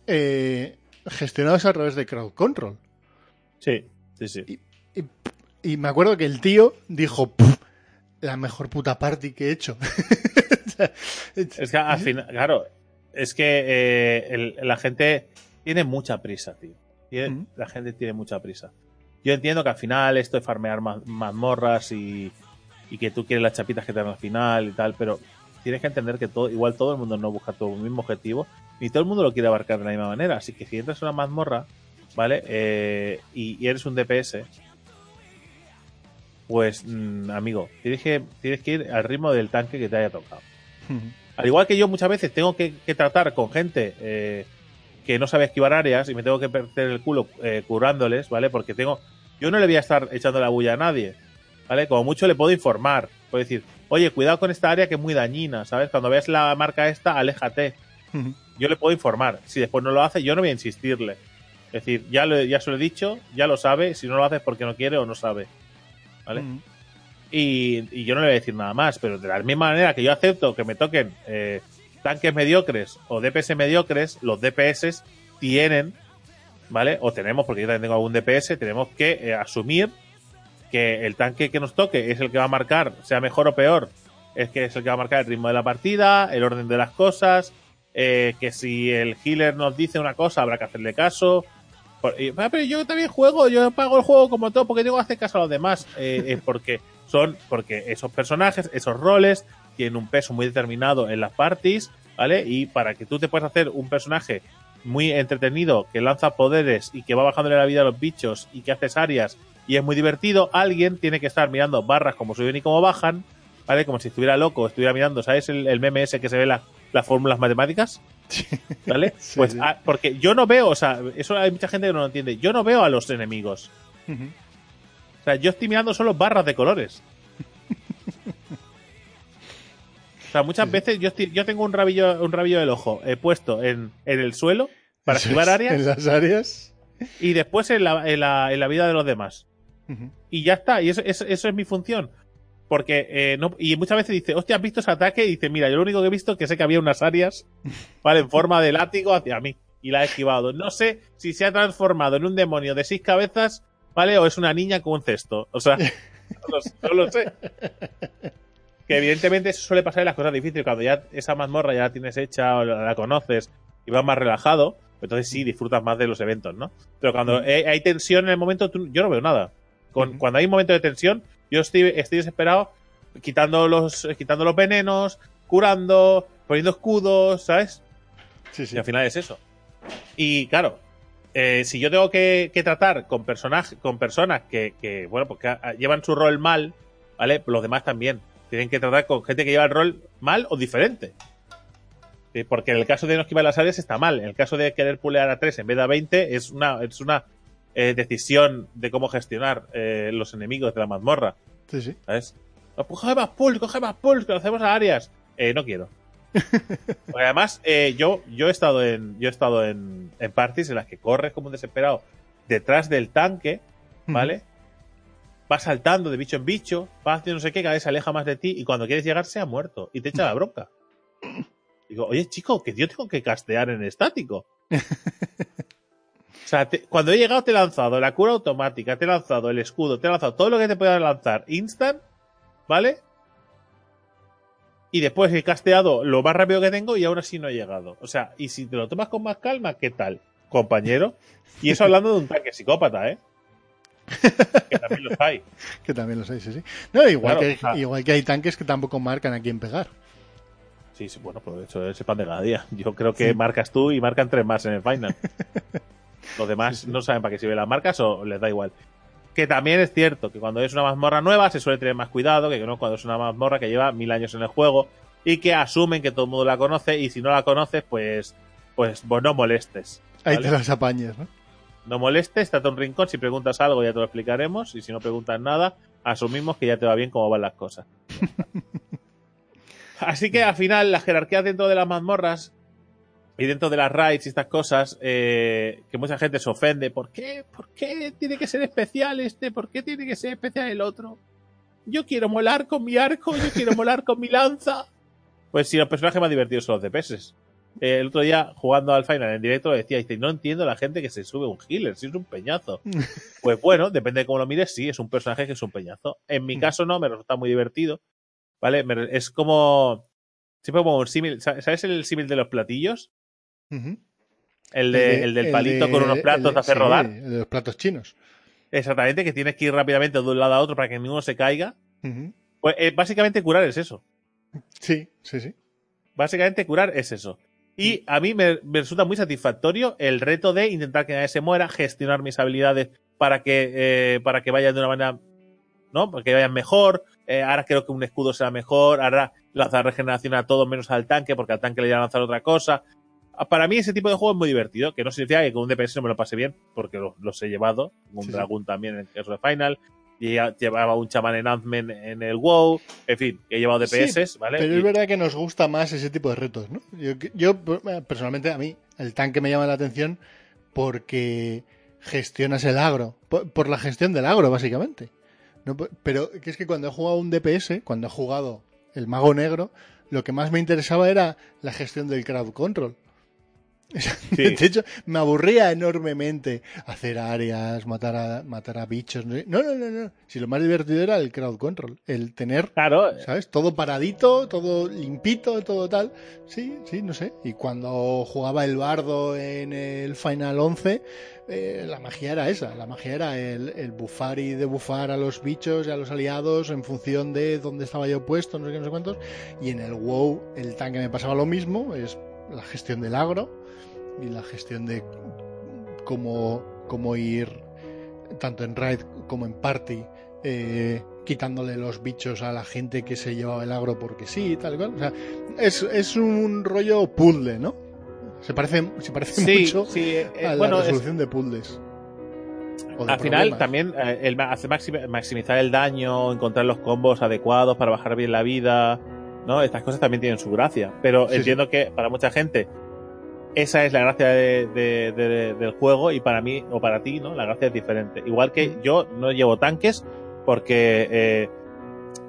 eh, gestionados a través de crowd control Sí, sí, sí. y me acuerdo que el tío dijo "Puf, la mejor puta party que he hecho Es que al final, claro, es que eh, el- la gente tiene mucha prisa, tío. Tiene-. La gente tiene mucha prisa. Yo entiendo que al final esto de farmear ma- mazmorras y, y que tú quieres las chapitas que te dan al final y tal, pero tienes que entender que todo, igual todo el mundo no busca el mismo objetivo, ni todo el mundo lo quiere abarcar de la misma manera. Así que si entras en una mazmorra, ¿vale? Eh, y, y eres un DPS, pues, mm, amigo, tienes que, tienes que ir al ritmo del tanque que te haya tocado. Al igual que yo muchas veces tengo que, que tratar con gente eh, que no sabe esquivar áreas y me tengo que perder el culo eh, curándoles, ¿vale? Porque tengo. Yo no le voy a estar echando la bulla a nadie, ¿vale? Como mucho le puedo informar. Puedo decir, oye, cuidado con esta área que es muy dañina, ¿sabes? Cuando veas la marca esta, aléjate. Yo le puedo informar. Si después no lo hace, yo no voy a insistirle. Es decir, ya, lo, ya se lo he dicho, ya lo sabe. Si no lo hace es porque no quiere o no sabe. ¿Vale? y, y yo no le voy a decir nada más, pero de la misma manera que yo acepto que me toquen eh, tanques mediocres o DPS mediocres, los DPS tienen, ¿vale? O tenemos, porque yo también tengo algún DPS, tenemos que eh, asumir que el tanque que nos toque es el que va a marcar, sea mejor o peor, es que es el que va a marcar el ritmo de la partida, el orden de las cosas, eh, que si el healer nos dice una cosa habrá que hacerle caso. "Ah, pero yo también juego, yo pago el juego como todo, porque tengo que hacer caso a los demás. Eh, porque son, porque esos personajes, esos roles, tienen un peso muy determinado en las parties, ¿vale? Y para que tú te puedas hacer un personaje muy entretenido, que lanza poderes y que va bajándole la vida a los bichos y que haces áreas y es muy divertido, alguien tiene que estar mirando barras como suben y como bajan, ¿vale? Como si estuviera loco, estuviera mirando, ¿sabes? El, el meme ese que se ve la- las fórmulas matemáticas, ¿vale? Sí, pues sí. ah, porque yo no veo, o sea, eso hay mucha gente que no lo entiende, yo no veo a los enemigos. O sea, yo estoy mirando solo barras de colores. Sea, muchas veces yo, estoy- yo tengo un rabillo, un rabillo del ojo eh, puesto en, en el suelo para es, áreas En las áreas. y después en la, en, la, en la vida de los demás. Y ya está, y eso, eso, eso es mi función. Porque, eh, no, y muchas veces dice, hostia, ¿has visto ese ataque? Y dice, mira, yo lo único que he visto es que sé que había unas áreas, ¿vale? En forma de látigo hacia mí. Y la he esquivado. No sé si se ha transformado en un demonio de seis cabezas, ¿vale? O es una niña con un cesto. O sea, no lo, no lo sé. Que evidentemente eso suele pasar en las cosas difíciles. Cuando ya esa mazmorra ya la tienes hecha o la, conoces y vas más relajado, entonces sí disfrutas más de los eventos, ¿no? Pero cuando hay, tensión en el momento, tú- yo no veo nada. Con. Cuando hay un momento de tensión, yo estoy, estoy desesperado quitando los, quitando los venenos, curando, poniendo escudos, ¿sabes? Sí, Y sí. al final es eso. Y claro, eh, si yo tengo que, que tratar con personajes, con personas que, que, bueno, pues que llevan su rol mal, ¿vale? Los demás también. Tienen que tratar con gente que lleva el rol mal o diferente. Porque en el caso de no esquivar las áreas está mal. En el caso de querer pulear a 3 en vez de a 20 es una, es una eh, decisión de cómo gestionar eh, los enemigos de la mazmorra. Sí, sí. ¿Sabes? "Oh, Coge más pulls, coge más pulls, que lo hacemos a áreas. Eh, no quiero. Porque además, eh, yo, yo he estado en, yo he estado en, en parties en las que corres como un desesperado detrás del tanque, ¿vale? Va saltando de bicho en bicho, va haciendo no sé qué, cada vez se aleja más de ti y cuando quieres llegar se ha muerto y te echa la bronca. Digo, oye chico, que yo tengo que castear en estático. O sea, te- cuando he llegado te he lanzado la cura automática, te he lanzado el escudo, te he lanzado todo lo que te pueda lanzar instant, ¿vale? Y después he casteado lo más rápido que tengo y aún así no he llegado. O sea, y si te lo tomas con más calma, ¿qué tal, compañero? Y eso hablando de un tanque psicópata, ¿eh? Que también los hay. Que también lo sé, sí, sí. No, igual, Claro, que, hay- igual que hay tanques que tampoco marcan a quién pegar. Sí, sí, bueno, pues eso es el pan de cada día. Yo creo que marcas tú y marcan tres más en el final. Los demás no saben para qué sirven las marcas o les da igual. Que también es cierto que cuando es una mazmorra nueva se suele tener más cuidado que no cuando es una mazmorra que lleva mil años en el juego y que asumen que todo el mundo la conoce y si no la conoces, pues, pues, pues no molestes. Ahí te las apañes, ¿no? No molestes, estate un rincón, si preguntas algo ya te lo explicaremos y si no preguntas nada, asumimos que ya te va bien cómo van las cosas. Así que al final las jerarquías dentro de las mazmorras y dentro de las raids y estas cosas, eh, que mucha gente se ofende. ¿Por qué? ¿Por qué tiene que ser especial este? ¿Por qué tiene que ser especial el otro? Yo quiero molar con mi arco, yo quiero molar con mi lanza. Pues si los personajes más divertidos son los DPS. Eh, el otro día, jugando al final en directo, lo decía, dice, no entiendo la gente que se sube un healer, si es un peñazo. pues bueno, depende de cómo lo mires, sí, es un personaje que es un peñazo. En mi caso no, me resulta muy divertido. ¿Vale? Me- es como... Siempre como un símil. ¿Sabes el símil de los platillos? El, de, el, del palito de- con unos platos de- hacer sí, rodar. El de los platos chinos. Exactamente, que tienes que ir rápidamente de un lado a otro para que ninguno se caiga. Pues eh, básicamente curar es eso. Sí, sí, sí. Básicamente curar es eso. Y a mí me, me resulta muy satisfactorio el reto de intentar que nadie se muera, gestionar mis habilidades para que, eh, para que vayan de una manera, ¿no? Para que vayan mejor. Eh, ahora creo que un escudo será mejor. Ahora lanzar regeneración a todo menos al tanque, porque al tanque le voy a lanzar otra cosa. Ah, Para mí ese tipo de juego es muy divertido, que no significa que con un DPS no me lo pase bien, porque lo- los he llevado, un Sí, sí. Dragoon también en el caso de Final, llevaba un chamán en Antmen en el WoW, en fin, que he llevado DPS, Sí, ¿vale? Pero Y- es verdad que nos gusta más ese tipo de retos, ¿no? Yo, yo, personalmente, a mí, el tanque me llama la atención porque gestionas el agro. Por, por la gestión del agro, básicamente. No, pero que es que cuando he jugado un DPS, cuando he jugado el mago negro, lo que más me interesaba era la gestión del crowd control. Sí. De hecho, me aburría enormemente hacer áreas, matar a, matar a bichos. No, no, no, no. Si lo más divertido era el crowd control. El tener Claro, ¿Sabes? Todo paradito, todo limpito, todo tal. Sí, sí, no sé. Y cuando jugaba el bardo en el Final 11, eh, la magia era esa. La magia era el, el bufar y debufar a los bichos y a los aliados en función de dónde estaba yo puesto, no sé qué, no sé cuántos. Y en el WoW, el tanque me pasaba lo mismo. Es la gestión del agro y la gestión de cómo, cómo ir tanto en raid como en party eh, quitándole los bichos a la gente que se llevaba el agro porque sí y tal y cual. O sea, es, es un rollo puzzle, ¿no? Se parece, se parece sí, mucho sí, eh, a la bueno, es- resolución de puzzles. Al final también eh, el hace maximizar el daño, encontrar los combos adecuados para bajar bien la vida, ¿no? Estas cosas también tienen su gracia. Pero Sí, entiendo que para mucha gente esa es la gracia de- de- de- del juego y para mí o para ti, ¿no? La gracia es diferente. Igual que Mm. yo no llevo tanques porque eh,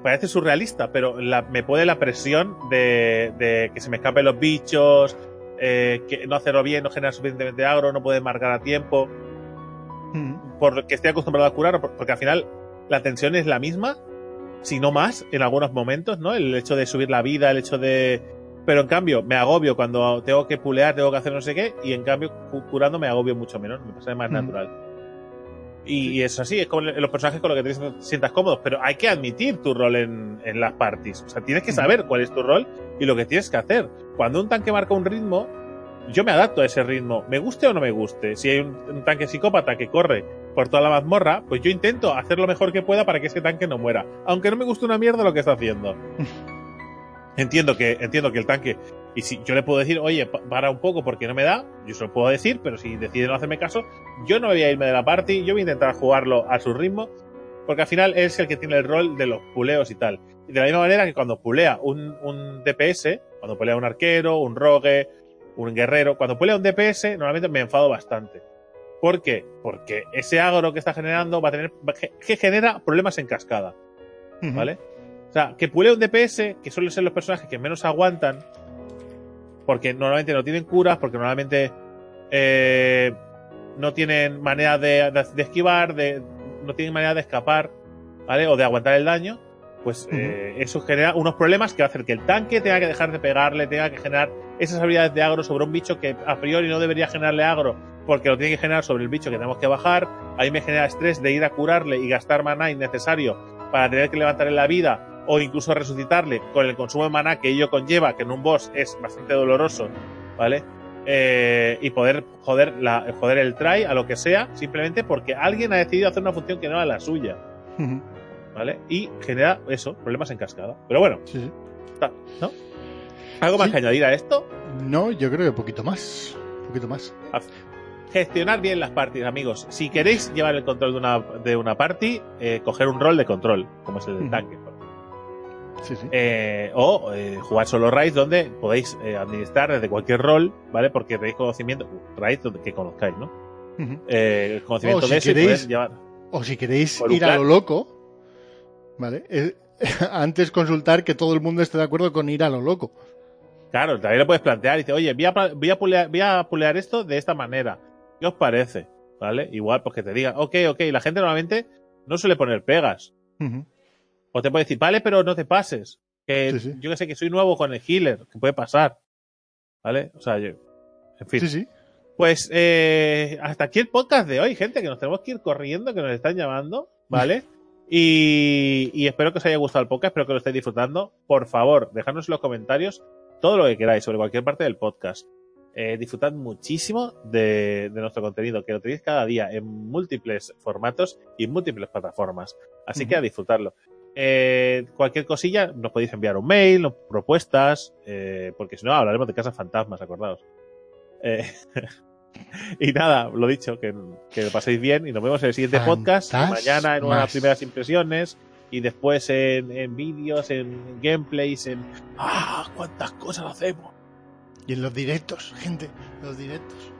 parece surrealista, pero la- me puede la presión de, de que se me escapen los bichos, eh, que no hacerlo bien, no generar suficientemente agro, no puede marcar a tiempo Mm. por que estoy acostumbrado a curar, porque al final la tensión es la misma, si no más, en algunos momentos, ¿no? El hecho de subir la vida, el hecho de... Pero en cambio, me agobio cuando tengo que pulear, tengo que hacer no sé qué, y en cambio, cu- curando me agobio mucho menos, me pasa más Mm. natural. Y, y es así, es como los personajes con los que te sientas cómodos, pero hay que admitir tu rol en, en las parties. O sea, tienes que Mm. saber cuál es tu rol y lo que tienes que hacer. Cuando un tanque marca un ritmo, yo me adapto a ese ritmo, me guste o no me guste. Si hay un, un tanque psicópata que corre por toda la mazmorra, pues yo intento hacer lo mejor que pueda para que ese tanque no muera. Aunque no me guste una mierda lo que está haciendo. entiendo que, entiendo que el tanque, y si yo le puedo decir, oye, pa- para un poco porque no me da, yo se lo puedo decir, pero si decide no hacerme caso, yo no voy a irme de la party, yo voy a intentar jugarlo a su ritmo, porque al final es el que tiene el rol de los puleos y tal. Y de la misma manera que cuando pulea un, un DPS, cuando pulea un arquero, un rogue, un guerrero, cuando pulea un DPS, normalmente me enfado bastante. ¿Por qué? Porque ese agro que está generando va a tener. que- genera problemas en cascada. ¿Vale? Sea, que pule un DPS, que suelen ser los personajes que menos aguantan, porque normalmente no tienen curas, porque normalmente eh, no tienen manera de, de- de esquivar, de, no tienen manera de escapar, ¿vale? O de aguantar el daño, pues eh, eso genera unos problemas que va a hacer que el tanque tenga que dejar de pegarle, tenga que generar esas habilidades de agro sobre un bicho que a priori no debería generarle agro, porque lo tiene que generar sobre el bicho que tenemos que bajar. Ahí me genera estrés de ir a curarle y gastar maná innecesario para tener que levantarle la vida o incluso resucitarle con el consumo de maná que ello conlleva, que en un boss es bastante doloroso, ¿vale? Eh, y poder joder, la, joder el try a lo que sea, simplemente porque alguien ha decidido hacer una función que no era la suya. ¿vale? Y genera eso, problemas en cascada. Pero bueno, Sí, sí. está, ¿no? ¿Algo más Sí. que añadir a esto? No, yo creo que poquito más. poquito más. Gestionar bien las partidas, amigos. Si queréis llevar el control de una, de una party, eh, coger un rol de control, como es el del tanque. Sí, sí. Eh, o eh, jugar solo raids donde podéis eh, administrar desde cualquier rol, ¿vale? Porque tenéis conocimiento, raids donde- que conozcáis, ¿no? Conocimiento O si de eso y queréis- llevar. O si queréis ir a lo loco, ¿vale? Antes consultar que todo el mundo esté de acuerdo con ir a lo loco. Claro, también lo puedes plantear y dice, oye, voy a, voy a, pulear, voy a pulear esto de esta manera. ¿Qué os parece? ¿Vale? Igual, pues que te diga, ok, ok, la gente normalmente no suele poner pegas. Ujú. O te puede decir, vale, pero no te pases. Que Sí, sí. yo que sé que soy nuevo con el healer, que puede pasar. ¿Vale? O sea, yo. En fin. Sí, sí. Pues eh, hasta aquí el podcast de hoy, gente, que nos tenemos que ir corriendo, que nos están llamando, ¿vale? Y, y espero que os haya gustado el podcast, espero que lo estéis disfrutando. Por favor, dejadnos en los comentarios todo lo que queráis sobre cualquier parte del podcast. Eh, disfrutad muchísimo de, de nuestro contenido, que lo tenéis cada día en múltiples formatos y múltiples plataformas. Así que a disfrutarlo. Eh, cualquier cosilla, nos podéis enviar un mail, propuestas, eh, porque si no hablaremos de casas fantasmas, acordaos. Eh, y nada, lo dicho, que, que lo paséis bien y nos vemos en el siguiente podcast. Mañana en unas primeras impresiones y después en, en vídeos, en gameplays, en... ¡Ah! ¿Cuántas cosas hacemos? Y en los directos, gente, los directos.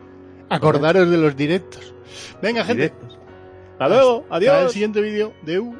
Acordaros de los directos. Venga, gente. Directos. Hasta luego, Hasta el adiós. siguiente vídeo. Deu.